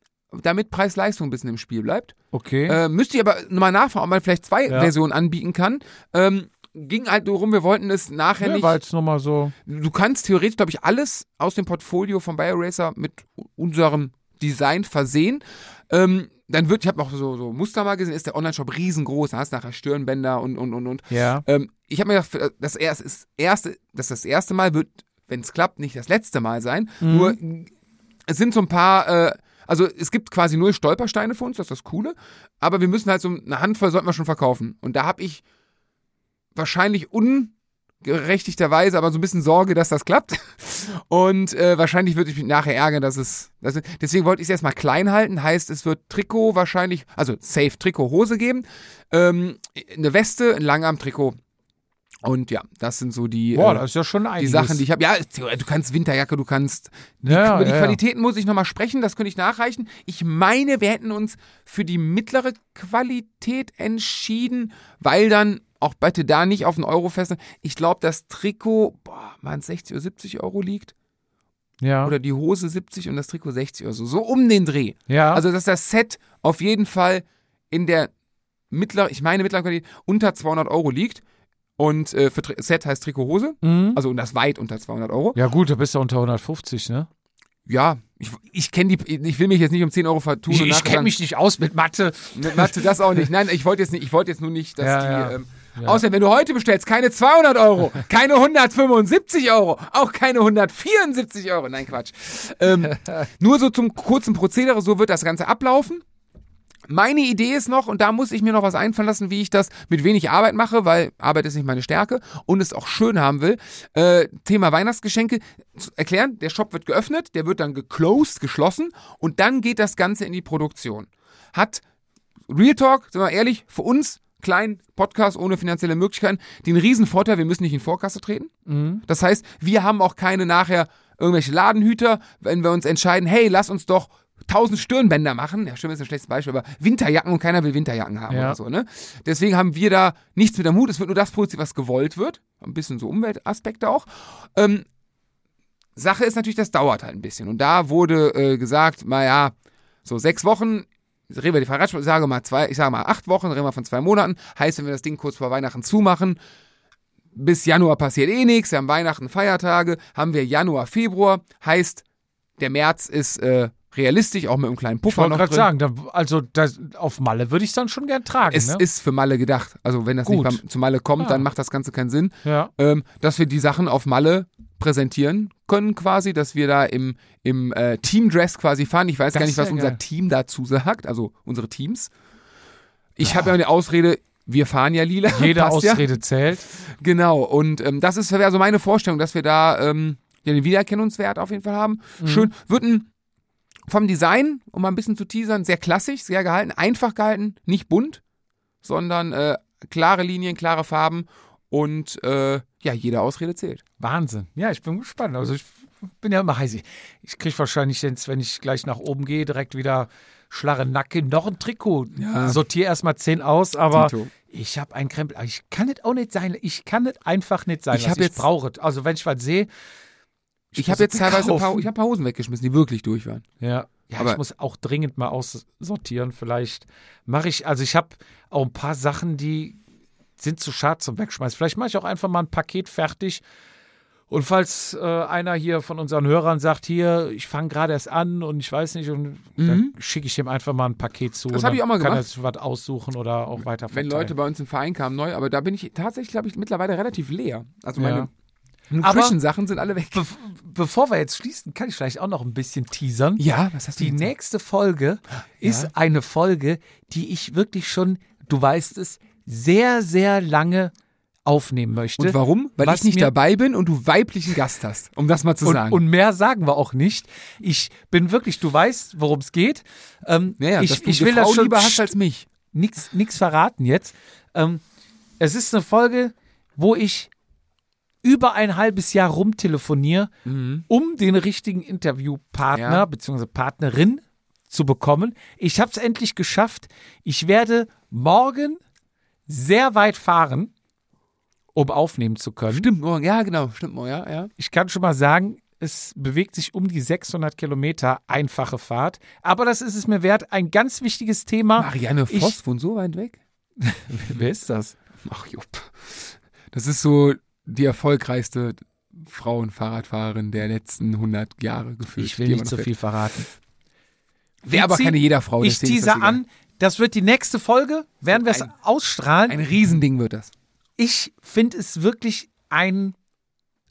Speaker 3: damit Preis-Leistung ein bisschen im Spiel bleibt.
Speaker 1: Okay.
Speaker 3: Äh, müsste ich aber nochmal nachfragen, ob man vielleicht zwei
Speaker 1: Ja.
Speaker 3: Versionen anbieten kann. Ähm, ging halt nur rum, wir wollten es nachher
Speaker 1: Ja,
Speaker 3: nicht.
Speaker 1: war jetzt nochmal so.
Speaker 3: Du kannst theoretisch, glaube ich, alles aus dem Portfolio von BioRacer mit unserem Design versehen. Ähm, dann wird, ich habe noch so, so Muster mal gesehen, ist der Online-Shop riesengroß, da hast du nachher Stirnbänder und, und, und, und.
Speaker 1: Ja.
Speaker 3: Ähm, ich habe mir gedacht, das erste, ist erste, das das erste Mal wird, wenn es klappt, nicht das letzte Mal sein.
Speaker 1: Mhm.
Speaker 3: Nur es sind so ein paar, äh, also es gibt quasi null Stolpersteine für uns, das ist das Coole. Aber wir müssen halt so eine Handvoll sollten wir schon verkaufen. Und da habe ich wahrscheinlich ungerechtigterweise aber so ein bisschen Sorge, dass das klappt. Und äh, wahrscheinlich würde ich mich nachher ärgern, dass es. Dass es deswegen wollte ich es erstmal klein halten. Heißt, es wird Trikot wahrscheinlich, also safe Trikot, Hose geben. Ähm, eine Weste, ein Langarm-Trikot. Und ja, das sind so die,
Speaker 1: Boah,
Speaker 3: äh,
Speaker 1: das ist ja schon
Speaker 3: die. Sachen, die ich habe. Ja, du kannst Winterjacke, du kannst.
Speaker 1: ja,
Speaker 3: Über die
Speaker 1: ja,
Speaker 3: Qualitäten muss ich nochmal sprechen, das könnte ich nachreichen. Ich meine, wir hätten uns für die mittlere Qualität entschieden, weil dann auch bitte da nicht auf den Euro fest. Ich glaube, das Trikot, boah, waren 60 oder 70 Euro liegt.
Speaker 1: Ja.
Speaker 3: Oder die Hose 70 und das Trikot 60 oder so. So um den Dreh.
Speaker 1: ja.
Speaker 3: Also, dass das Set auf jeden Fall in der mittleren, ich meine mittlere Qualität, unter 200 Euro liegt. Und äh, für Tri Set heißt Trikot Hose.
Speaker 1: mhm.
Speaker 3: Also, und das weit unter 200 Euro.
Speaker 1: ja, gut, du bist ja unter 150, ne?
Speaker 3: Ja, ich, ich kenne die, ich will mich jetzt nicht um 10 Euro vertun.
Speaker 1: Ich, ich kenne mich nicht aus mit Mathe.
Speaker 3: Mit Mathe das auch nicht. Nein, ich wollte jetzt nicht, ich wollte jetzt nur nicht, dass
Speaker 1: Ja,
Speaker 3: die.
Speaker 1: ja.
Speaker 3: Ähm,
Speaker 1: Ja.
Speaker 3: Außerdem, wenn du heute bestellst, keine 200 Euro, keine 175 Euro, auch keine 174 Euro. Nein, Quatsch. Ähm, nur so zum kurzen Prozedere, so wird das Ganze ablaufen. Meine Idee ist noch, und da muss ich mir noch was einfallen lassen, wie ich das mit wenig Arbeit mache, weil Arbeit ist nicht meine Stärke und es auch schön haben will. Äh, Thema Weihnachtsgeschenke zu erklären. Der Shop wird geöffnet, der wird dann geclosed, geschlossen und dann geht das Ganze in die Produktion. Hat Real Talk, sind wir ehrlich, für uns kleinen Podcast ohne finanzielle Möglichkeiten den riesen Vorteil, wir müssen nicht in Vorkasse treten.
Speaker 1: Mhm.
Speaker 3: Das heißt, wir haben auch keine nachher irgendwelche Ladenhüter, wenn wir uns entscheiden, hey, lass uns doch 1000 Stirnbänder machen. Ja, stimmt, ist ein schlechtes Beispiel, aber Winterjacken und keiner will Winterjacken haben
Speaker 1: Ja.
Speaker 3: oder so, ne? Deswegen haben wir da nichts mit am Hut. Es wird nur das produziert, was gewollt wird. Ein bisschen so Umweltaspekte auch. Ähm, Sache ist natürlich, das dauert halt ein bisschen. Und da wurde äh, gesagt, naja, so sechs Wochen, reden wir die Verratsch, ich sage mal zwei, ich sage mal acht Wochen, reden wir von zwei Monaten. Heißt, wenn wir das Ding kurz vor Weihnachten zumachen, bis Januar passiert eh nichts, wir haben Weihnachten, Feiertage, haben wir Januar, Februar, heißt, der März ist äh, realistisch, auch mit einem kleinen
Speaker 1: Ich
Speaker 3: Puffer
Speaker 1: wollte
Speaker 3: noch
Speaker 1: gerade sagen, da, also das, auf Malle würde ich es dann schon gern tragen.
Speaker 3: Es
Speaker 1: ne?
Speaker 3: ist für Malle gedacht. Also wenn das
Speaker 1: Gut.
Speaker 3: nicht beim, zu Malle kommt,
Speaker 1: Ah.
Speaker 3: dann macht das Ganze keinen Sinn.
Speaker 1: ja.
Speaker 3: Ähm, dass wir die Sachen auf Malle präsentieren können quasi, dass wir da im, im äh, Teamdress quasi fahren. Ich weiß
Speaker 1: Das
Speaker 3: gar nicht, was unser
Speaker 1: geil.
Speaker 3: Team dazu sagt, also unsere Teams. Ich habe ja eine Ausrede, wir fahren ja lila.
Speaker 1: Jede
Speaker 3: passt ja.
Speaker 1: Ausrede zählt.
Speaker 3: Genau, und ähm, das ist wäre so meine Vorstellung, dass wir da ähm, ja, den Wiedererkennungswert auf jeden Fall haben.
Speaker 1: Mhm.
Speaker 3: Schön. Wird ein vom Design, um mal ein bisschen zu teasern, sehr klassisch, sehr gehalten, einfach gehalten, nicht bunt, sondern äh, klare Linien, klare Farben und äh, ja, jede Ausrede zählt.
Speaker 1: Wahnsinn. Ja, ich bin gespannt. Also ich bin ja immer heiß. Ich kriege wahrscheinlich jetzt, wenn ich gleich nach oben gehe, direkt wieder schlarre Nacke, noch ein Trikot.
Speaker 3: Ja.
Speaker 1: Sortiere erstmal zehn aus, aber
Speaker 3: Tito.
Speaker 1: ich habe einen Krempel. Ich kann es auch nicht sein. Ich kann es einfach nicht sein.
Speaker 3: Ich
Speaker 1: was ich
Speaker 3: jetzt-
Speaker 1: brauche es. Also wenn ich was sehe.
Speaker 3: Ich habe jetzt teilweise ein paar,
Speaker 1: kaufen.
Speaker 3: ich hab ein paar Hosen weggeschmissen, die wirklich durch waren.
Speaker 1: Ja, ja
Speaker 3: Aber-
Speaker 1: ich muss auch dringend mal aussortieren. Vielleicht mache ich, also ich habe auch ein paar Sachen, die sind zu schade zum Wegschmeißen. Vielleicht mache ich auch einfach mal ein Paket fertig. Und falls äh, einer hier von unseren Hörern sagt, hier, ich fange gerade erst an und ich weiß nicht, und dann schicke ich dem einfach mal ein Paket zu.
Speaker 3: Mhm. Das
Speaker 1: und
Speaker 3: hab ich auch mal
Speaker 1: Kann er
Speaker 3: gemacht.
Speaker 1: sich was aussuchen oder auch weiter
Speaker 3: Wenn
Speaker 1: verteilen.
Speaker 3: Leute bei uns im Verein kamen neu, aber da bin ich tatsächlich, glaube ich, mittlerweile relativ leer. Also meine
Speaker 1: Ja.
Speaker 3: Nutrition-Sachen sind alle weg.
Speaker 1: Be bevor wir jetzt schließen, kann ich vielleicht auch noch ein bisschen teasern.
Speaker 3: Ja, was hast du
Speaker 1: Die nächste Folge ist eine Folge, die ich wirklich schon, du weißt es, sehr, sehr lange aufnehmen möchte.
Speaker 3: Und warum? Weil ich nicht dabei bin und du weiblichen Gast hast, um das mal zu
Speaker 1: Und,
Speaker 3: sagen.
Speaker 1: und mehr sagen wir auch nicht. Ich bin wirklich, du weißt, worum es geht. Ähm,
Speaker 3: naja,
Speaker 1: ich,
Speaker 3: dass du
Speaker 1: ich will das
Speaker 3: Frau
Speaker 1: schon
Speaker 3: lieber hast als mich.
Speaker 1: nichts nix verraten jetzt. Ähm, es ist eine Folge, wo ich über ein halbes Jahr rumtelefoniere, um den richtigen Interviewpartner
Speaker 3: Ja.
Speaker 1: bzw. Partnerin zu bekommen. Ich habe es endlich geschafft. Ich werde morgen sehr weit fahren, um aufnehmen zu können.
Speaker 3: Stimmt, morgen. Ja, genau, stimmt, morgen, ja, ja.
Speaker 1: Ich kann schon mal sagen, es bewegt sich um die 600 Kilometer einfache Fahrt. Aber das ist es mir wert. Ein ganz wichtiges Thema.
Speaker 3: Marianne
Speaker 1: Ich-
Speaker 3: Voss wohnt so weit weg?
Speaker 1: Wer ist das?
Speaker 3: Ach, Jupp. Das ist so die erfolgreichste Frauenfahrradfahrerin der letzten 100 Jahre gefühlt.
Speaker 1: Ich will nicht
Speaker 3: immer
Speaker 1: so viel verraten.
Speaker 3: Wäre aber keine jeder Frau.
Speaker 1: Ich teaser an, das wird die nächste Folge, werden wir es ausstrahlen.
Speaker 3: Ein Riesending wird das.
Speaker 1: ich finde es wirklich ein,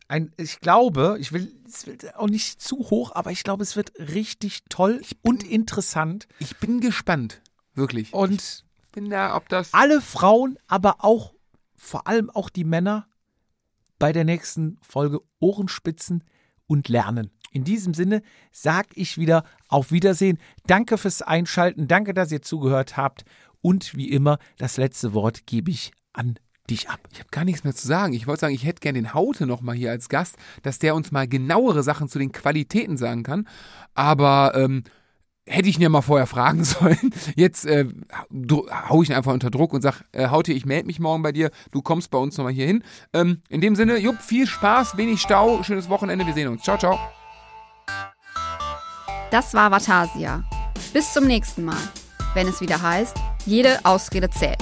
Speaker 1: ein, ich glaube, ich will, es wird auch nicht zu hoch, aber ich glaube, es wird richtig toll und interessant.
Speaker 3: Ich bin gespannt. Wirklich.
Speaker 1: Und
Speaker 3: ich bin da, ob das.
Speaker 1: alle Frauen, aber auch, vor allem auch die Männer, bei der nächsten Folge Ohrenspitzen und lernen. In diesem Sinne sag ich wieder auf Wiedersehen. Danke fürs Einschalten. Danke, dass ihr zugehört habt. Und wie immer, das letzte Wort gebe ich an dich ab.
Speaker 3: Ich habe gar nichts mehr zu sagen. Ich wollte sagen, ich hätte gern den Haute noch mal hier als Gast, dass der uns mal genauere Sachen zu den Qualitäten sagen kann. Aber ähm, hätte ich ihn ja mal vorher fragen sollen. Jetzt äh, hau ich ihn einfach unter Druck und sag, äh, Haute, ich melde mich morgen bei dir. Du kommst bei uns noch mal hier hin. Ähm, in dem Sinne, Jupp, viel Spaß, wenig Stau, schönes Wochenende. Wir sehen uns. Ciao, ciao.
Speaker 2: Das war Vatasia. Bis zum nächsten Mal, wenn es wieder heißt, jede Ausrede zählt.